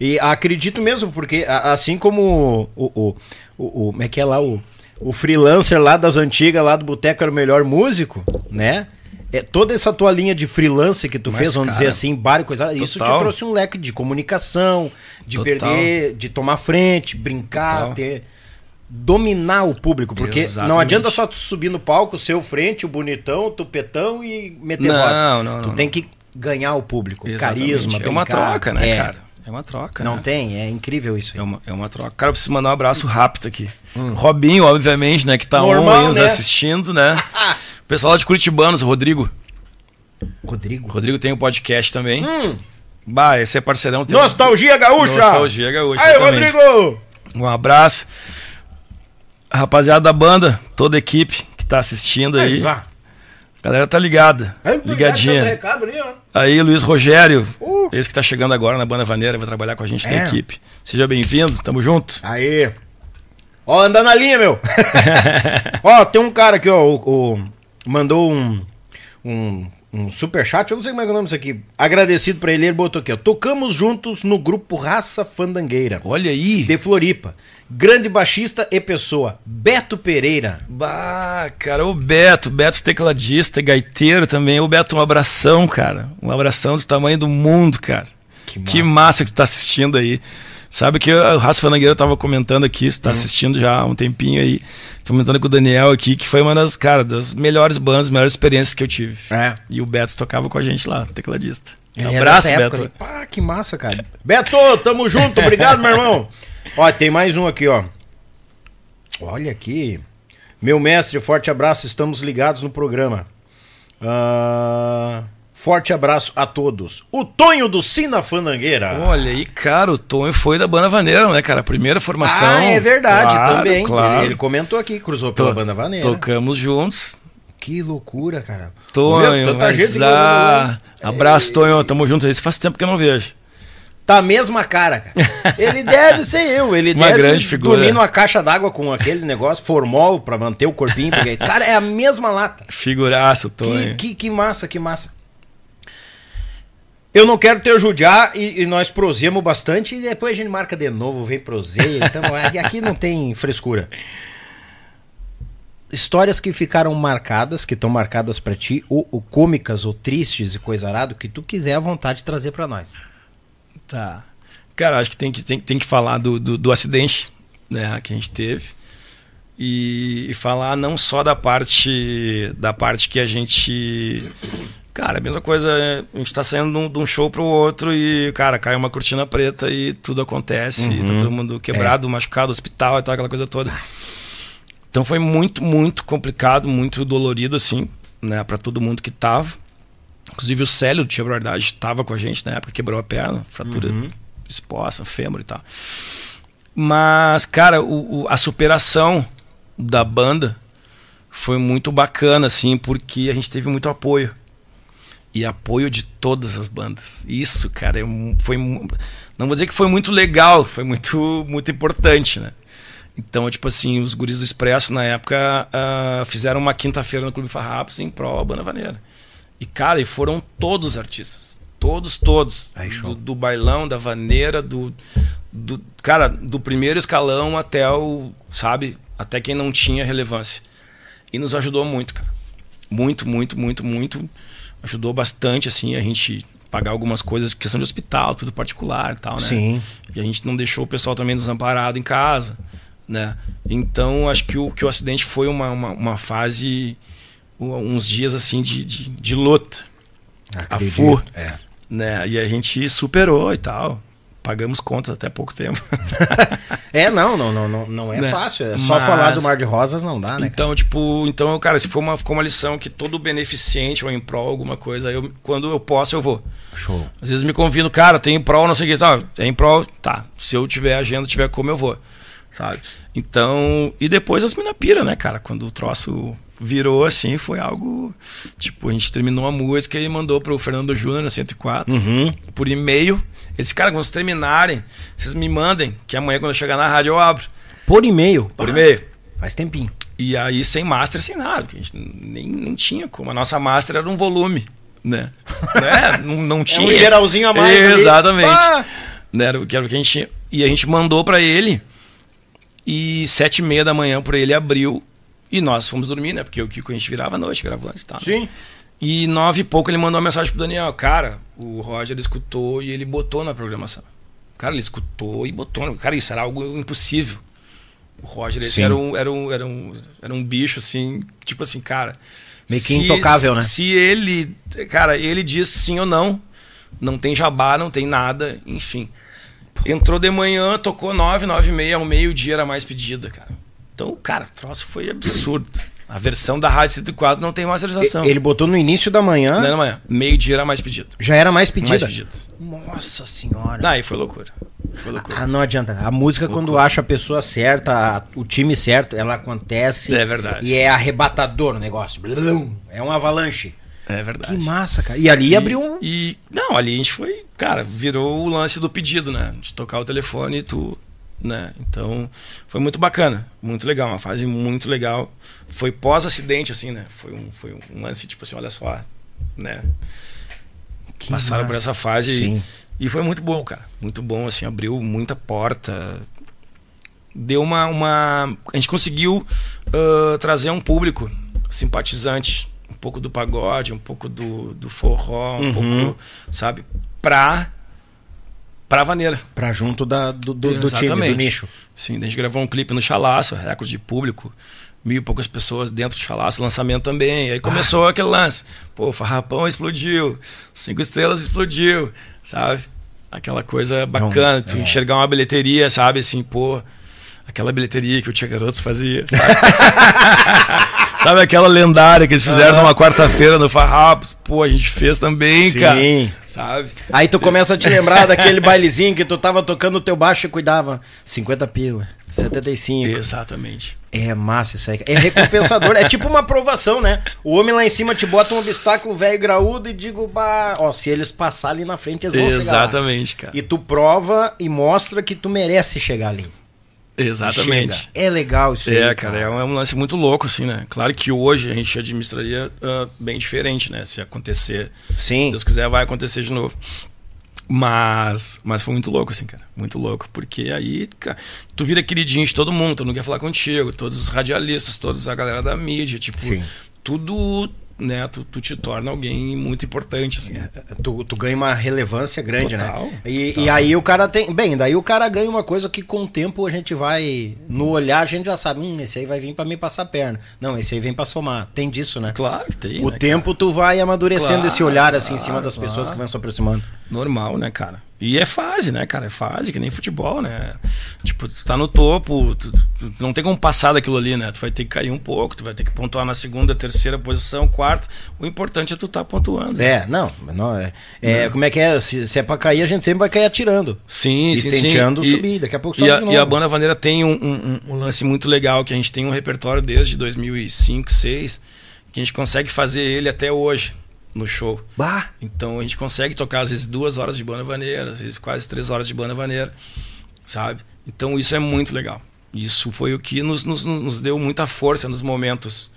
E acredito mesmo, porque assim como o, o, o, o- como é que é lá o, o freelancer lá das antigas, lá do Boteco era o melhor músico, né? É, toda essa tua linha de freelance que tu Mas, fez, vamos cara, dizer assim, bar e coisa, isso te total. trouxe um leque de comunicação, de Total. perder, de tomar frente, brincar, Total. ter dominar o público, porque não Exatamente. adianta só tu subir no palco, ser o frente, o bonitão, o tupetão e meter Não, voz. não, tu não, tem não. que ganhar o público, Exatamente. carisma, É uma troca, né, É. cara? É uma troca. Não né? tem? É incrível isso aí. É uma, é uma troca. Cara, eu preciso mandar um abraço rápido aqui. Robinho, obviamente, né? Que tá Hum. Normal, on aí nos né? assistindo, né? O pessoal lá de Curitibanos, o Rodrigo. Rodrigo. O Rodrigo tem um podcast também. Hum. Bah, esse é parceirão. Tem um- Nostalgia Gaúcha! Nostalgia Gaúcha, Aí, exatamente. Rodrigo! Um abraço. A rapaziada da banda, toda a equipe que tá assistindo aí. vá. A galera tá ligada. Pelo Ligadinha. recado ali, ó. Aí, Luiz Rogério, Uh. esse que tá chegando agora na banda Vaneira, vai trabalhar com a gente É. na equipe. Seja bem-vindo, tamo junto. Aí. Ó, anda na linha, meu. ó, tem um cara aqui, ó, o, o- mandou um, um, um superchat, eu não sei como é que é o nome disso aqui. Agradecido pra ele, ele botou aqui, ó. Tocamos juntos no grupo Raça Fandangueira, Olha aí. de Floripa. Grande baixista e pessoa, Beto Pereira. Bah, cara, o Beto, Beto tecladista, gaiteiro também. O Beto, um abração, cara. Um abração do tamanho do mundo, cara. Que Que massa que tu tá assistindo aí. Sabe que o Raça Fanangueira tava comentando aqui, você tá assistindo já há um tempinho aí. Comentando com o Daniel aqui, que foi uma das, cara, das melhores bandas, melhores experiências que eu tive. É. E o Beto tocava com a gente lá, tecladista. É, Um abraço, época Beto. aí. Pá, que massa, cara. Beto, tamo junto, obrigado, meu irmão. Ó, tem mais um aqui, ó. Olha aqui. Meu mestre, forte abraço, estamos ligados no programa. Ah, forte abraço a todos. O Tonho do Sina Fandangueira. Olha aí, cara, o Tonho foi da Banda Vaneira, né, cara? A primeira formação. Ah, é verdade, Claro, também. Claro. Ele, ele comentou aqui, cruzou pela To- banda vaneira. Tocamos juntos. Que loucura, cara. Tonho, Meu, tanta mas, que ah, abraço, Tonho, tamo junto. Isso faz tempo que eu não vejo. Tá a mesma cara, cara. Ele deve ser eu. Ele Uma deve grande figura. dormir numa caixa d'água com aquele negócio, formol, pra manter o corpinho. Porque, cara, é a mesma lata. Figuraça, Que, Tonho. que, que massa, que massa. Eu não quero te judiar e, e nós prosemos bastante e depois a gente marca de novo, vem proseia. Então, é- aqui não tem frescura. histórias que ficaram marcadas, que estão marcadas pra ti, ou, ou cômicas, ou tristes e coisa arada, que tu quiser à vontade de trazer pra nós. Tá. Cara, acho que tem que, tem, tem que falar do, do, do acidente né, que a gente teve. E, e falar não só da parte da parte que a gente. Cara, a mesma coisa, a gente tá saindo de um, show pro outro e, cara, cai uma cortina preta e tudo acontece, e tá todo mundo quebrado, machucado, hospital e tal, aquela coisa toda. Então foi muito, muito complicado, muito dolorido, assim, né, para todo mundo que tava. Inclusive o Célio do Tia Verdade tava com a gente na época, quebrou a perna, fratura exposta, fêmur e tal. Mas, cara, o, o- a superação da banda foi muito bacana, assim, porque a gente teve muito apoio. E apoio de todas as bandas. Isso, cara, é foi. Não vou dizer que foi muito legal, foi muito, muito importante, né? Então, tipo assim, os guris do Expresso, na época, ah, fizeram uma quinta-feira no Clube Farrapos em prol da banda vaneira. E, cara, e foram todos os artistas. Todos, todos. Aí, do, do bailão, da vaneira, do, do. Cara, do primeiro escalão até o. Sabe? Até quem não tinha relevância. E nos ajudou muito, cara. Muito, muito, muito, muito. Ajudou bastante, assim, a gente pagar algumas coisas, questão de hospital, tudo particular e tal, né? Sim. E a gente não deixou o pessoal também desamparado em casa, né? Então, acho que o, que o acidente foi uma, uma, uma fase, uns dias, assim, de, de, de luta, Acredito. fu. É. né? E a gente superou e tal. Pagamos contas até pouco tempo. É, não, não, não, não, não é Né? fácil. É só Mas- falar do Mar de Rosas não dá, né? Então, tipo, então, cara, se for uma, ficou uma lição que todo beneficente ou em prol alguma coisa, eu, quando eu posso, eu vou. Show. Às vezes me convidam, cara, tem em prol, não sei o que. Tá, é em prol, tá. Se eu tiver agenda, tiver como, eu vou. Sabe? Então. E depois as mina pira, né, cara? Quando o troço virou assim, foi algo. Tipo, a gente terminou a música e mandou pro Fernando Júnior na 104 Uhum. por e-mail. Eles, cara, quando vocês terminarem, vocês me mandem, que amanhã quando eu chegar na rádio eu abro. Por e-mail. Por e-mail. Faz tempinho. E aí sem master, sem nada, porque a gente nem, nem tinha como. A nossa master era um volume, né? né? Não, não tinha. um geralzinho a mais. Exatamente. Ah! Né? Era o que era o que a gente tinha. E a gente mandou pra ele e sete e meia da manhã por ele abriu e nós fomos dormir, né? Porque o Kiko a gente virava à noite gravando e tal. né? E nove e pouco ele mandou uma mensagem pro Daniel. Cara, o Roger escutou e ele botou na programação. Cara, ele escutou e botou. Cara, isso era algo impossível. O Roger, era um, era, um, era, um, era um bicho, assim, tipo assim, cara. Meio que intocável, né? Se ele. Cara, ele diz sim ou não. Não tem jabá, não tem nada, enfim. Entrou de manhã, tocou nove, nove e meia, ao meio-dia era mais pedida, cara. Então, cara, o troço foi absurdo. A versão da Rádio 104 não tem masterização. Ele botou no início da manhã, Não era amanhã. Meio-dia era mais pedido. já era mais pedida. Mais pedido. Nossa senhora. Daí foi loucura. Foi loucura. Ah, não adianta. A música, quando acha a pessoa certa, o time certo, ela acontece. É verdade. E é arrebatador o negócio. Blum. É um avalanche. É Que verdade. massa, cara. E ali abriu um. E não, ali a gente foi, cara, virou o lance do pedido, né? De tocar o telefone e tu, né? Então, foi muito bacana, muito legal, uma fase muito legal. Foi pós-acidente assim, né? Foi um foi um lance tipo assim, olha só, né? Que Passaram por massa. essa fase e-. E foi muito bom, cara. Muito bom, assim, abriu muita porta. Deu uma. uma... A gente conseguiu ah, trazer um público simpatizante. Um pouco do pagode, um pouco do, do forró, um pouco, sabe? Pra. Pra vaneira. Pra junto da, do, do, do time, do nicho. Sim, a gente gravou um clipe no Chalaço, recorde de público. Mil e poucas pessoas dentro do Chalaço, lançamento também. Aí começou aquele lance. Pô, Farrapão explodiu. Cinco Estrelas explodiu, sabe? Aquela coisa bacana, tu enxergar uma bilheteria, sabe? Assim, pô, aquela bilheteria que o Tia Garotos fazia, sabe? sabe aquela lendária que eles fizeram numa quarta-feira no Farrapos? Pô, a gente fez também, Sim. cara. Sabe? Aí tu começa a te lembrar daquele bailezinho que tu tava tocando o teu baixo e cuidava. 50 pila, 75. Exatamente. É massa isso aí. É recompensador. é tipo uma aprovação, né? O homem lá em cima te bota um obstáculo velho graúdo e digo, bah, ó, se eles passar ali na frente, eles vão chegar lá. Exatamente, cara. E tu prova e mostra que tu merece chegar ali. Exatamente. Chega. É legal isso É, aí, cara, é um, é um lance muito louco, assim, né? Claro que hoje a gente administraria ah, bem diferente, né? Se acontecer, se Sim. Deus quiser, vai acontecer de novo. Mas, mas foi muito louco, assim, cara. Muito louco. Porque aí, cara, tu vira queridinho de todo mundo, todo mundo quer falar contigo, todos os radialistas, todos a galera da mídia, tipo, Sim. tudo, né, tu, tu te torna alguém muito importante, assim. Tu, tu ganha uma relevância grande, Total, né? E, total. e aí o cara tem. Bem, daí o cara ganha uma coisa que com o tempo a gente vai. No olhar a gente já sabe, hum, esse aí vai vir pra me passar a perna. Não, esse aí vem pra somar. Tem disso, né? Claro que tem. o né, tempo tu vai amadurecendo Claro, esse olhar assim em cima claro, das pessoas claro. que vão se aproximando. cara? Normal, né, cara? E é fase, né, cara? É fase, que nem futebol, né? Tipo, tu tá no topo, tu, tu- tu não tem como passar daquilo ali, né? Tu vai ter que cair um pouco, tu vai ter que pontuar na segunda, terceira posição, quarta. O importante é tu tá pontuando. É, não, não é, é, Como é que é? Se, se é pra cair, a gente sempre vai cair atirando. Sim, E sim, sim. tentando subir, daqui a pouco sobe e a, de novo. e a banda Vaneira tem um, um- um lance muito legal, que a gente tem um repertório desde 2005, 2006, que a gente consegue fazer ele até hoje, no show. Bah! Então a gente consegue tocar às vezes duas horas de banda vaneira, às vezes quase três horas de banda vaneira, sabe? Então isso é muito legal. Isso foi o que nos, nos, nos deu muita força nos momentos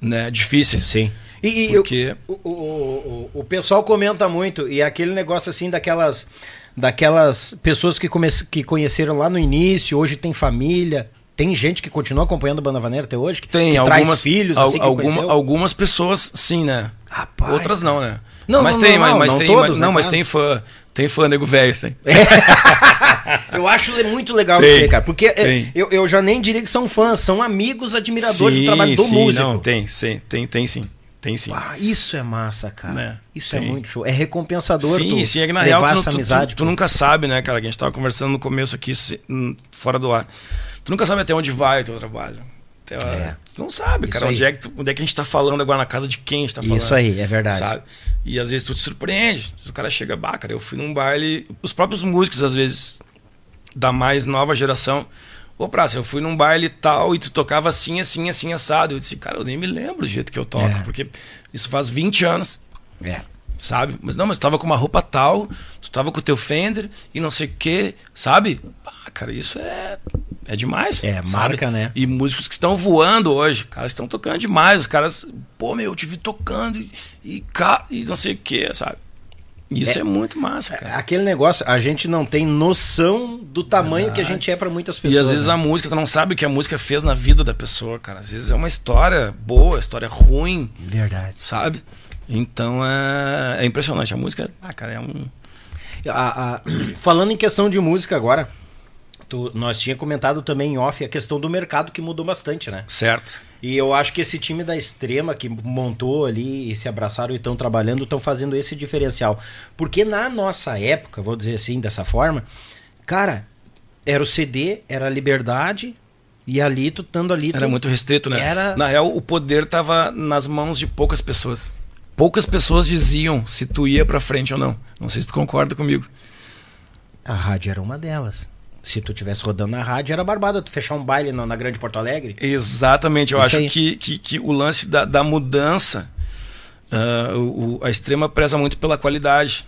né, difíceis. Sim. E, e Porque- o, o, o, o, o pessoal comenta muito, e é aquele negócio assim daquelas, daquelas pessoas que, come, que conheceram lá no início, hoje tem família. Tem gente que continua acompanhando a Banda Vaneira até hoje? Que, Tem que algumas traz filhos, al- assim, alguma- algumas pessoas sim, né? Rapaz, Outras não, né? Não, mas não, tem, normal, mas, mas não tem, todos, mas, né, não, mas tem fã, tem fã nego velho, sim. Eu acho muito legal Tem, isso aí, cara. Porque é, tem. eu, eu já nem diria que são fãs, são amigos, admiradores sim, do trabalho do sim, músico. Não, tem, sim, tem, tem sim. Tem sim. Ah, isso é massa, cara. Né? Isso é Tem. muito show. É recompensador Sim, sim, é que na real tu, tu- amizade. tu, tu nunca sabe, né, cara? Que a gente tava conversando no começo aqui, hum, fora do ar. Tu nunca sabe até onde vai o teu trabalho. Até, É. Tu não sabe, Isso cara, aí. onde é, que tu- onde é que a gente tá falando agora, na casa de quem a gente tá falando. Isso aí, é verdade. Sabe? E às vezes tu te surpreende. O cara chega, bah, cara, eu fui num baile. Os próprios músicos, às vezes, da mais nova geração. Ô, Praça, eu fui num baile tal e tu tocava assim, assim, assim, assado. Eu disse, cara, eu nem me lembro do jeito que eu toco, É. porque isso faz 20 anos É. sabe? Mas não, mas tu tava com uma roupa tal, tu tava com o teu Fender e não sei o que, sabe? Ah, cara, isso é é demais. É, sabe? marca, né? E músicos que estão voando hoje, caras estão tocando demais, os caras, pô, meu, eu te vi tocando e, e, e não sei o que, sabe? Isso é, muito massa, cara. Aquele negócio, a gente não tem noção do tamanho que a gente é pra muitas pessoas. E às vezes né? a música, tu não sabe o que a música fez na vida da pessoa, cara. Às vezes é uma história boa, história ruim, Verdade. sabe? Então é, é impressionante. A música, ah, cara, é um. A- a- falando em questão de música agora, tu- nós tinha comentado também em off a questão do mercado que mudou bastante, né? Certo. E eu acho que esse time da Extrema que montou ali e se abraçaram e estão trabalhando, estão fazendo esse diferencial. Porque na nossa época, vou dizer assim, dessa forma, cara, era o CD, era a liberdade, e ali tu estando ali. Era tu- muito restrito, né? Era- Na real, o poder tava nas mãos de poucas pessoas. Poucas pessoas diziam se tu ia pra frente ou não. Não sei se tu concorda comigo. A rádio era uma delas. Se tu tivesse rodando na rádio, era barbada tu fechar um baile na, na Grande Porto Alegre. Exatamente. Eu Isso acho que, que, que o lance da, da mudança, o- o- a extrema preza muito pela qualidade.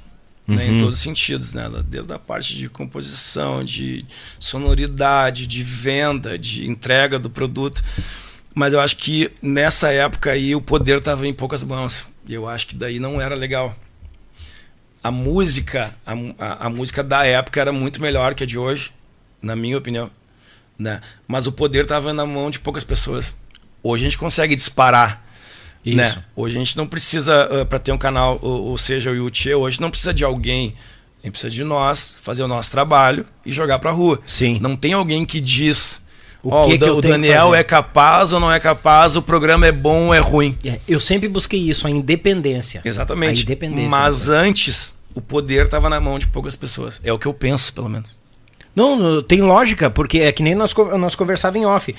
né, Uhum. em todos os sentidos, né? desde a parte de composição, de sonoridade, de venda, de entrega do produto. Mas eu acho que nessa época aí o poder estava em poucas mãos. E eu acho que daí não era legal. A música, a, a, a música da época era muito melhor que a de hoje, na minha opinião. Né? Mas o poder estava na mão de poucas pessoas. Hoje a gente consegue disparar. Isso. Né? Hoje a gente não precisa, para ter um canal, ou, ou seja, o YouTube, hoje não precisa de alguém. A gente precisa de nós fazer o nosso trabalho e jogar pra rua. Sim. Não tem alguém que diz. O "Ó, que o, que o Daniel fazer?" é capaz ou não é capaz, o programa é bom ou é ruim. É, eu sempre busquei isso, a independência. Exatamente. A independência. Mas antes, o poder estava na mão de poucas pessoas. É o que eu penso, pelo menos. Não, tem lógica, porque é que nem nós, nós conversávamos em off.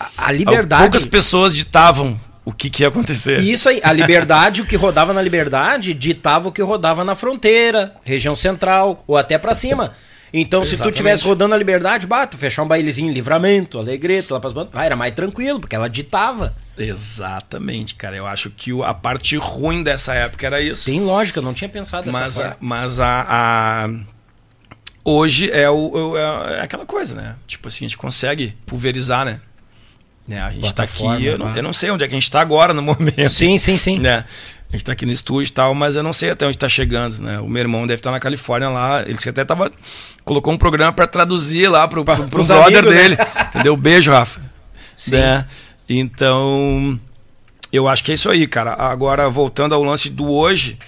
A, a liberdade. Poucas pessoas ditavam o que, que ia acontecer. Isso aí, a liberdade, o que rodava na liberdade, ditava o que rodava na fronteira, região central, ou até pra cima. Então, se tu Exatamente. tivesse rodando a liberdade, bata, fechar um bailezinho, livramento, alegreta, lá pras bandas, ah, era mais tranquilo, porque ela ditava. Exatamente, cara. Eu acho que a parte ruim dessa época era isso. Tem lógica, eu não tinha pensado dessa mas forma. a, mas a, a- hoje é, o, o- é aquela coisa, né? Tipo assim, a gente consegue pulverizar, né? Né, A gente tá aqui, eu não, eu não sei onde é que a gente tá agora no momento. Sim, sim, sim. Né? A gente tá aqui no estúdio e tal, mas eu não sei até onde tá chegando, né? O meu irmão deve estar na Califórnia lá. Ele até tava. Colocou um programa para traduzir lá pro, pro, pro brother amigos, né? dele. Né? Entendeu? Beijo, Rafa. Sim. Né? Então. Eu acho que é isso aí, cara. Agora, voltando ao lance do hoje,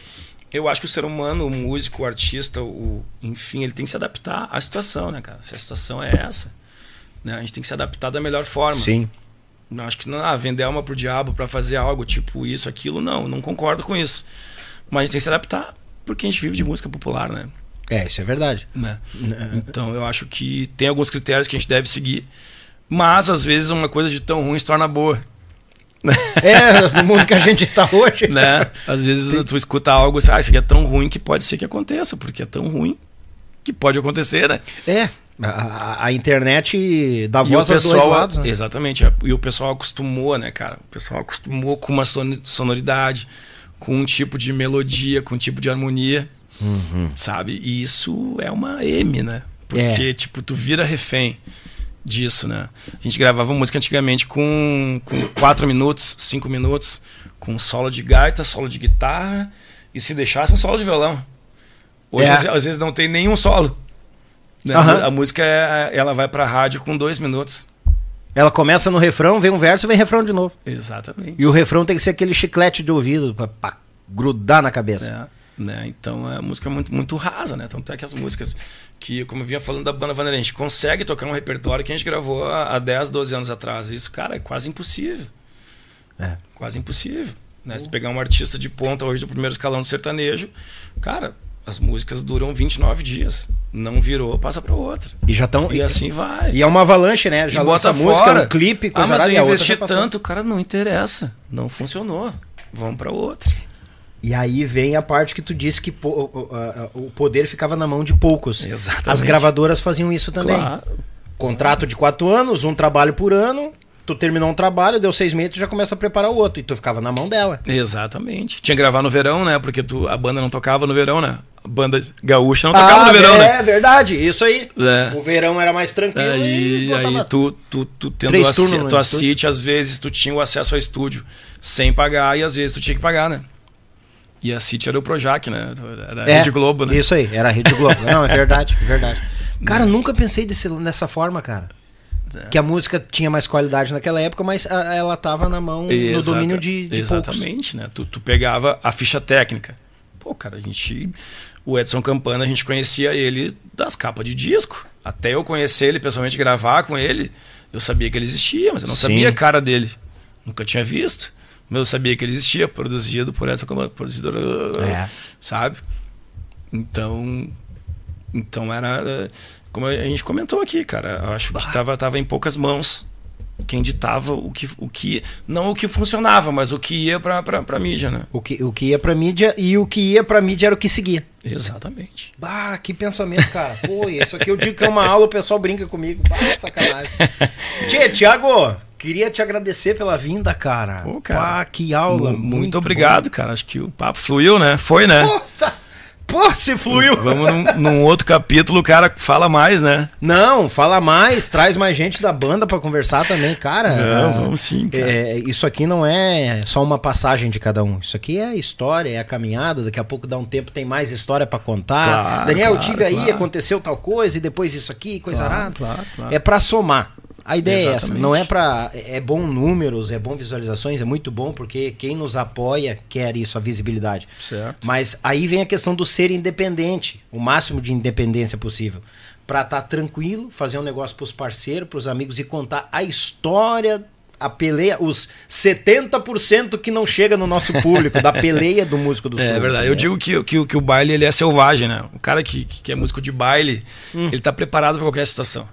eu acho que o ser humano, o músico, o artista, o, enfim, ele tem que se adaptar à situação, né, cara? Se a situação é essa, né? A gente tem que se adaptar da melhor forma. Sim. Não acho que não, ah, vender alma pro diabo para fazer algo tipo isso, aquilo, não, não concordo com isso. Mas a gente tem que se adaptar porque a gente vive de música popular, né? É, isso é verdade. Né? Então eu acho que tem alguns critérios que a gente deve seguir, mas às vezes uma coisa de tão ruim se torna boa. É, no mundo que a gente está hoje. Né? Às vezes Sim. tu escuta algo e ah, isso aqui é tão ruim que pode ser que aconteça, porque é tão ruim que pode acontecer, né? É. A, a internet dá voz aos dois lados. Né? Exatamente. E o pessoal acostumou, né, cara? O pessoal acostumou com uma sonoridade, com um tipo de melodia, com um tipo de harmonia. Uhum. Sabe? E isso é uma M, né? Porque, é. tipo, tu vira refém disso, né? A gente gravava música antigamente com, com quatro minutos, cinco minutos, com solo de gaita, solo de guitarra e se deixasse um solo de violão. Hoje é. às, vezes não tem nenhum solo. Né? Uhum. A música é, ela vai para rádio com dois minutos. Ela começa no refrão, vem um verso, vem refrão de novo. Exatamente. E o refrão tem que ser aquele chiclete de ouvido para grudar na cabeça. É. Né? Então é a música muito, muito rasa, né? Tanto é que as músicas que, como eu vinha falando da banda Vanderlei, a gente consegue tocar um repertório que a gente gravou há, há 10, 12 anos atrás. Isso, cara, é quase impossível. É. Quase impossível. Né? Se pegar um artista de ponta hoje do primeiro escalão do sertanejo, cara, as músicas duram 29 dias. Não virou, passa para outra. E já estão. E, e, assim vai. E é uma avalanche, né? Já e bota música, fora. um clipe, coisa ah, mas eu investi tanto, cara, não interessa. Não funcionou. Vamos para outra. E aí vem a parte que tu disse que o poder ficava na mão de poucos. Exatamente. As gravadoras faziam isso também. Claro. Contrato de quatro anos, um trabalho por ano. Tu terminou um trabalho, deu seis meses, tu já começa a preparar o outro. E tu ficava na mão dela. Exatamente. Tinha que gravar no verão, né? Porque tu, a banda não tocava no verão, né? A banda gaúcha não tocava ah, no verão, é, né? É verdade, isso aí. É. O verão era mais tranquilo. Aí, e aí tu, tu, tu tendo a, tua City, às vezes tu tinha o acesso ao estúdio sem pagar e às vezes tu tinha que pagar, né? E a City era o Projac, né? Era a é, Rede Globo, né? Isso aí, era a Rede Globo. Não, é verdade, é verdade. Cara, nunca pensei desse, dessa forma, cara. É. Que a música tinha mais qualidade naquela época, mas a, ela tava na mão, Exata, no domínio de, de Exatamente, poucos. né? Tu, tu pegava a ficha técnica. Pô, cara, a gente... O Edson Campana, a gente conhecia ele das capas de disco. Até eu conhecer ele pessoalmente, gravar com ele, eu sabia que ele existia, mas eu não Sim. sabia a cara dele. Nunca tinha visto. Mas eu sabia que ele existia, produzido por essa produzidora, é. sabe? Então, então era como a gente comentou aqui, cara. Eu acho que estava tava em poucas mãos quem ditava o que, o que não o que funcionava, mas o que ia para para mídia, né? O que, o que ia para mídia e o que ia para mídia era o que seguia. Exatamente. Bah, que pensamento, cara. Pô, isso aqui eu digo que é uma aula, o pessoal brinca comigo. Bah, sacanagem. Tchê, Thiago, Queria te agradecer pela vinda, cara. Pô, cara. Pá, que aula. muito, muito obrigado, bom. cara. Acho que o papo fluiu, né? Foi, né? Puta. Pô, se fluiu. Vamos num, num, outro capítulo, o cara fala mais, né? Não, fala mais, traz mais gente da banda para conversar também, cara. Não, vamos sim, cara. É, isso aqui não é só uma passagem de cada um. Isso aqui é a história, é a caminhada. Daqui a pouco dá um tempo, tem mais história para contar. Claro, Daniel, claro, eu tive claro. aí, aconteceu tal coisa, e depois isso aqui, coisa claro, arada. Claro, claro. É para somar. A ideia Exatamente. é essa, não é para é bom números, é bom visualizações, é muito bom porque quem nos apoia quer isso, a visibilidade. Certo. Mas aí vem a questão do ser independente, o máximo de independência possível, para estar tá tranquilo, fazer um negócio para os parceiros, para os amigos e contar a história a peleia, os 70% que não chega no nosso público, da peleia do músico do é, sul. É verdade. Né? Eu digo que, que, que, o baile ele é selvagem, né? O cara que, que é músico de baile, hum. ele tá preparado para qualquer situação.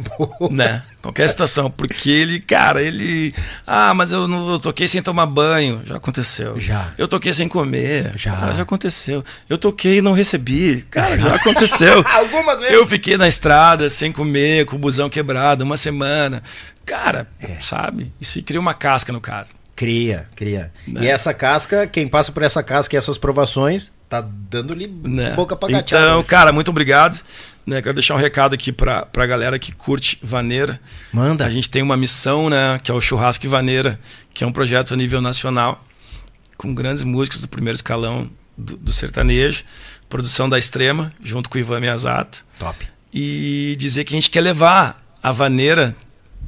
né? Qualquer situação. Porque ele, cara, ele. Ah, mas eu não eu toquei sem tomar banho. Já aconteceu. Já. Eu toquei sem comer. Já. Cara, já aconteceu. Eu toquei e não recebi. Cara, já aconteceu. Algumas vezes. Eu fiquei na estrada sem comer, com o busão quebrado, uma semana. Cara, é. sabe? Isso cria uma casca no cara. Cria, cria. Né? E essa casca, quem passa por essa casca e essas provações, tá dando-lhe né? boca pra gatear. Então, cara, muito obrigado. Né, quero deixar um recado aqui pra, pra galera que curte Vaneira. Manda. A gente tem uma missão, né? Que é o Churrasco Vaneira, que é um projeto a nível nacional com grandes músicos do primeiro escalão do, do sertanejo, produção da Extrema, junto com o Ivan Miyazato. Top. E dizer que a gente quer levar a vaneira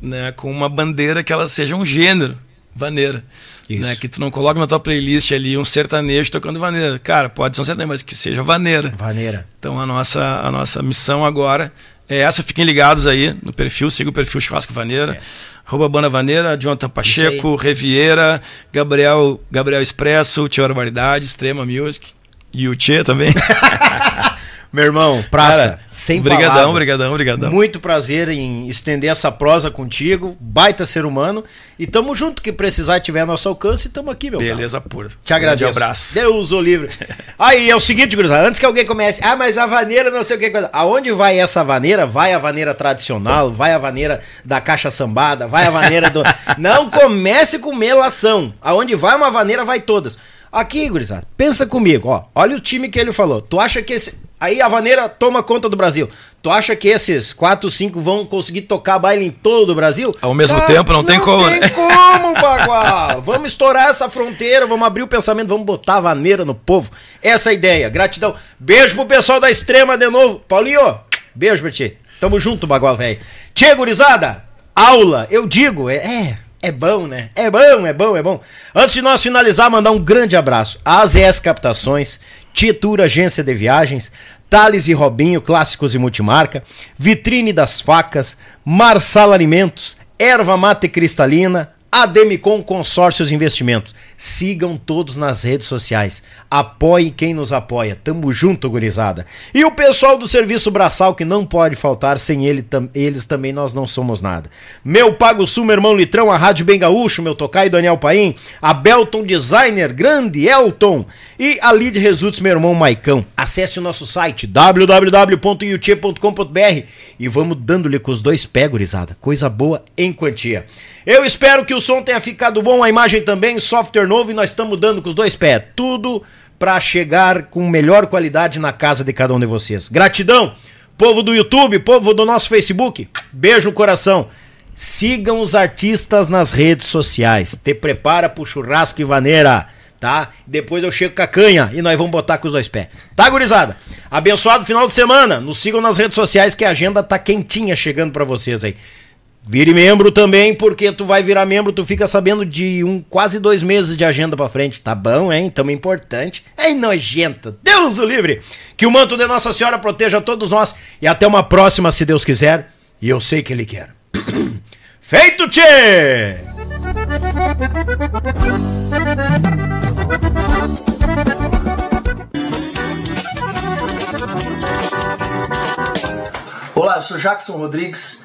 né, com uma bandeira que ela seja um gênero, vaneira. Né, que tu não coloque na tua playlist ali um sertanejo tocando vaneira. Cara, pode ser um sertanejo, mas que seja vaneira. Vaneira. Então a nossa, a nossa missão agora é essa. Fiquem ligados aí no perfil, siga o perfil Churrasco Vaneira. É. Arroba Banda Vaneira, Jonathan Pacheco, Reviera, Gabriel, Gabriel Expresso, Tia Barbaridade, Extrema Music. E o Tchê também. Meu irmão, praça, Cara, sem brigadão, palavras. brigadão, brigadão. Muito prazer em estender essa prosa contigo, baita ser humano. E tamo junto, que precisar tiver nosso alcance, tamo aqui, meu Beleza pura. Te agradeço. Um abraço. Deus o livre. Aí, é o seguinte, gurizada, antes que alguém comece, ah, mas a vaneira não sei o que. Aonde vai essa vaneira? Vai a vaneira tradicional, vai a vaneira da caixa sambada, vai a vaneira do... não comece com melação. Aonde vai uma vaneira, vai todas. Aqui, gurizada, pensa comigo, ó. Olha o time que ele falou. Tu acha que esse. Aí a vaneira toma conta do Brasil. Tu acha que esses 4, 5 vão conseguir tocar baile em todo o Brasil? Ao mesmo ah, tempo, não, não tem como. Não tem né? como, Bagual. vamos estourar essa fronteira, vamos abrir o pensamento, vamos botar a vaneira no povo. Essa é a ideia. Gratidão. Beijo pro pessoal da Extrema de novo. Paulinho, beijo pra ti. Tamo junto, Bagual, velho. Tchê, gurizada, aula, eu digo, é, é é bom, né? É bom, é bom, é bom. Antes de nós finalizar, mandar um grande abraço à AZS Captações, Tietur Agência de Viagens, Thales e Robinho, clássicos e multimarca, Vitrine das Facas, Marsala Alimentos, Erva Mate Cristalina, Ademicon Consórcios Investimentos. Sigam todos nas redes sociais. Apoie quem nos apoia. Tamo junto, gurizada. E o pessoal do Serviço Braçal, que não pode faltar, sem ele, tam, eles também nós não somos nada. Meu Pago Sul, meu irmão Litrão, a Rádio Bem Gaúcho, meu Tocai Daniel Paim, a Belton Designer, grande Elton e a Lid Results, meu irmão Maicão. Acesse o nosso site www.youtube.com.br e vamos dando-lhe com os dois pés, gurizada. Coisa boa em quantia. Eu espero que o som tenha ficado bom, a imagem também, software novo e nós estamos dando com os dois pés. Tudo para chegar com melhor qualidade na casa de cada um de vocês. Gratidão, povo do YouTube, povo do nosso Facebook. Beijo no coração. Sigam os artistas nas redes sociais. Te prepara pro churrasco e vaneira, tá? Depois eu chego com a canha e nós vamos botar com os dois pés. Tá, gurizada? Abençoado final de semana. Nos sigam nas redes sociais que a agenda tá quentinha chegando para vocês aí. Vire membro também, porque tu vai virar membro, tu fica sabendo de um quase dois meses de agenda pra frente. Tá bom, hein? Tamo importante. É nojento. Deus o livre! Que o manto de Nossa Senhora proteja todos nós e até uma próxima, se Deus quiser. E eu sei que Ele quer. Feito, tchê! Olá, eu sou Jackson Rodrigues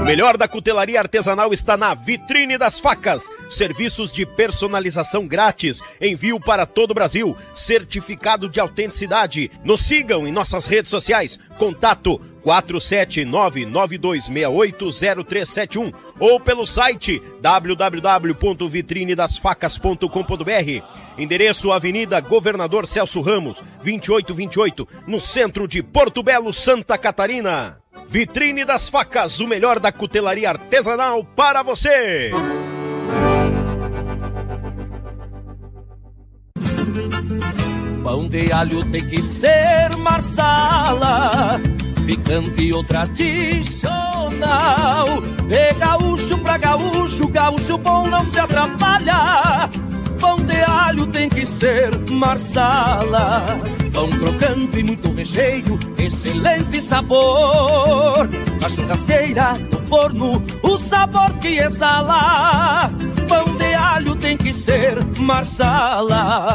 O melhor da cutelaria artesanal está na Vitrine das Facas. Serviços de personalização grátis, envio para todo o Brasil, certificado de autenticidade. Nos sigam em nossas redes sociais. Contato 47992680371 ou pelo site www.vitrinedasfacas.com.br. Endereço Avenida Governador Celso Ramos, 2828, no centro de Porto Belo, Santa Catarina. Vitrine das Facas, o melhor da cutelaria artesanal para você. Pão de alho tem que ser marsala, picante ou tradicional. De gaúcho pra gaúcho, gaúcho bom não se atrapalha. Pão de alho tem que ser marsala. Pão crocante e muito recheio, excelente sabor. Na churrasqueira, no forno, o sabor que exala. Pão de alho tem que ser marsala.